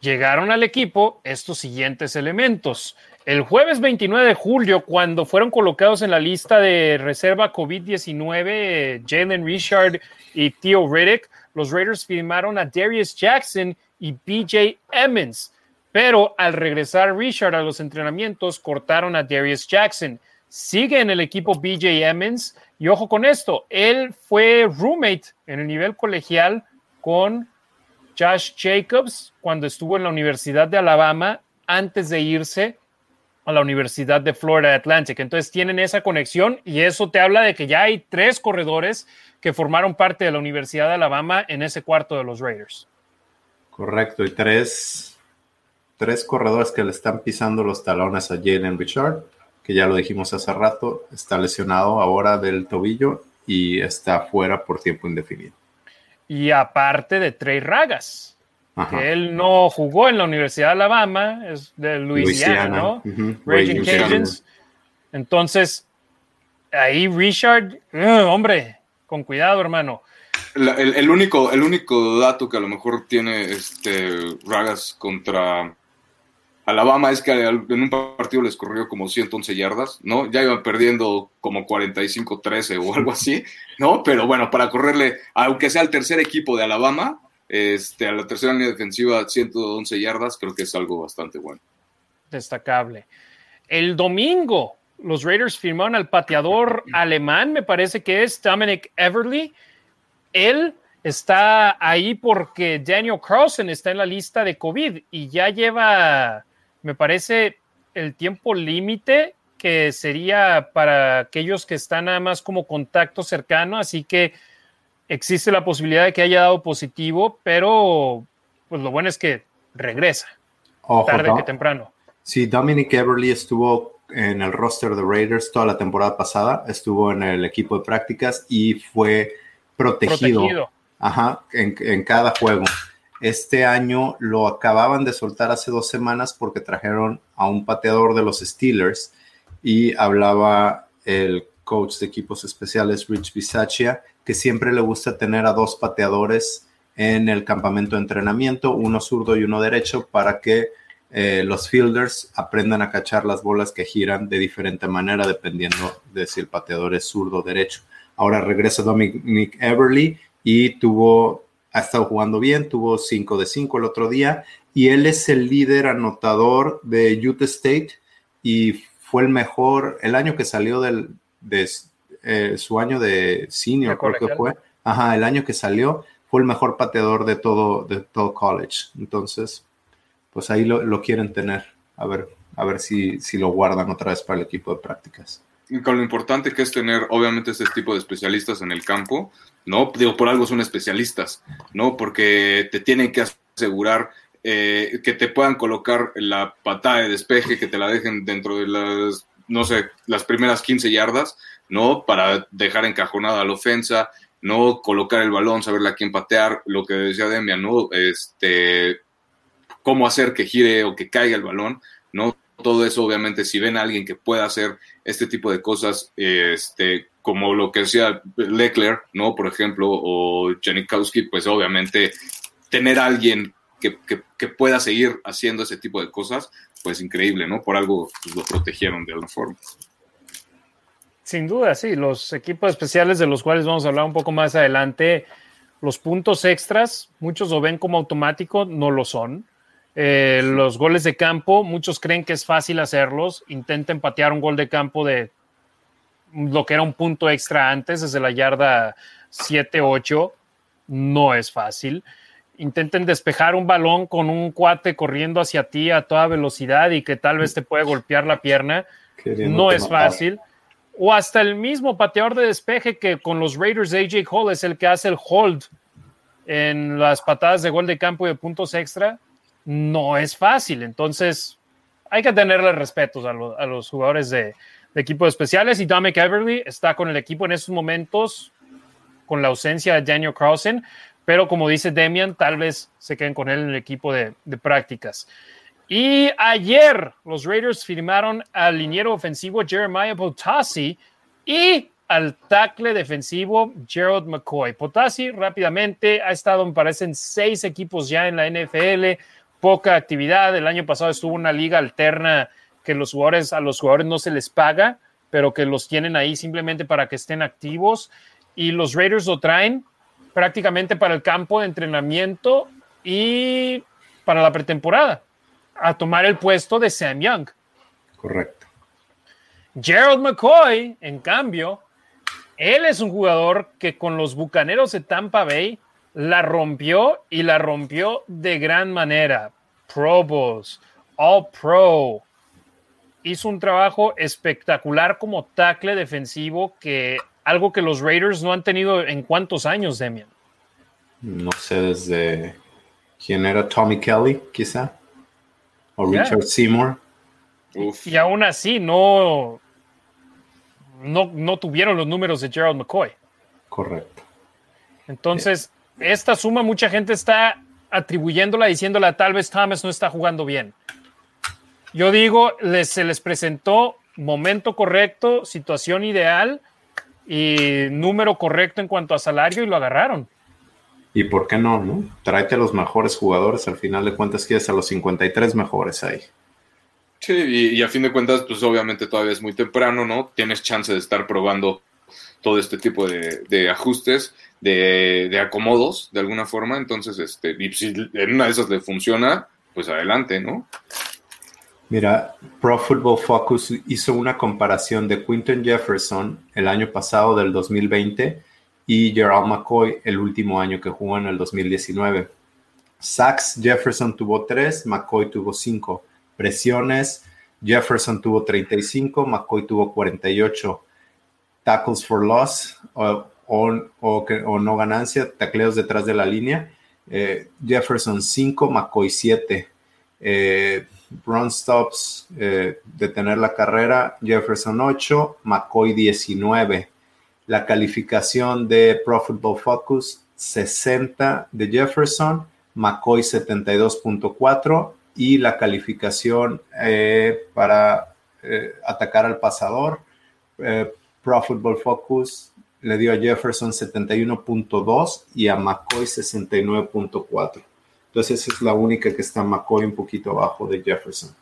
llegaron al equipo estos siguientes elementos. El jueves 29 de julio, cuando fueron colocados en la lista de reserva COVID-19, Jalen Richard y Theo Riddick, los Raiders firmaron a Darius Jackson y BJ Emmons, pero al regresar Richard a los entrenamientos cortaron a Darius Jackson. Sigue en el equipo BJ Emmons y ojo con esto, él fue roommate en el nivel colegial con Josh Jacobs cuando estuvo en la Universidad de Alabama antes de irse a la Universidad de Florida Atlantic. Entonces tienen esa conexión y eso te habla de que ya hay tres corredores que formaron parte de la Universidad de Alabama en ese cuarto de los Raiders. Correcto, y tres, tres corredores que le están pisando los talones a Jalen Richard, que ya lo dijimos hace rato, está lesionado ahora del tobillo y está fuera por tiempo indefinido. Y aparte de Trey Ragas, que él no jugó en la Universidad de Alabama, es de Louisiana, ¿no? Raging Cajuns. Entonces, ahí Richard, eh, hombre, con cuidado, hermano. el, único, el único dato que a lo mejor tiene este Ragas contra Alabama es que en un partido les corrió como 111 yardas, ¿no? Ya iban perdiendo como 45-13 o algo así, ¿no? Pero bueno, para correrle, aunque sea el tercer equipo de Alabama, este, a la tercera línea defensiva, 111 yardas, creo que es algo bastante bueno. Destacable. El domingo, los Raiders firmaron al pateador [laughs] alemán, me parece que es Dominic Everly. Él está ahí porque Daniel Carlson está en la lista de COVID y ya lleva, me parece, el tiempo límite que sería para aquellos que están nada más como contacto cercano, así que existe la posibilidad de que haya dado positivo, pero pues lo bueno es que regresa tarde que temprano. Sí, Dominic Everly estuvo en el roster de Raiders toda la temporada pasada, estuvo en el equipo de prácticas y fue protegido, Ajá, en, cada juego. Este año lo acababan de soltar hace dos semanas porque trajeron a un pateador de los Steelers y hablaba el coach de equipos especiales, Rich Bisaccia, que siempre le gusta tener a dos pateadores en el campamento de entrenamiento, uno zurdo y uno derecho, para que eh, los fielders aprendan a cachar las bolas que giran de diferente manera dependiendo de si el pateador es zurdo o derecho. Ahora regresa Dominic Everly y tuvo, ha estado jugando bien, tuvo 5 de 5 el otro día y él es el líder anotador de Utah State y fue el mejor, el año que salió del, de eh, su año de senior, creo que fue, ajá, el año que salió, fue el mejor pateador de todo, de todo college. Entonces, pues ahí lo, quieren tener. A ver, a ver si, si, lo guardan otra vez para el equipo de prácticas. con lo importante que es tener, obviamente, este tipo de especialistas en el campo, ¿no? Digo, por algo son especialistas, ¿no? Porque te tienen que asegurar eh, que te puedan colocar la patada de despeje, que te la dejen dentro de las, no sé, las primeras 15 yardas, ¿no? Para dejar encajonada la ofensa, ¿no? Colocar el balón, saberle a quién patear, lo que decía Demian, ¿no? Este, cómo hacer que gire o que caiga el balón, ¿no? Todo eso, obviamente, si ven a alguien que pueda hacer este tipo de cosas, este, como lo que decía Leclerc, ¿no? Por ejemplo, o Janikowski, pues obviamente tener a alguien que, que, pueda seguir haciendo ese tipo de cosas, pues increíble, ¿no? Por algo pues, lo protegieron de alguna forma. Sin duda, sí. Los equipos especiales de los cuales vamos a hablar un poco más adelante, los puntos extras, muchos lo ven como automático, no lo son. Eh, los goles de campo, muchos creen que es fácil hacerlos. Intenten patear un gol de campo de lo que era un punto extra antes, desde la yarda 7-8. No es fácil. Intenten despejar un balón con un cuate corriendo hacia ti a toda velocidad y que tal vez te puede golpear la pierna. No es fácil o hasta el mismo pateador de despeje que con los Raiders AJ Hall es el que hace el hold en las patadas de gol de campo y de puntos extra, no es fácil. Entonces, hay que tenerle respetos a, los jugadores de, equipos especiales y Dominic Everly está con el equipo en estos momentos con la ausencia de Daniel Carlson, pero como dice Demian, tal vez se queden con él en el equipo de, de prácticas. Y ayer los Raiders firmaron al liniero ofensivo Jeremiah Potasi y al tackle defensivo Gerald McCoy. Potasi rápidamente ha estado, me parecen, seis equipos ya en la NFL, poca actividad. El año pasado estuvo una liga alterna que los jugadores, a los jugadores no se les paga, pero que los tienen ahí simplemente para que estén activos. Y los Raiders lo traen prácticamente para el campo de entrenamiento y para la pretemporada a tomar el puesto de Sam Young. Correcto. Gerald McCoy, en cambio, él es un jugador que con los Bucaneros de Tampa Bay la rompió y la rompió de gran manera. Pro Bowls, All Pro. Hizo un trabajo espectacular como tackle defensivo que algo que los Raiders no han tenido en cuántos años, Demian. No sé desde quién era Tommy Kelly, quizá o Richard Seymour. Y aún así no, no, no tuvieron los números de Gerald McCoy. Correcto. Entonces, esta suma mucha gente está atribuyéndola, diciéndola tal vez Thomas no está jugando bien. Yo digo, se les presentó momento correcto, situación ideal y número correcto en cuanto a salario y lo agarraron. ¿Y por qué no, no? Tráete a los mejores jugadores, al final de cuentas quieres a los 53 mejores ahí. Sí, y, a fin de cuentas, pues obviamente todavía es muy temprano, ¿no? Tienes chance de estar probando todo este tipo de, ajustes, de, acomodos, de alguna forma. Entonces, este, y si en una de esas le funciona, pues adelante, ¿no? Mira, Pro Football Focus hizo una comparación de Quinton Jefferson el año pasado del 2020 y Gerald McCoy el último año que jugó en el 2019. Sacks, Jefferson tuvo 3, McCoy tuvo 5. Presiones, Jefferson tuvo 35, McCoy tuvo 48. Tackles for loss o, no ganancia, tacleos detrás de la línea. Eh, Jefferson 5, McCoy 7. Eh, run stops, eh, detener la carrera, Jefferson 8, McCoy 19 la calificación de Pro Football Focus 60 de Jefferson, McCoy 72.4 y la calificación eh, para atacar al pasador, Pro Football Focus le dio a Jefferson 71.2 y a McCoy 69.4. Entonces es la única que está McCoy un poquito abajo de Jefferson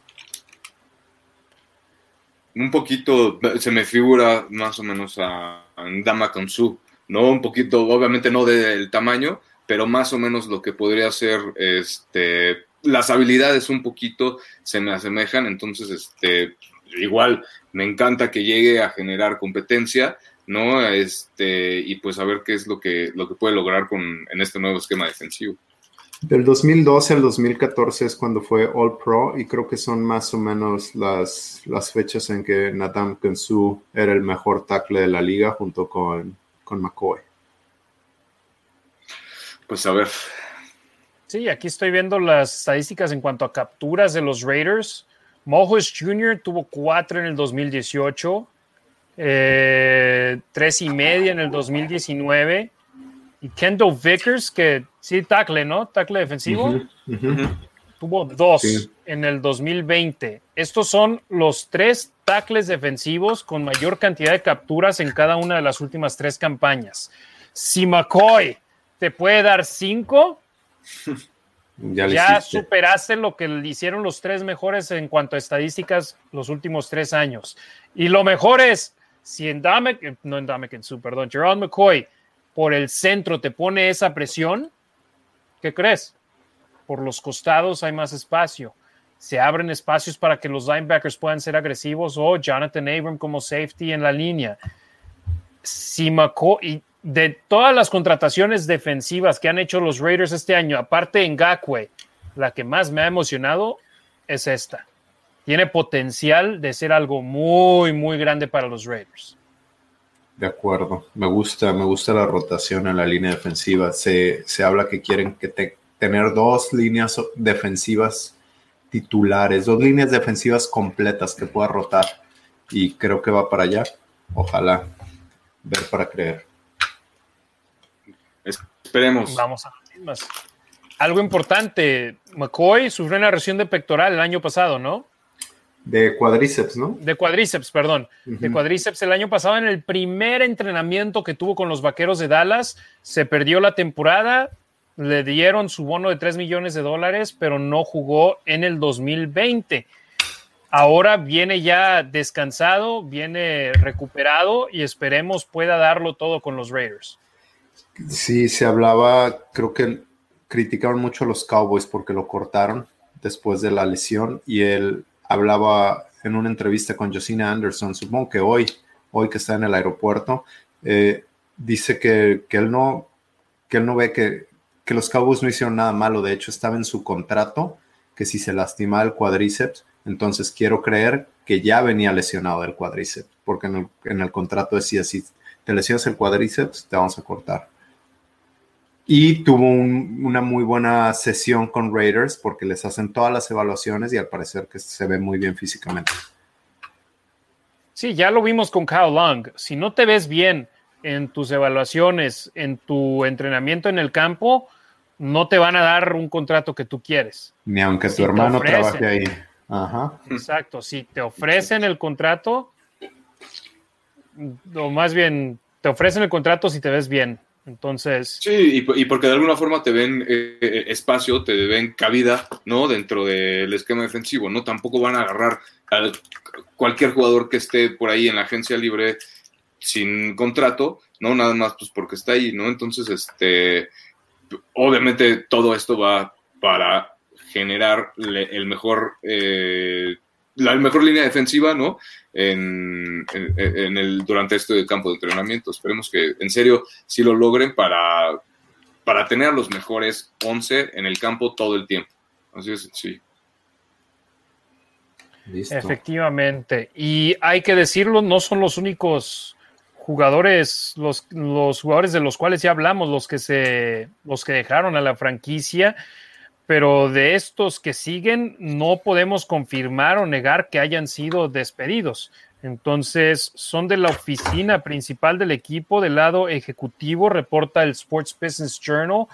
un poquito, se me figura más o menos a, Dama Kansu, ¿no? Un poquito, obviamente no del tamaño, pero más o menos lo que podría ser, este, las habilidades un poquito se me asemejan, entonces, este, igual me encanta que llegue a generar competencia, ¿no? Este, y pues a ver qué es lo que, lo que puede lograr con, en este nuevo esquema defensivo. Del 2012 al 2014 es cuando fue All Pro y creo que son más o menos las, las fechas en que Nadam Kensu era el mejor tackle de la liga junto con, con McCoy. Pues a ver. Sí, aquí estoy viendo las estadísticas en cuanto a capturas de los Raiders. Mojos Jr. tuvo cuatro en el 2018, eh, tres y media en el 2019. Y Kendall Vickers, que sí, tackle, ¿no? Tackle defensivo. Tuvo dos en el 2020. Estos son los tres tackles defensivos con mayor cantidad de capturas en cada una de las últimas tres campañas. Si McCoy te puede dar cinco, [laughs] ya, superaste lo que le hicieron los tres mejores en cuanto a estadísticas los últimos tres años. Y lo mejor es, si en Dame, no en Dame, su, perdón, Gerald McCoy por el centro te pone esa presión, ¿qué crees? Por los costados hay más espacio. Se abren espacios para que los linebackers puedan ser agresivos o Jonathan Abram como safety en la línea. Si McCoy, de todas las contrataciones defensivas que han hecho los Raiders este año, aparte en Gakwe, la que más me ha emocionado es esta. Tiene potencial de ser algo muy, muy grande para los Raiders. De acuerdo, me gusta, me gusta la rotación en la línea defensiva. Se, habla que quieren que tener dos líneas defensivas titulares, dos líneas defensivas completas que pueda rotar. Y creo que va para allá. Ojalá ver para creer. Esperemos. Vamos a más. Algo importante, McCoy sufrió una lesión de pectoral el año pasado, ¿no? De cuadríceps, ¿no? De cuadríceps, perdón. De cuadríceps el año pasado en el primer entrenamiento que tuvo con los Vaqueros de Dallas, se perdió la temporada, le dieron su bono de 3 millones de dólares, pero no jugó en el 2020. Ahora viene ya descansado, viene recuperado y esperemos pueda darlo todo con los Raiders. Sí, se hablaba, creo que criticaron mucho a los Cowboys porque lo cortaron después de la lesión y él hablaba en una entrevista con Josina Anderson, supongo que hoy, hoy que está en el aeropuerto, eh, dice que, él no, que él no ve que, que los Cowboys no hicieron nada malo, de hecho estaba en su contrato que si se lastima el cuadríceps, entonces quiero creer que ya venía lesionado del cuadríceps, porque en el, en el contrato decía, si te lesionas el cuadríceps, te vamos a cortar. Y tuvo una muy buena sesión con Raiders porque les hacen todas las evaluaciones y al parecer que se ve muy bien físicamente. Sí, ya lo vimos con Kyle Long. Si no te ves bien en tus evaluaciones, en tu entrenamiento en el campo, no te van a dar un contrato que tú quieres. Ni aunque tu hermano trabaje ahí. Ajá. Exacto. Si te ofrecen el contrato, o más bien, te ofrecen el contrato si te ves bien. Entonces. Sí, y, porque de alguna forma te ven eh, eh, espacio, te ven cabida, ¿no? Dentro del esquema defensivo, ¿no? Tampoco van a agarrar a cualquier jugador que esté por ahí en la agencia libre sin contrato, ¿no? Nada más pues porque está ahí, ¿no? Entonces, este, obviamente todo esto va para generar el mejor eh, la mejor línea defensiva, ¿no? En, el, durante este campo de entrenamiento. Esperemos que en serio sí lo logren para, para tener los mejores 11 en el campo todo el tiempo. Así es, sí. Efectivamente. Y hay que decirlo, no son los únicos jugadores, los, los jugadores de los cuales ya hablamos, los que se, los que dejaron a la franquicia pero de estos que siguen no podemos confirmar o negar que hayan sido despedidos. Entonces, son de la oficina principal del equipo, del lado ejecutivo, reporta el Sports Business Journal,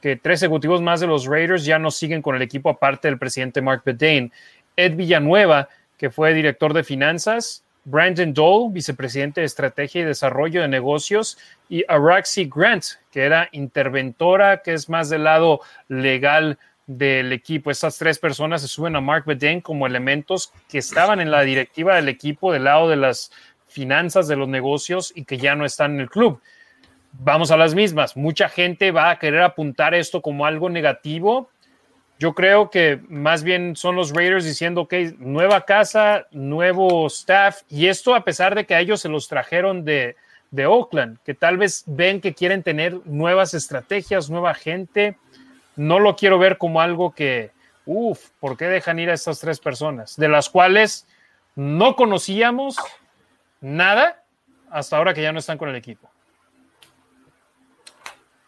que tres ejecutivos más de los Raiders ya no siguen con el equipo, aparte del presidente Mark Bedane. Ed Villanueva, que fue director de finanzas, Brandon Dole, vicepresidente de Estrategia y Desarrollo de Negocios, y Araxi Grant, que era interventora, que es más del lado legal del equipo. Estas tres personas se suben a Mark Beden como elementos que estaban en la directiva del equipo del lado de las finanzas de los negocios y que ya no están en el club. Vamos a las mismas. Mucha gente va a querer apuntar esto como algo negativo. Yo creo que más bien son los Raiders diciendo, que nueva casa, nuevo staff, y esto a pesar de que a ellos se los trajeron de, de Oakland, que tal vez ven que quieren tener nuevas estrategias, nueva gente, no lo quiero ver como algo que, uff, ¿por qué dejan ir a estas tres personas? De las cuales no conocíamos nada hasta ahora que ya no están con el equipo.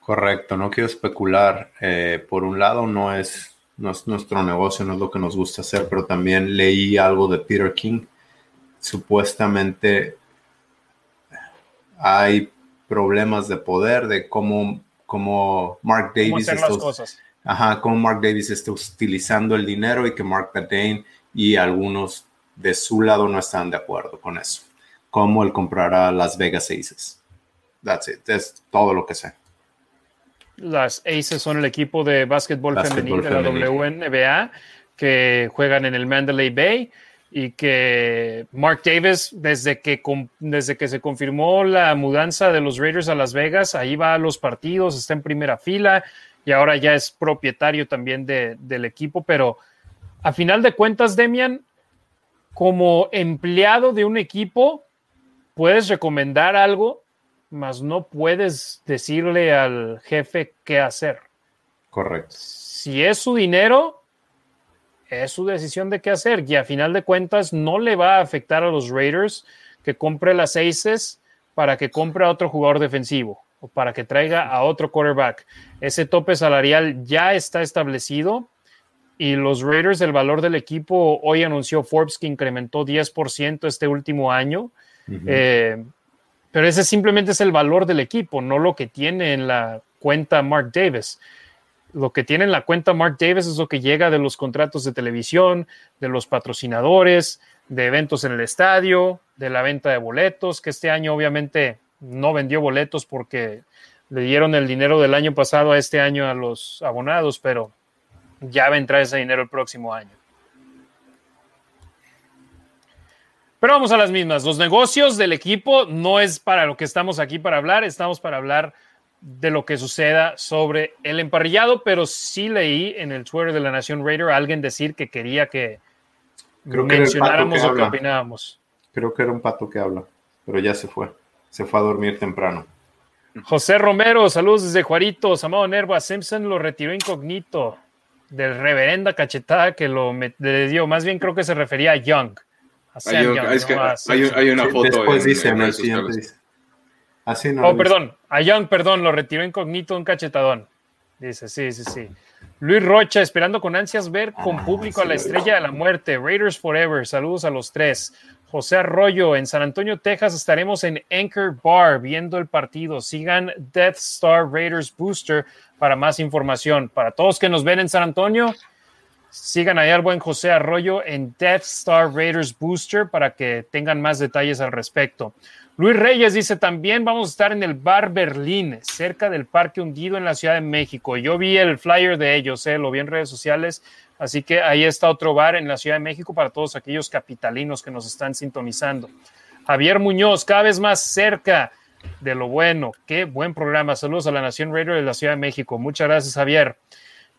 Correcto, no quiero especular. Eh, por un lado, no es, no es nuestro negocio, no es lo que nos gusta hacer, pero también leí algo de Peter King. Supuestamente hay problemas de poder, de cómo, cómo Mark Davis está, Ajá, cómo Mark Davis está utilizando el dinero y que Mark Dane y algunos de su lado no están de acuerdo con eso. Cómo él comprará Las Vegas Aces. That's it. Es todo lo que sé. Las Aces son el equipo de básquetbol, femenino de la WNBA que juegan en el Mandalay Bay y que Mark Davis, desde que, desde que se confirmó la mudanza de los Raiders a Las Vegas, ahí va a los partidos, está en primera fila y ahora ya es propietario también del equipo, pero a final de cuentas, Demian, como empleado de un equipo, puedes recomendar algo mas no puedes decirle al jefe qué hacer. Correcto. Si es su dinero, es su decisión de qué hacer y a final de cuentas no le va a afectar a los Raiders que compre las aces para que compre a otro jugador defensivo o para que traiga a otro quarterback. Ese tope salarial ya está establecido y los Raiders, el valor del equipo, hoy anunció Forbes que incrementó 10% este último año. Pero ese simplemente es el valor del equipo, no lo que tiene en la cuenta Mark Davis. Lo que tiene en la cuenta Mark Davis es lo que llega de los contratos de televisión, de los patrocinadores, de eventos en el estadio, de la venta de boletos, que este año obviamente no vendió boletos porque le dieron el dinero del año pasado a este año a los abonados, pero ya va a entrar ese dinero el próximo año. Pero vamos a las mismas. Los negocios del equipo no es para lo que estamos aquí para hablar, estamos para hablar de lo que suceda sobre el emparrillado, pero sí leí en el Twitter de la Nación Raider a alguien decir que quería que mencionáramos lo que opinábamos. Creo que era un pato que habla, pero ya se fue. Se fue a dormir temprano. José Romero, saludos desde Juarito. Amado Nerva, Simpson lo retiró incógnito del reverenda cachetada que lo le dio. Más bien creo que se refería a Young. Hay, una foto. Después dice, en, el siguiente dice. Así no. Oh, perdón. A Young, perdón, lo retiró incógnito un cachetadón. Dice, sí, sí, sí. Luis Rocha, esperando con ansias ver con ah, público a la estrella de la muerte. Raiders Forever. Saludos a los tres. José Arroyo, en San Antonio, Texas, estaremos en Anchor Bar viendo el partido. Sigan Death Star Raiders Booster para más información. Para todos que nos ven en San Antonio, Sigan ahí al buen José Arroyo en Death Star Raiders Booster para que tengan más detalles al respecto. Luis Reyes dice también vamos a estar en el Bar Berlín, cerca del Parque Hundido en la Ciudad de México. Yo vi el flyer de ellos, eh, lo vi en redes sociales, así que ahí está otro bar en la Ciudad de México para todos aquellos capitalinos que nos están sintonizando. Javier Muñoz, cada vez más cerca de lo bueno. Qué buen programa. Saludos a la Nación Raider de la Ciudad de México. Muchas gracias, Javier.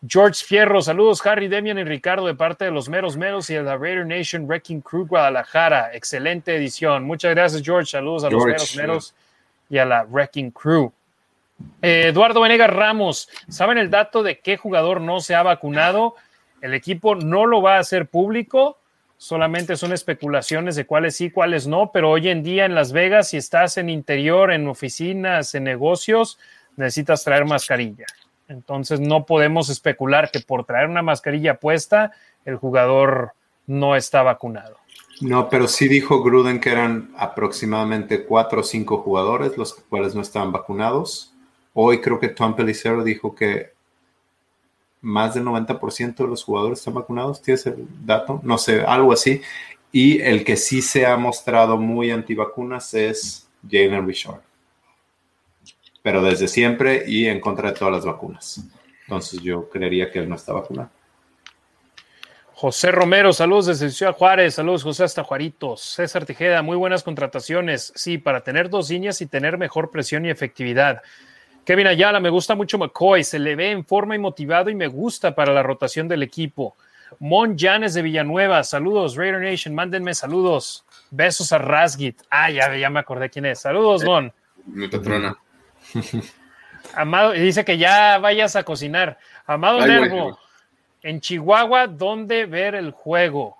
George Fierro, saludos Harry, Demian y Ricardo de parte de los Meros Meros y de la Raider Nation Wrecking Crew Guadalajara. Excelente edición. Muchas gracias, George. Saludos a los Meros Meros y a la Wrecking Crew. Eh, Eduardo Venegas Ramos, ¿saben el dato de qué jugador no se ha vacunado? El equipo no lo va a hacer público, solamente son especulaciones de cuáles sí, cuáles no, pero hoy en día en Las Vegas, si estás en interior, en oficinas, en negocios, necesitas traer mascarilla. Entonces no podemos especular que por traer una mascarilla puesta el jugador no está vacunado. No, pero sí dijo Gruden que eran aproximadamente cuatro o cinco jugadores los cuales no estaban vacunados. Hoy creo que Tom Pelicero dijo que más del 90% de los jugadores están vacunados. ¿Tienes el dato? No sé, algo así. Y el que sí se ha mostrado muy antivacunas es Jalen Richard pero desde siempre y en contra de todas las vacunas. Entonces yo creería que él no está vacunado. José Romero, saludos desde Ciudad Juárez, saludos José hasta Juaritos. César Tejeda, muy buenas contrataciones. Sí, para tener dos líneas y tener mejor presión y efectividad. Kevin Ayala, me gusta mucho McCoy, se le ve en forma y motivado y me gusta para la rotación del equipo. Mon Janes de Villanueva, saludos Raider Nation, mándenme saludos. Besos a Rasgit. Ah, ya, ya me acordé quién es. Saludos, Mon. Mi patrona. [laughs] Amado, dice que ya vayas a cocinar. Amado Nervo, en Chihuahua, ¿dónde ver el juego?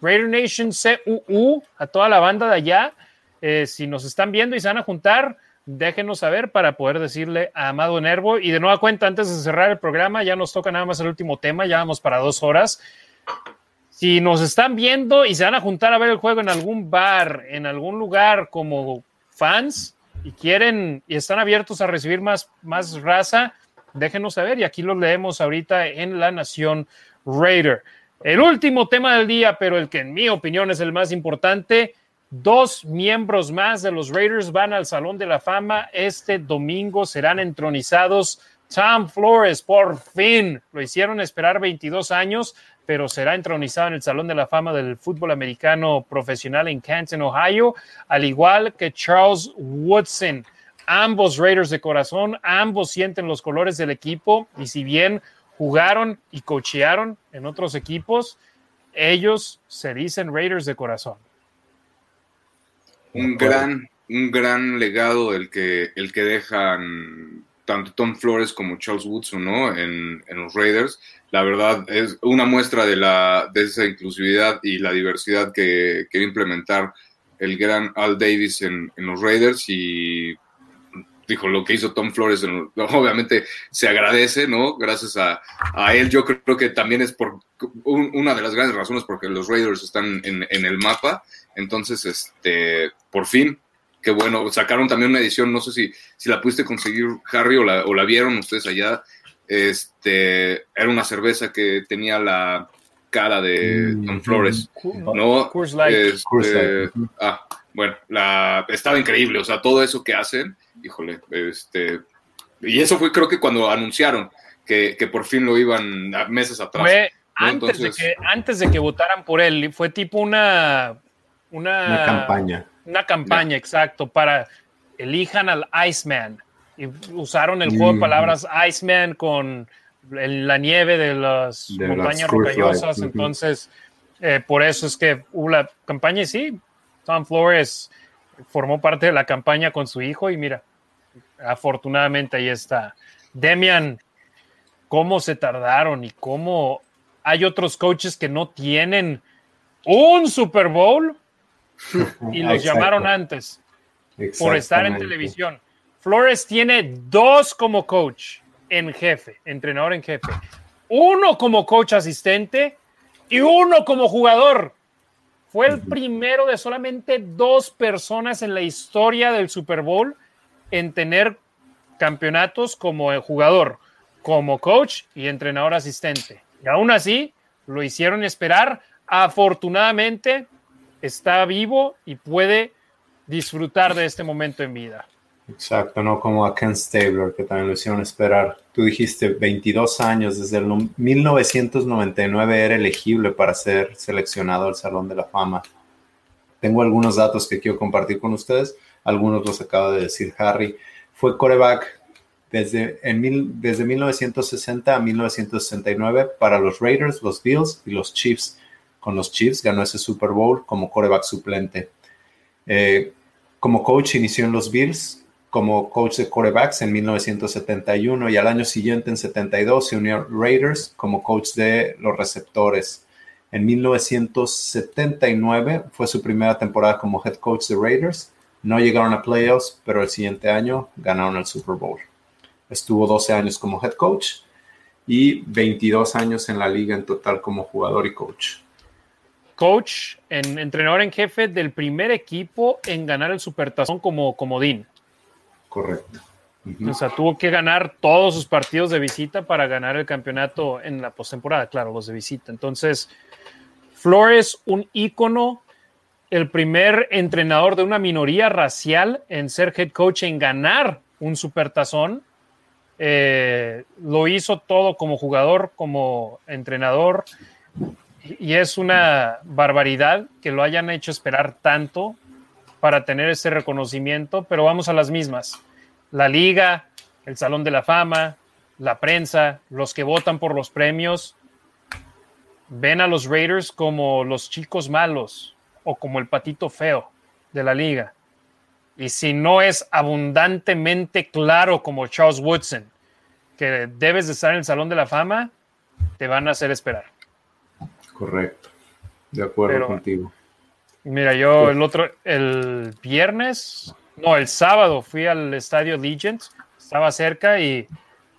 Raider Nation CUU, a toda la banda de allá. Eh, si nos están viendo y se van a juntar, déjenos saber para poder decirle a Amado Nervo. Y de nueva cuenta, antes de cerrar el programa, ya nos toca nada más el último tema, ya vamos para dos horas. Si nos están viendo y se van a juntar a ver el juego en algún bar, en algún lugar como fans y quieren y están abiertos a recibir más, más raza, déjenos saber y aquí lo leemos ahorita en La Nación Raider. El último tema del día, pero el que en mi opinión es el más importante, dos miembros más de los Raiders van al Salón de la Fama. Este domingo serán entronizados. Tom Flores, por fin, lo hicieron esperar 22 años pero será entronizado en el Salón de la Fama del Fútbol Americano Profesional en Canton, Ohio, al igual que Charles Woodson. Ambos Raiders de corazón, ambos sienten los colores del equipo y si bien jugaron y cochearon en otros equipos, ellos se dicen Raiders de corazón. Un gran, un gran legado el que, el que dejan tanto Tom Flores como Charles Woodson ¿no? en, en los Raiders la verdad es una muestra de, la, de esa inclusividad y la diversidad que quiere implementar el gran Al Davis en, los Raiders y dijo lo que hizo Tom Flores, [laughs] obviamente se agradece, ¿no? Gracias a, él, yo creo que también es por una de las grandes razones porque los Raiders están en, el mapa, entonces, este, por fin, qué bueno, sacaron también una edición, no sé si, si la pudiste conseguir, Harry, o la, o la vieron ustedes allá, este, era una cerveza que tenía la cara de mm, Don Flores, ¿no? Este, ah, bueno, la, estaba increíble, o sea, todo eso que hacen, híjole, este, y eso fue creo que cuando anunciaron que, por fin lo iban meses atrás. Fue antes, de que, antes de que votaran por él, fue tipo una... Una, campaña. Una campaña, exacto, para elijan al Iceman y usaron el juego de palabras Iceman con la nieve de las montañas rocallosas. Entonces, eh, por eso es que hubo la campaña y sí, Tom Flores formó parte de la campaña con su hijo y mira, afortunadamente ahí está. Demian, cómo se tardaron y cómo hay otros coaches que no tienen un Super Bowl [laughs] y los llamaron antes por estar en televisión. Flores tiene dos como coach en jefe, entrenador en jefe. Uno como coach asistente y uno como jugador. Fue el primero de solamente dos personas en la historia del Super Bowl en tener campeonatos como jugador, como coach y entrenador asistente. Y aún así, lo hicieron esperar. Afortunadamente, está vivo y puede disfrutar de este momento en vida. Exacto, no como a Ken Stabler, que también lo hicieron esperar. Tú dijiste 22 años, desde el 1999 era elegible para ser seleccionado al Salón de la Fama. Tengo algunos datos que quiero compartir con ustedes, algunos los acaba de decir Harry. Fue coreback desde, en desde 1960 a 1969 para los Raiders, los Bills y los Chiefs. Con los Chiefs ganó ese Super Bowl como coreback suplente. Eh, como coach inició en los Bills, como coach de quarterbacks en 1971 y al año siguiente, en 72, se unió Raiders como coach de los receptores. En 1979 fue su primera temporada como head coach de Raiders. No llegaron a playoffs, pero el siguiente año ganaron el Super Bowl. Estuvo 12 años como head coach y 22 años en la liga en total como jugador y coach. Coach, en, entrenador en jefe del primer equipo en ganar el Supertazón como comodín. Correcto. O sea, tuvo que ganar todos sus partidos de visita para ganar el campeonato en la postemporada, claro, los de visita. Entonces, Flores, un ícono, el primer entrenador de una minoría racial en ser head coach, en ganar un supertazón. Eh, lo hizo todo como jugador, como entrenador. Y es una barbaridad que lo hayan hecho esperar tanto para tener ese reconocimiento, pero vamos a las mismas la liga, el Salón de la Fama, la prensa, los que votan por los premios, ven a los Raiders como los chicos malos o como el patito feo de la liga. Y si no es abundantemente claro como Charles Woodson, que debes de estar en el Salón de la Fama, te van a hacer esperar. Correcto. De acuerdo contigo. Mira, yo el otro, el viernes, no, el sábado fui al estadio Legend, estaba cerca y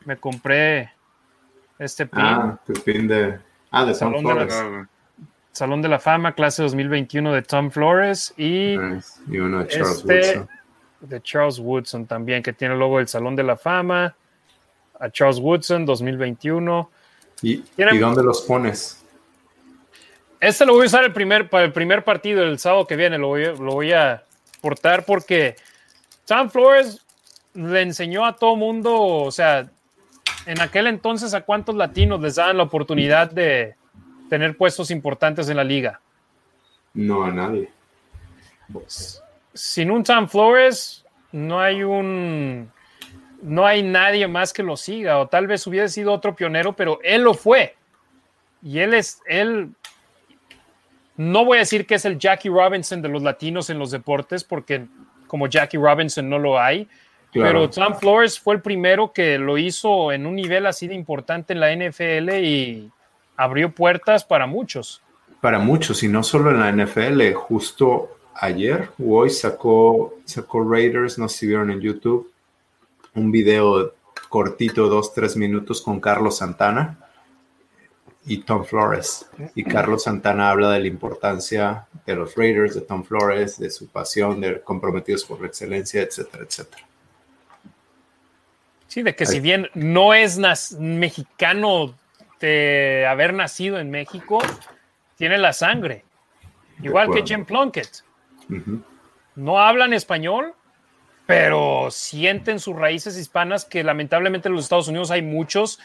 me compré este pin. Ah, tu pin de. Ah, de Tom Flores. Salón de la Fama, clase 2021 de Tom Flores y. Y uno de Charles este Woodson. De Charles Woodson también, que tiene el logo del Salón de la Fama. A Charles Woodson 2021. ¿Y, ¿y dónde los pones? Este lo voy a usar el primer, para el primer partido el sábado que viene. Lo voy, lo voy a portar porque Tom Flores le enseñó a todo mundo, o sea, en aquel entonces a cuántos latinos les daban la oportunidad de tener puestos importantes en la liga. No a nadie. sin un Tom Flores no hay un no hay nadie más que lo siga o tal vez hubiera sido otro pionero, pero él lo fue. Y él es él no voy a decir que es el Jackie Robinson de los latinos en los deportes porque como Jackie Robinson no lo hay, pero Tom Flores fue el primero que lo hizo en un nivel así de importante en la NFL y abrió puertas para muchos. Para muchos, y no solo en la NFL. Justo ayer o hoy sacó, sacó Raiders, no sé si vieron en YouTube, un video cortito, dos, tres minutos con Carlos Santana y Tom Flores. Y Carlos Santana habla de la importancia de los Raiders, de Tom Flores, de su pasión, de comprometidos por la excelencia, etcétera, etcétera. Sí, de que si bien no es mexicano de haber nacido en México, tiene la sangre. Igual que Jim Plunkett. No hablan español, pero sienten sus raíces hispanas que lamentablemente en los Estados Unidos hay muchos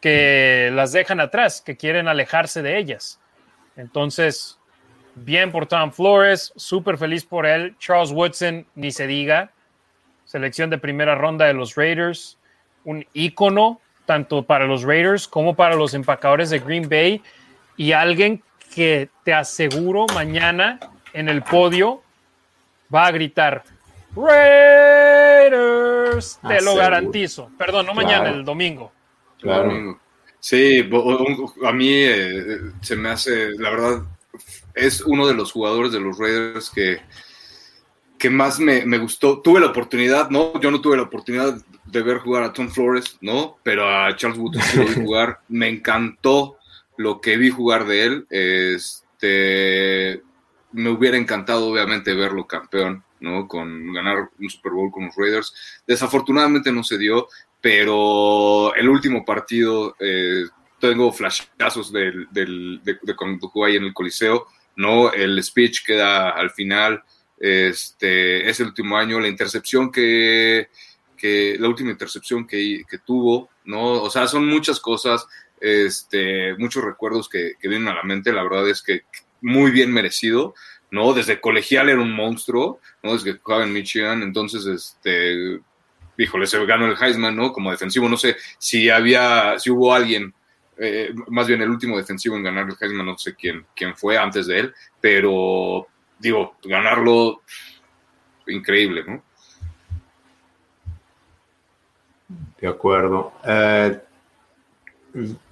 que las dejan atrás, que quieren alejarse de ellas. Entonces, bien por Tom Flores, súper feliz por él. Charles Woodson, ni se diga, selección de primera ronda de los Raiders un ícono tanto para los Raiders como para los empacadores de Green Bay y alguien que te aseguro mañana en el podio va a gritar Raiders, te lo garantizo. Perdón, no mañana, el domingo. Claro. Sí, a mí eh, se me hace, la verdad, es uno de los jugadores de los Raiders que, que más me, me, gustó. Tuve la oportunidad, ¿no? Yo no tuve la oportunidad de ver jugar a Tom Flores, ¿no? Pero a Charles Woodson sí lo vi [laughs] jugar. Me encantó lo que vi jugar de él. Este, me hubiera encantado, obviamente, verlo campeón, ¿no? Con ganar un Super Bowl con los Raiders. Desafortunadamente no se dio, pero el último partido, eh, tengo flashazos del, del, de, cuando jugó ahí en el Coliseo, ¿no? El speech queda al final, este, ese último año, la intercepción que que la última intercepción que, que, tuvo, ¿no? O sea, son muchas cosas, este, muchos recuerdos que, que, vienen a la mente, la verdad es que muy bien merecido, ¿no? Desde colegial era un monstruo, ¿no? Desde que jugaba en Michigan, entonces, este, híjole, se ganó el Heisman, ¿no? Como defensivo, no sé si había, si hubo alguien, eh, más bien el último defensivo en ganar el Heisman, no sé quién, quién fue antes de él, pero, digo, ganarlo, increíble, ¿no? De acuerdo. Eh,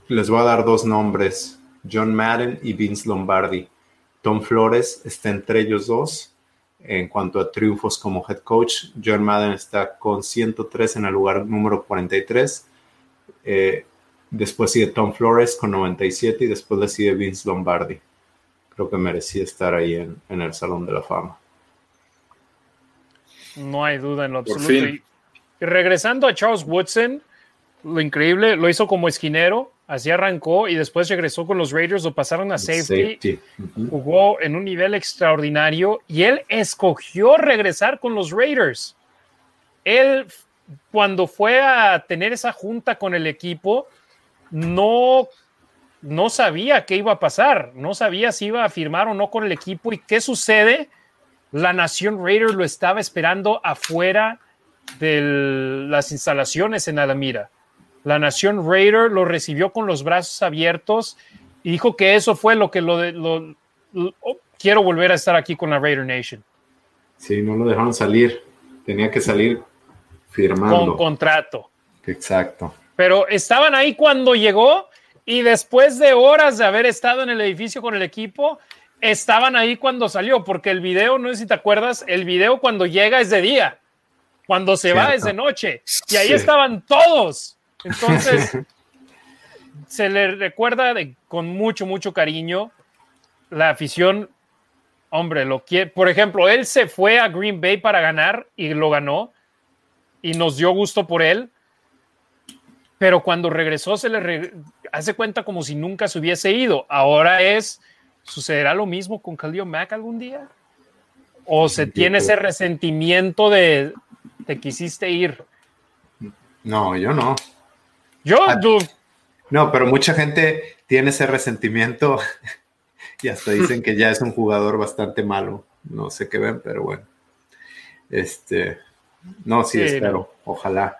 les voy a dar dos nombres, John Madden y Vince Lombardi. Tom Flores está entre ellos dos. En cuanto a triunfos como head coach, John Madden está con 103 en el lugar número 43. Eh, después sigue Tom Flores con 97 y después le sigue Vince Lombardi. Creo que merecía estar ahí en, en el Salón de la Fama. No hay duda en lo absoluto regresando a Charles Woodson, lo increíble, lo hizo como esquinero, así arrancó y después regresó con los Raiders, lo pasaron a safety, jugó en un nivel extraordinario y él escogió regresar con los Raiders. Él, cuando fue a tener esa junta con el equipo, no, no sabía qué iba a pasar, no sabía si iba a firmar o no con el equipo y qué sucede. La Nación Raiders lo estaba esperando afuera de las instalaciones en Alamira. La nación Raider lo recibió con los brazos abiertos y dijo que eso fue lo que lo, oh, quiero volver a estar aquí con la Raider Nation. Sí, no lo dejaron salir. Tenía que salir firmando. Con contrato. Exacto. Pero estaban ahí cuando llegó y después de horas de haber estado en el edificio con el equipo, estaban ahí cuando salió, porque el video, no sé si te acuerdas, el video cuando llega es de día, cuando se va es de noche, y ahí estaban todos. Entonces, se le recuerda con mucho, mucho cariño. La afición, hombre, lo quiere. Por ejemplo, él se fue a Green Bay para ganar y lo ganó, y nos dio gusto por él. Pero cuando regresó, se le hace cuenta como si nunca se hubiese ido. Ahora es ¿Sucederá lo mismo con Khalil Mack algún día? ¿O se tiene ese resentimiento de te quisiste ir? No, yo no. Yo, ah, No, pero mucha gente tiene ese resentimiento [laughs] y hasta dicen que ya es un jugador bastante malo. No sé qué ven, pero bueno. Este, no, sí, espero, ojalá.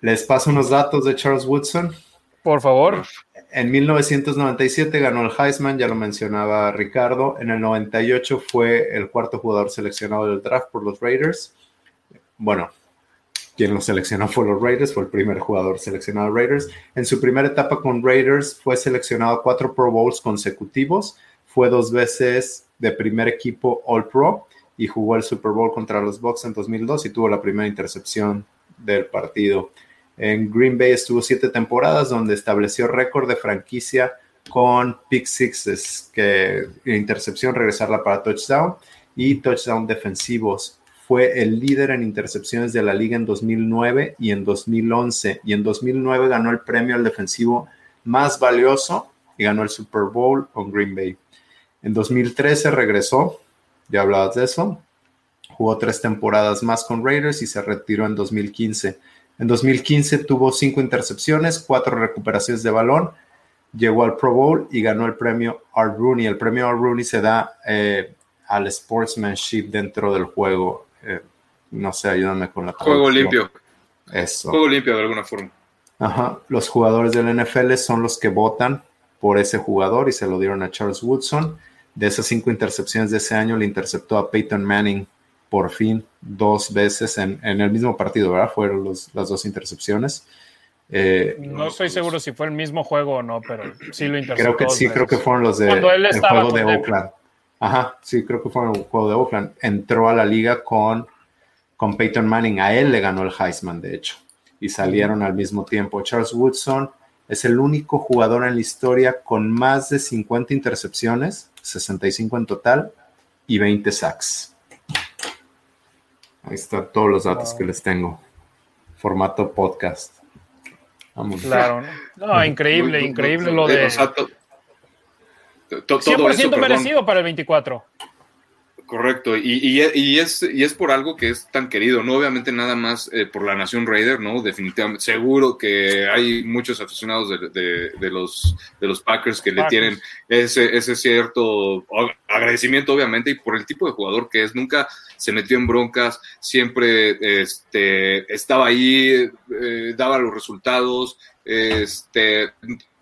Les paso unos datos de Charles Woodson. Por favor. En 1997 ganó el Heisman, ya lo mencionaba Ricardo. En el 98 fue el cuarto jugador seleccionado del draft por los Raiders. Bueno, quien lo seleccionó fue los Raiders, fue el primer jugador seleccionado Raiders. En su primera etapa con Raiders fue seleccionado a cuatro Pro Bowls consecutivos. Fue dos veces de primer equipo All Pro y jugó el Super Bowl contra los Bucks en 2002 y tuvo la primera intercepción del partido. En Green Bay estuvo siete temporadas donde estableció récord de franquicia con pick sixes, que intercepción, regresarla para touchdown y touchdown defensivos. Fue el líder en intercepciones de la liga en 2009 y en 2011. Y en 2009 ganó el premio al defensivo más valioso y ganó el Super Bowl con Green Bay. En 2013 regresó, ya hablabas de eso, jugó tres temporadas más con Raiders y se retiró en 2015. En 2015 tuvo cinco intercepciones, cuatro recuperaciones de balón, llegó al Pro Bowl y ganó el premio Art Rooney. El premio Art Rooney se da eh, al sportsmanship dentro del juego. Eh, no sé, ayúdame con la Juego limpio. Eso. Juego limpio de alguna forma. Ajá. Los jugadores del NFL son los que votan por ese jugador y se lo dieron a Charles Woodson. De esas cinco intercepciones de ese año, le interceptó a Peyton Manning por fin dos veces en, el mismo partido, ¿verdad? Fueron las dos intercepciones. Eh, no estoy seguro si fue el mismo juego o no, pero sí lo interceptó. Creo que sí, creo que fueron los de el juego de Oakland. Ajá, sí, creo que fueron el juego de Oakland. Entró a la liga con, con Peyton Manning, a él le ganó el Heisman, de hecho, y salieron al mismo tiempo. Charles Woodson es el único jugador en la historia con más de 50 intercepciones, 65 en total, y 20 sacks. Ahí están todos los datos que les tengo. Formato podcast. Vamos. Claro, no, increíble, increíble lo de. 100% merecido para el 24. Correcto, y, es, y es por algo que es tan querido, ¿no? Obviamente nada más eh, por la nación Raider, ¿no? Definitivamente, seguro que hay muchos aficionados de, los, de los Packers que le tienen ese, ese cierto agradecimiento, obviamente, y por el tipo de jugador que es, nunca se metió en broncas, siempre este, estaba ahí, eh, daba los resultados, este,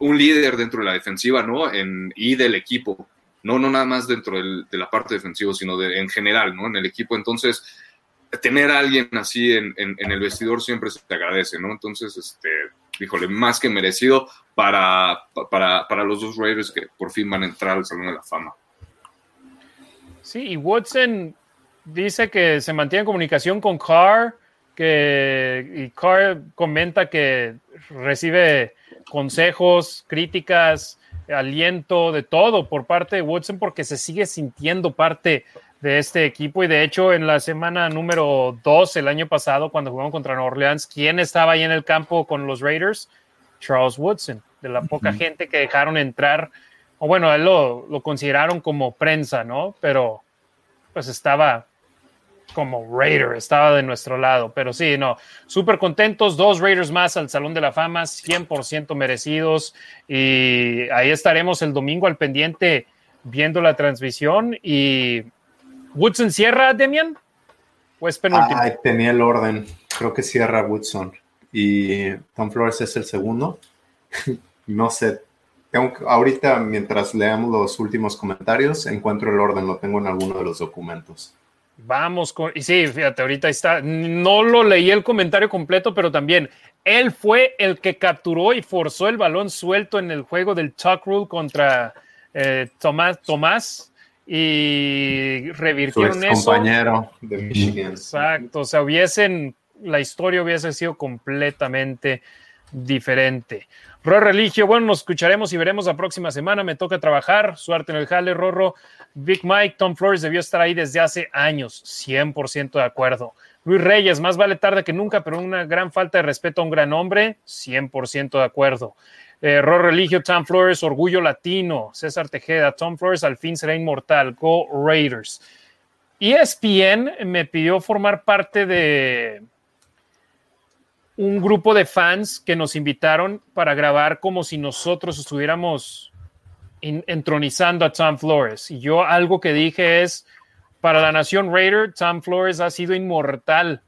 un líder dentro de la defensiva, ¿no? En, y del equipo no, no nada más dentro de la parte defensiva, sino en general, ¿no? En el equipo. Entonces, tener a alguien así en, el vestidor siempre se te agradece, ¿no? Entonces, este, híjole, más que merecido para, para, los dos Raiders que por fin van a entrar al Salón de la Fama. Sí, y Watson dice que se mantiene en comunicación con Carr, que y Carr comenta que recibe consejos, críticas, aliento, de todo por parte de Woodson porque se sigue sintiendo parte de este equipo y de hecho en la semana número 2 el año pasado cuando jugamos contra New Orleans, ¿quién estaba ahí en el campo con los Raiders? Charles Woodson, de la poca gente que dejaron entrar, o bueno, él lo, lo consideraron como prensa, ¿no? Pero pues estaba como Raider, estaba de nuestro lado. Pero sí, no, súper contentos. Dos Raiders más al Salón de la Fama, 100% merecidos. Y ahí estaremos el domingo al pendiente viendo la transmisión. Y Woodson cierra, Demian. ¿O es penúltimo? tenía el orden. Creo que cierra Woodson. Y Tom Flores es el segundo. [laughs] no sé. ahorita, mientras leamos los últimos comentarios, encuentro el orden, lo tengo en alguno de los documentos. Vamos con. Y sí, fíjate, ahorita está. No lo leí el comentario completo, pero también él fue el que capturó y forzó el balón suelto en el juego del Tuck Rule contra eh, Tomás, Tomás y revirtieron Su eso. compañero de Michigan. Exacto, o sea, hubiesen. La historia hubiese sido completamente diferente. Ro Religio, bueno, nos escucharemos y veremos la próxima semana. Me toca trabajar. Suerte en el jale, Rorro. Big Mike, Tom Flores debió estar ahí desde hace años. 100% de acuerdo. Luis Reyes, más vale tarde que nunca, pero una gran falta de respeto a un gran hombre. 100% de acuerdo. Eh, Ro Religio, Tom Flores, Orgullo Latino. César Tejeda, Tom Flores al fin será inmortal. Go Raiders. ESPN me pidió formar parte de un grupo de fans que nos invitaron para grabar como si nosotros estuviéramos entronizando a Tom Flores. Y yo algo que dije es, para la nación Raider, Tom Flores ha sido inmortal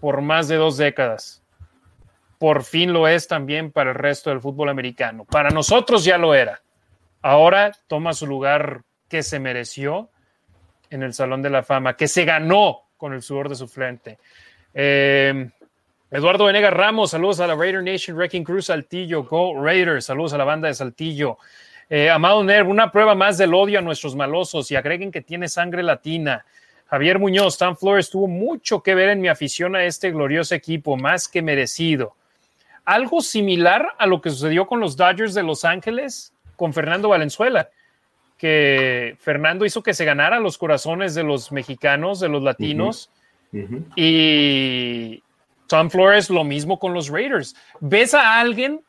por más de dos décadas. Por fin lo es también para el resto del fútbol americano. Para nosotros ya lo era. Ahora toma su lugar que se mereció en el Salón de la Fama, que se ganó con el sudor de su frente. Eh, Eduardo Venegas Ramos, saludos a la Raider Nation, Wrecking Cruz Saltillo, Go Raiders, saludos a la banda de Saltillo. Eh, Amado Nerv, una prueba más del odio a nuestros malosos y agreguen que tiene sangre latina. Javier Muñoz, Stan Flores tuvo mucho que ver en mi afición a este glorioso equipo, más que merecido. Algo similar a lo que sucedió con los Dodgers de Los Ángeles con Fernando Valenzuela, que Fernando hizo que se ganara los corazones de los mexicanos, de los latinos, y Tom Flores lo mismo con los Raiders. Ves a alguien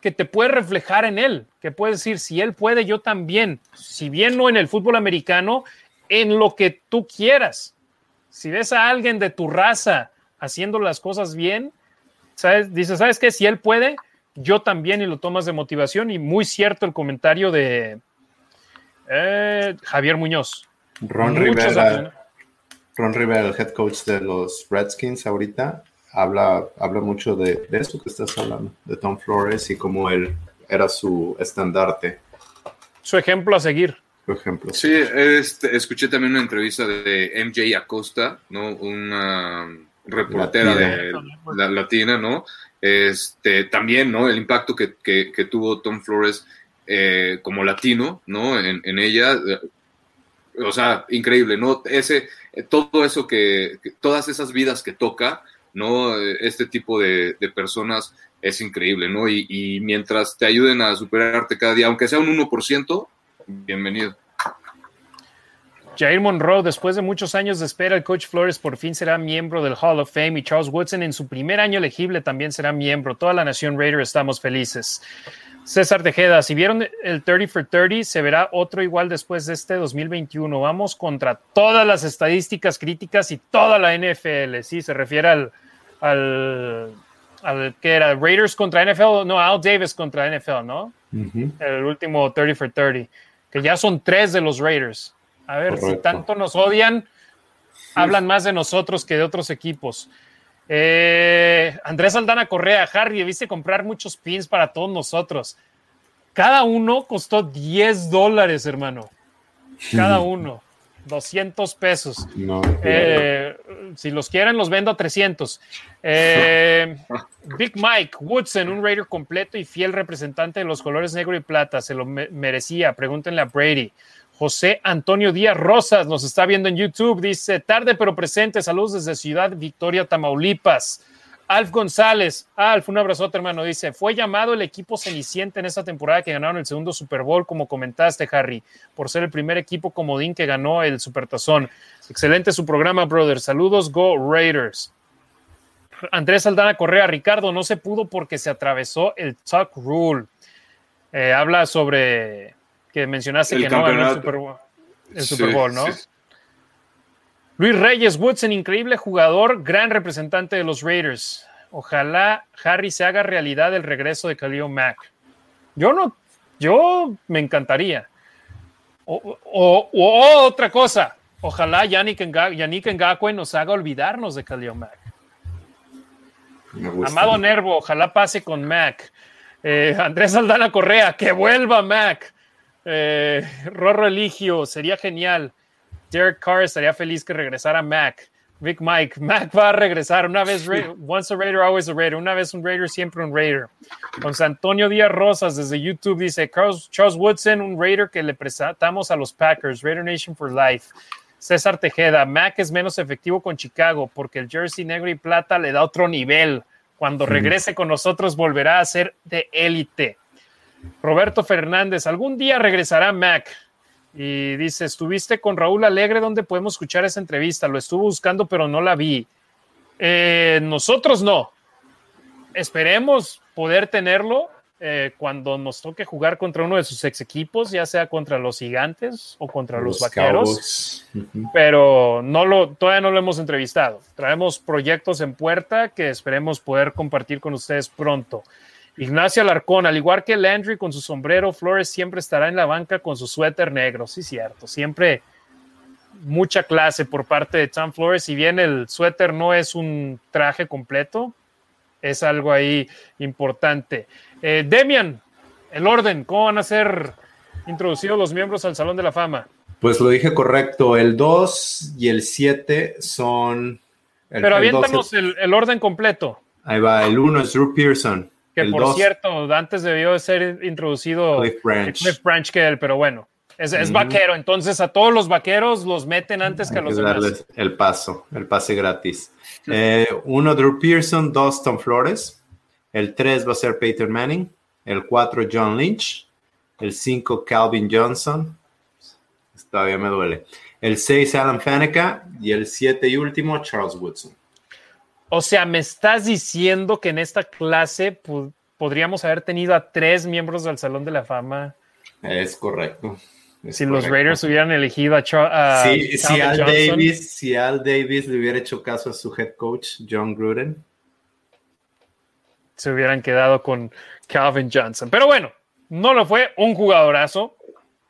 que te puede reflejar en él, que puede decir, si él puede, yo también. Si bien no en el fútbol americano, en lo que tú quieras. Si ves a alguien de tu raza haciendo las cosas bien, ¿sabes? dices, ¿sabes qué? Si él puede, yo también y lo tomas de motivación. Y muy cierto el comentario de eh, Javier Muñoz. Ron Rivera, Ron Rivera, el head coach de los Redskins ahorita, habla, habla mucho de, de esto que estás hablando, de Tom Flores y cómo él era su estandarte. Su ejemplo a seguir. Su ejemplo. Sí, este, escuché también una entrevista de MJ Acosta, ¿no? Una reportera de la latina, ¿no? Este, también, ¿no? El impacto que, que, tuvo Tom Flores eh, como latino, ¿no? En, en, ella, o sea, increíble, ¿no? Ese, todo eso que, todas esas vidas que toca, ¿no? Este tipo de, personas es increíble, ¿no? Y, mientras te ayuden a superarte cada día, aunque sea un 1%, bienvenido. Jair Monroe, después de muchos años de espera, el coach Flores por fin será miembro del Hall of Fame y Charles Woodson en su primer año elegible también será miembro. Toda la nación Raider estamos felices. César Tejeda, si vieron el 30 for 30, se verá otro igual después de este 2021. Vamos contra todas las estadísticas críticas y toda la NFL. Sí, se refiere al, al, que era Raiders contra NFL, no, Al Davis contra NFL, ¿no? El último 30 for 30, que ya son tres de los Raiders. A ver, si tanto nos odian, hablan más de nosotros que de otros equipos. Eh, Andrés Aldana Correa, Harry, viste comprar muchos pins para todos nosotros. Cada uno costó 10 dólares, hermano. Cada uno. 200 pesos. Eh, si los quieren, los vendo a 300. Eh, Big Mike Woodson, un Raider completo y fiel representante de los colores negro y plata. Se lo merecía. Pregúntenle a Brady. José Antonio Díaz Rosas nos está viendo en YouTube. Dice, tarde pero presente. Saludos desde Ciudad Victoria, Tamaulipas. Alf González, Alf, un abrazote, hermano. Dice: Fue llamado el equipo ceniciente en esa temporada que ganaron el segundo Super Bowl, como comentaste, Harry, por ser el primer equipo comodín que ganó el Supertazón. Excelente su programa, brother. Saludos, Go Raiders. Andrés Aldana Correa, Ricardo, no se pudo porque se atravesó el Tuck Rule. Eh, habla sobre que mencionaste que no ganó el Super Bowl, el Super Bowl ¿no? Luis Reyes Woodson, increíble jugador, gran representante de los Raiders. Ojalá Harry se haga realidad el regreso de Khalil Mack. Yo no, yo me encantaría. O, otra cosa, ojalá Yannick, Ngakwe nos haga olvidarnos de Khalil Mack. Amado Nervo, ojalá pase con Mac. Eh, Andrés Aldana Correa, que vuelva Mac. Eh, Rorro Eligio, sería genial. Derek Carr estaría feliz que regresara Mac. Big Mike, [laughs] Mac va a regresar. Una vez, once a Raider, always a Raider. Una vez un Raider, siempre un Raider. José Antonio Díaz Rosas desde YouTube dice: Charles, Woodson, un Raider que le presentamos a los Packers. Raider Nation for Life. César Tejeda, Mac es menos efectivo con Chicago porque el jersey negro y plata le da otro nivel. Cuando regrese con nosotros volverá a ser de élite. Roberto Fernández, algún día regresará Mac. Y dice, estuviste con Raúl Alegre, ¿dónde podemos escuchar esa entrevista? Lo estuve buscando, pero no la vi. Eh, nosotros no. Esperemos poder tenerlo eh, cuando nos toque jugar contra uno de sus ex equipos, ya sea contra los gigantes o contra los, vaqueros, pero no lo, todavía no lo hemos entrevistado. Traemos proyectos en puerta que esperemos poder compartir con ustedes pronto. Ignacio Alarcón, al igual que Landry con su sombrero, Flores siempre estará en la banca con su suéter negro, sí, cierto, siempre mucha clase por parte de Tom Flores, si bien el suéter no es un traje completo, es algo ahí importante. Eh, Demian, el orden, ¿cómo van a ser introducidos los miembros al Salón de la Fama? Pues lo dije correcto, el 2 y el 7 son... Pero aviéntanos el, el, orden completo. Ahí va, el 1 es Drew Pearson, que por cierto, antes debió de ser introducido Cliff Branch, Cliff Branch que él, pero bueno, es, vaquero, entonces a todos los vaqueros los meten antes que a los que darles el paso, el pase gratis. Eh, uno, Drew Pearson, dos, Tom Flores. El tres va a ser Peter Manning. El cuatro, John Lynch. El cinco, Calvin Johnson. Todavía me duele. El seis, Alan Faneca. Y el siete y último, Charles Woodson. O sea, me estás diciendo que en esta clase podríamos haber tenido a tres miembros del Salón de la Fama. Es correcto. si los Raiders hubieran elegido a, Charles si, Al Davis, si Al Davis le hubiera hecho caso a su head coach, John Gruden, se hubieran quedado con Calvin Johnson. Pero bueno, no lo fue, un jugadorazo,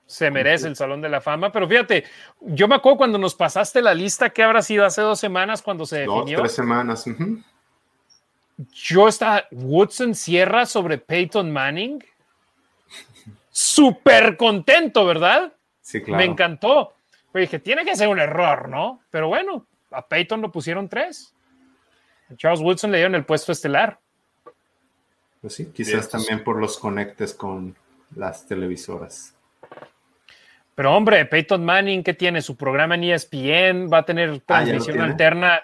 se merece el Salón de la Fama, pero fíjate, yo me acuerdo cuando nos pasaste la lista, que habrá sido hace dos semanas cuando se definió. Dos, tres semanas. Yo estaba, Woodson cierra sobre Peyton Manning. Súper contento, ¿verdad? Sí, claro. Me encantó. Pero dije, tiene que ser un error, ¿no? Pero bueno, a Peyton lo pusieron tres. A Charles Woodson le dieron el puesto estelar. Pues sí, quizás también por los conectes con las televisoras. Pero hombre, Peyton Manning, ¿qué tiene? Su programa en ESPN va a tener ah, transmisión alterna.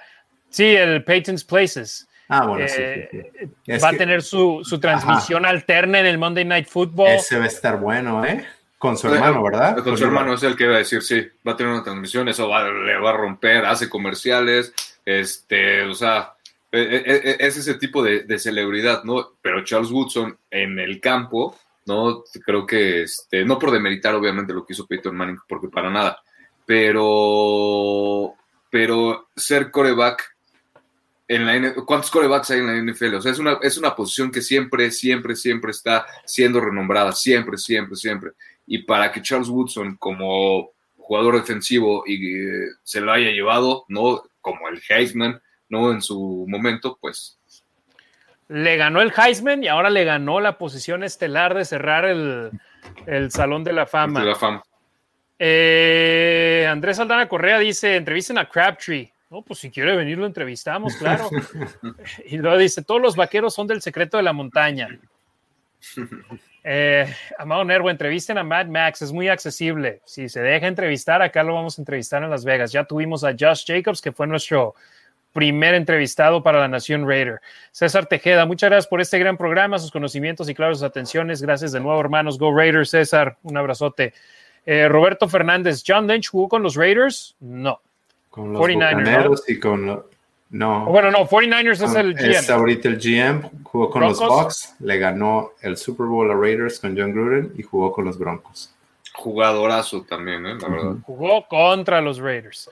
Sí, el Peyton's Places. Ah, bueno, sí, eh, Va a tener su, transmisión alterna en el Monday Night Football. Ese va a estar bueno, ¿eh? Con su hermano, ¿verdad? Con, su hermano es el que iba a decir, sí, va a tener una transmisión, eso le va a romper, hace comerciales, este, o sea, e, e, e, es ese tipo de, de celebridad, ¿no? Pero Charles Woodson en el campo ¿no? Creo que, este, no por demeritar obviamente lo que hizo Peyton Manning, porque para nada, pero, pero ser coreback en la ¿cuántos corebacks hay en la NFL? O sea, es una, es una posición que siempre, siempre, siempre está siendo renombrada, siempre, siempre, siempre. Y para que Charles Woodson, como jugador defensivo, y, eh, se lo haya llevado, ¿no? Como el Heisman, ¿no? En su momento, pues le ganó el Heisman y ahora le ganó la posición estelar de cerrar el, Salón de la Fama. De la fama. Eh, Andrés Aldana Correa dice, entrevisten a Crabtree. No, pues si quiere venir lo entrevistamos, claro. [laughs] y luego dice, todos los vaqueros son del secreto de la montaña. Eh, Amado Nervo, entrevisten a Mad Max, es muy accesible. Si se deja entrevistar, acá lo vamos a entrevistar en Las Vegas. Ya tuvimos a Josh Jacobs, que fue nuestro primer entrevistado para la Nación Raider. César Tejeda, muchas gracias por este gran programa, sus conocimientos y claro, sus atenciones. Gracias de nuevo, hermanos. Go Raiders, César. Un abrazote. Eh, Roberto Fernández, ¿John Lynch jugó con los Raiders? No. Con los 49ers y con no. Bueno, no, 49ers es el GM. Es ahorita el GM, jugó con los Bucks, le ganó el Super Bowl a Raiders con John Gruden y jugó con los Broncos. Jugadorazo también, ¿eh? la verdad. Jugó contra los Raiders.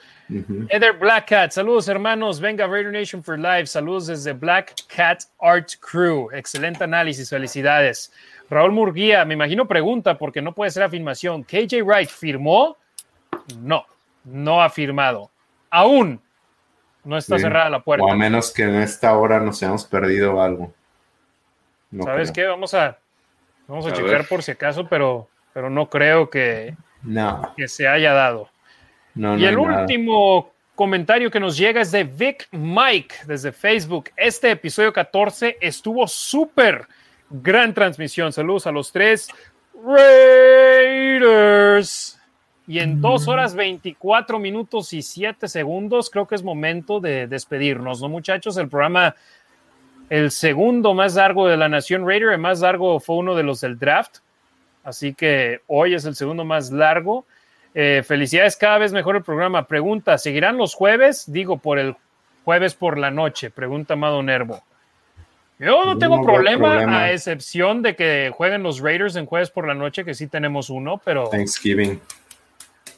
Eder Black Cat, saludos hermanos, venga Raider Nation for Life, saludos desde Black Cat Art Crew, excelente análisis, felicidades. Raúl Murguía, me imagino pregunta porque no puede ser afirmación. KJ Wright firmó? No, no ha firmado. Aún no está cerrada la puerta. O a menos que en esta hora nos hayamos perdido algo. ¿Sabes qué? Vamos a, vamos a, checar por si acaso, pero, pero no creo que, no. que se haya dado. y el último comentario que nos llega es de Vic Mike desde Facebook. Este episodio 14 estuvo súper gran transmisión. Saludos a los tres Raiders. Y en dos horas 24 minutos y 7 segundos, creo que es momento de despedirnos, ¿no, muchachos? El programa, el segundo más largo de la Nación Raider, el más largo fue uno de los del draft. Así que hoy es el segundo más largo. Eh, felicidades, cada vez mejor el programa. Pregunta, ¿seguirán los jueves? Digo, por el jueves por la noche, pregunta Amado Nervo. Yo no tengo problema, a excepción de que jueguen los Raiders en jueves por la noche, que sí tenemos uno, pero. Thanksgiving.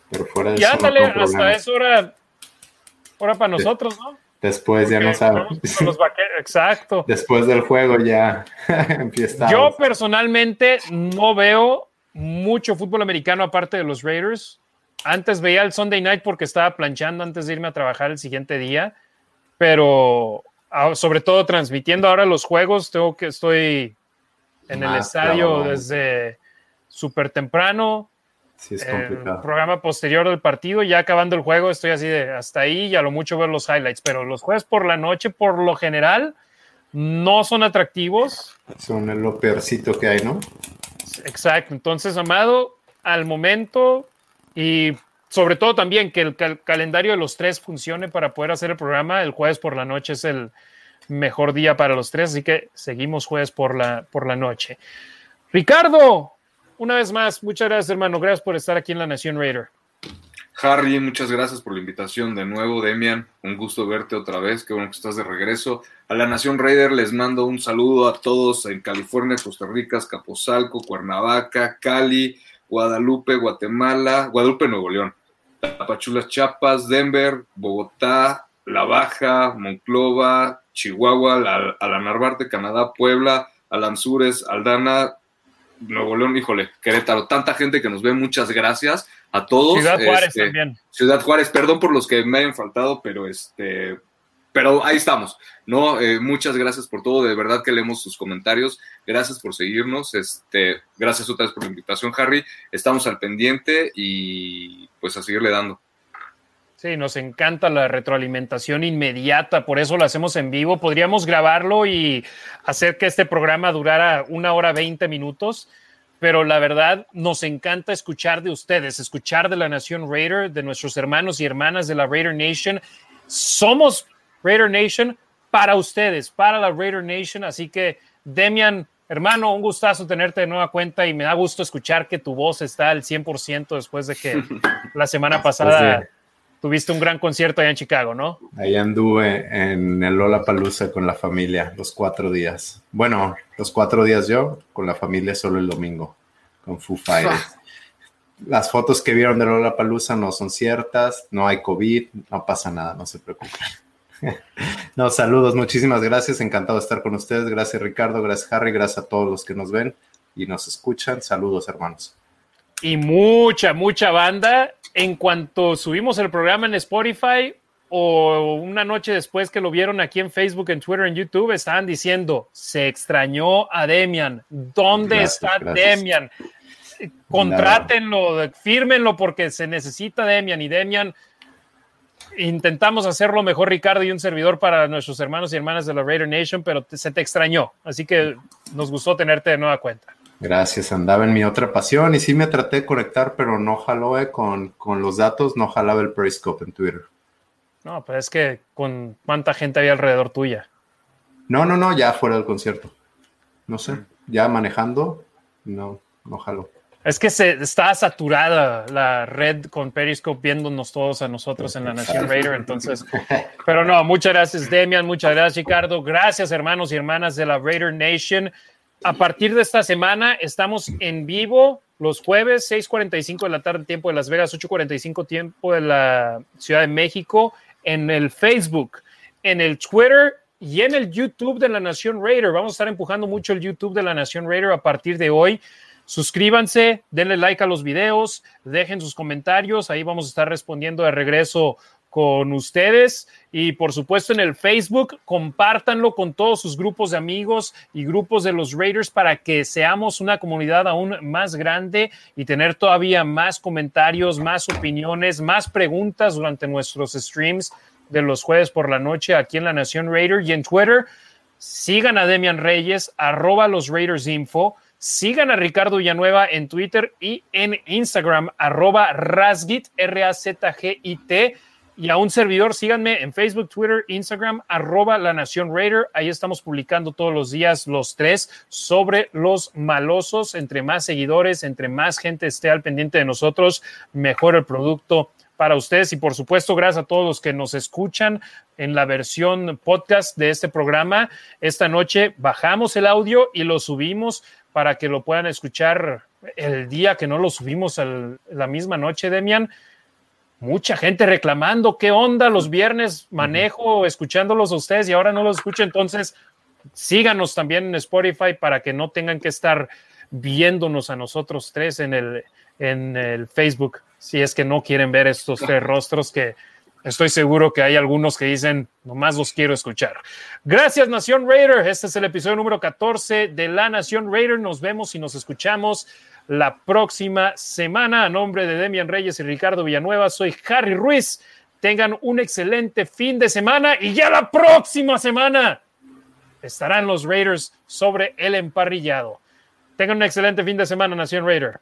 Pero fuera de ya eso. dale, hasta es hora, hora para nosotros, ¿no? Después ya no sabes. [laughs] Exacto. Después del juego ya [laughs] empieza. Yo personalmente no veo mucho fútbol americano aparte de los Raiders. Antes veía el Sunday night porque estaba planchando antes de irme a trabajar el siguiente día, pero ah, sobre todo transmitiendo ahora los juegos, tengo que estoy en el estadio desde súper temprano. Sí, es complicado. El programa posterior del partido, ya acabando el juego, estoy así de hasta ahí y a lo mucho ver los highlights, pero los jueves por la noche, por lo general, no son atractivos. Son lo peorcito que hay, ¿no? Exacto. Entonces, Amado, al momento y sobre todo también que el calendario de los tres funcione para poder hacer el programa. El jueves por la noche es el mejor día para los tres, así que seguimos jueves por la, por la noche. Ricardo, una vez más, muchas gracias, hermano. Gracias por estar aquí en la Nación Raider. Harry, muchas gracias por la invitación de nuevo, Demian. Un gusto verte otra vez. Qué bueno que estás de regreso. A la Nación Raider les mando un saludo a todos en California, Costa Rica, Capozalco, Cuernavaca, Cali, Guadalupe, Guatemala, Guadalupe, Nuevo León, Tapachulas, Chiapas, Denver, Bogotá, La Baja, Monclova, Chihuahua, la, a la Narvarte, Canadá, Puebla, Alanzures, Aldana, Nuevo León, híjole, Querétaro, tanta gente que nos ve, muchas gracias a todos. Ciudad Juárez este, también. Ciudad Juárez, perdón por los que me hayan faltado, pero este, pero ahí estamos, ¿no? Eh, muchas gracias por todo, de verdad que leemos sus comentarios, gracias por seguirnos, este, gracias otra vez por la invitación, Harry, estamos al pendiente y pues a seguirle dando. Sí, nos encanta la retroalimentación inmediata, por eso lo hacemos en vivo. Podríamos grabarlo y hacer que este programa durara una hora veinte minutos, pero la verdad nos encanta escuchar de ustedes, escuchar de la Nación Raider, de nuestros hermanos y hermanas de la Raider Nation. Somos Raider Nation para ustedes, para la Raider Nation, así que Demian, hermano, un gustazo tenerte de nueva cuenta y me da gusto escuchar que tu voz está al 100% después de que [laughs] la semana pasada tuviste un gran concierto allá en Chicago, ¿no? Ahí anduve en el Lola Palusa con la familia los cuatro días. Bueno, los cuatro días yo, con la familia solo el domingo, con Foo Fighters. [laughs] Las fotos que vieron de Lola Palusa no son ciertas, no hay COVID, no pasa nada, no se preocupen. [laughs] No, saludos, muchísimas gracias, encantado de estar con ustedes. Gracias Ricardo, gracias Harry, gracias a todos los que nos ven y nos escuchan. Saludos, hermanos y mucha, mucha banda. En cuanto subimos el programa en Spotify o una noche después que lo vieron aquí en Facebook, en Twitter, en YouTube, estaban diciendo, se extrañó a Demian. ¿Dónde está Demian? Contrátenlo, fírmenlo porque se necesita Demian y Demian. Intentamos hacerlo mejor, Ricardo, y un servidor para nuestros hermanos y hermanas de la Raider Nation, pero se te extrañó. Así que nos gustó tenerte de nueva cuenta. Gracias, andaba en mi otra pasión y sí me traté de conectar, pero no jaló eh, con, los datos, no jalaba el Periscope en Twitter. No, pero es que con cuánta gente había alrededor tuya. No, no, no, ya fuera del concierto. No sé, ya manejando, no, no jaló. Es que se está saturada la red con Periscope viéndonos todos a nosotros en la Nación Raider, entonces. Pero no, muchas gracias, Demian, muchas gracias, Ricardo. Gracias, hermanos y hermanas de la Raider Nation a partir de esta semana estamos en vivo los jueves, 6:45 de la tarde, tiempo de Las Vegas, 8:45 tiempo de la Ciudad de México, en el Facebook, en el Twitter y en el YouTube de la Nación Raider. Vamos a estar empujando mucho el YouTube de la Nación Raider a partir de hoy. Suscríbanse, denle like a los videos, dejen sus comentarios, ahí vamos a estar respondiendo de regreso con ustedes y por supuesto en el Facebook, compártanlo con todos sus grupos de amigos y grupos de los Raiders para que seamos una comunidad aún más grande y tener todavía más comentarios, más opiniones, más preguntas durante nuestros streams de los jueves por la noche aquí en la Nación Raider y en Twitter. Sigan a Demian Reyes, arroba los Raiders Info. Sigan a Ricardo Villanueva en Twitter y en Instagram, arroba Razgit, R-A-Z-G-I-T y a un servidor, síganme en Facebook, Twitter, Instagram, arroba la Nación Raider. Ahí estamos publicando todos los días los tres sobre los malosos. Entre más seguidores, entre más gente esté al pendiente de nosotros, mejor el producto para ustedes. Y por supuesto, gracias a todos los que nos escuchan en la versión podcast de este programa. Esta noche bajamos el audio y lo subimos para que lo puedan escuchar el día que no lo subimos la misma noche, Demian mucha gente reclamando qué onda los viernes manejo escuchándolos a ustedes y ahora no los escucho. Entonces, síganos también en Spotify para que no tengan que estar viéndonos a nosotros tres en el, en el Facebook, si es que no quieren ver estos tres rostros que estoy seguro que hay algunos que dicen, nomás los quiero escuchar. Gracias, Nación Raider. Este es el episodio número 14 de La Nación Raider. Nos vemos y nos escuchamos la próxima semana. A nombre de Demian Reyes y Ricardo Villanueva, soy Harry Ruiz. Tengan un excelente fin de semana y ya la próxima semana estarán los Raiders sobre el emparrillado. Tengan un excelente fin de semana, Nación Raider.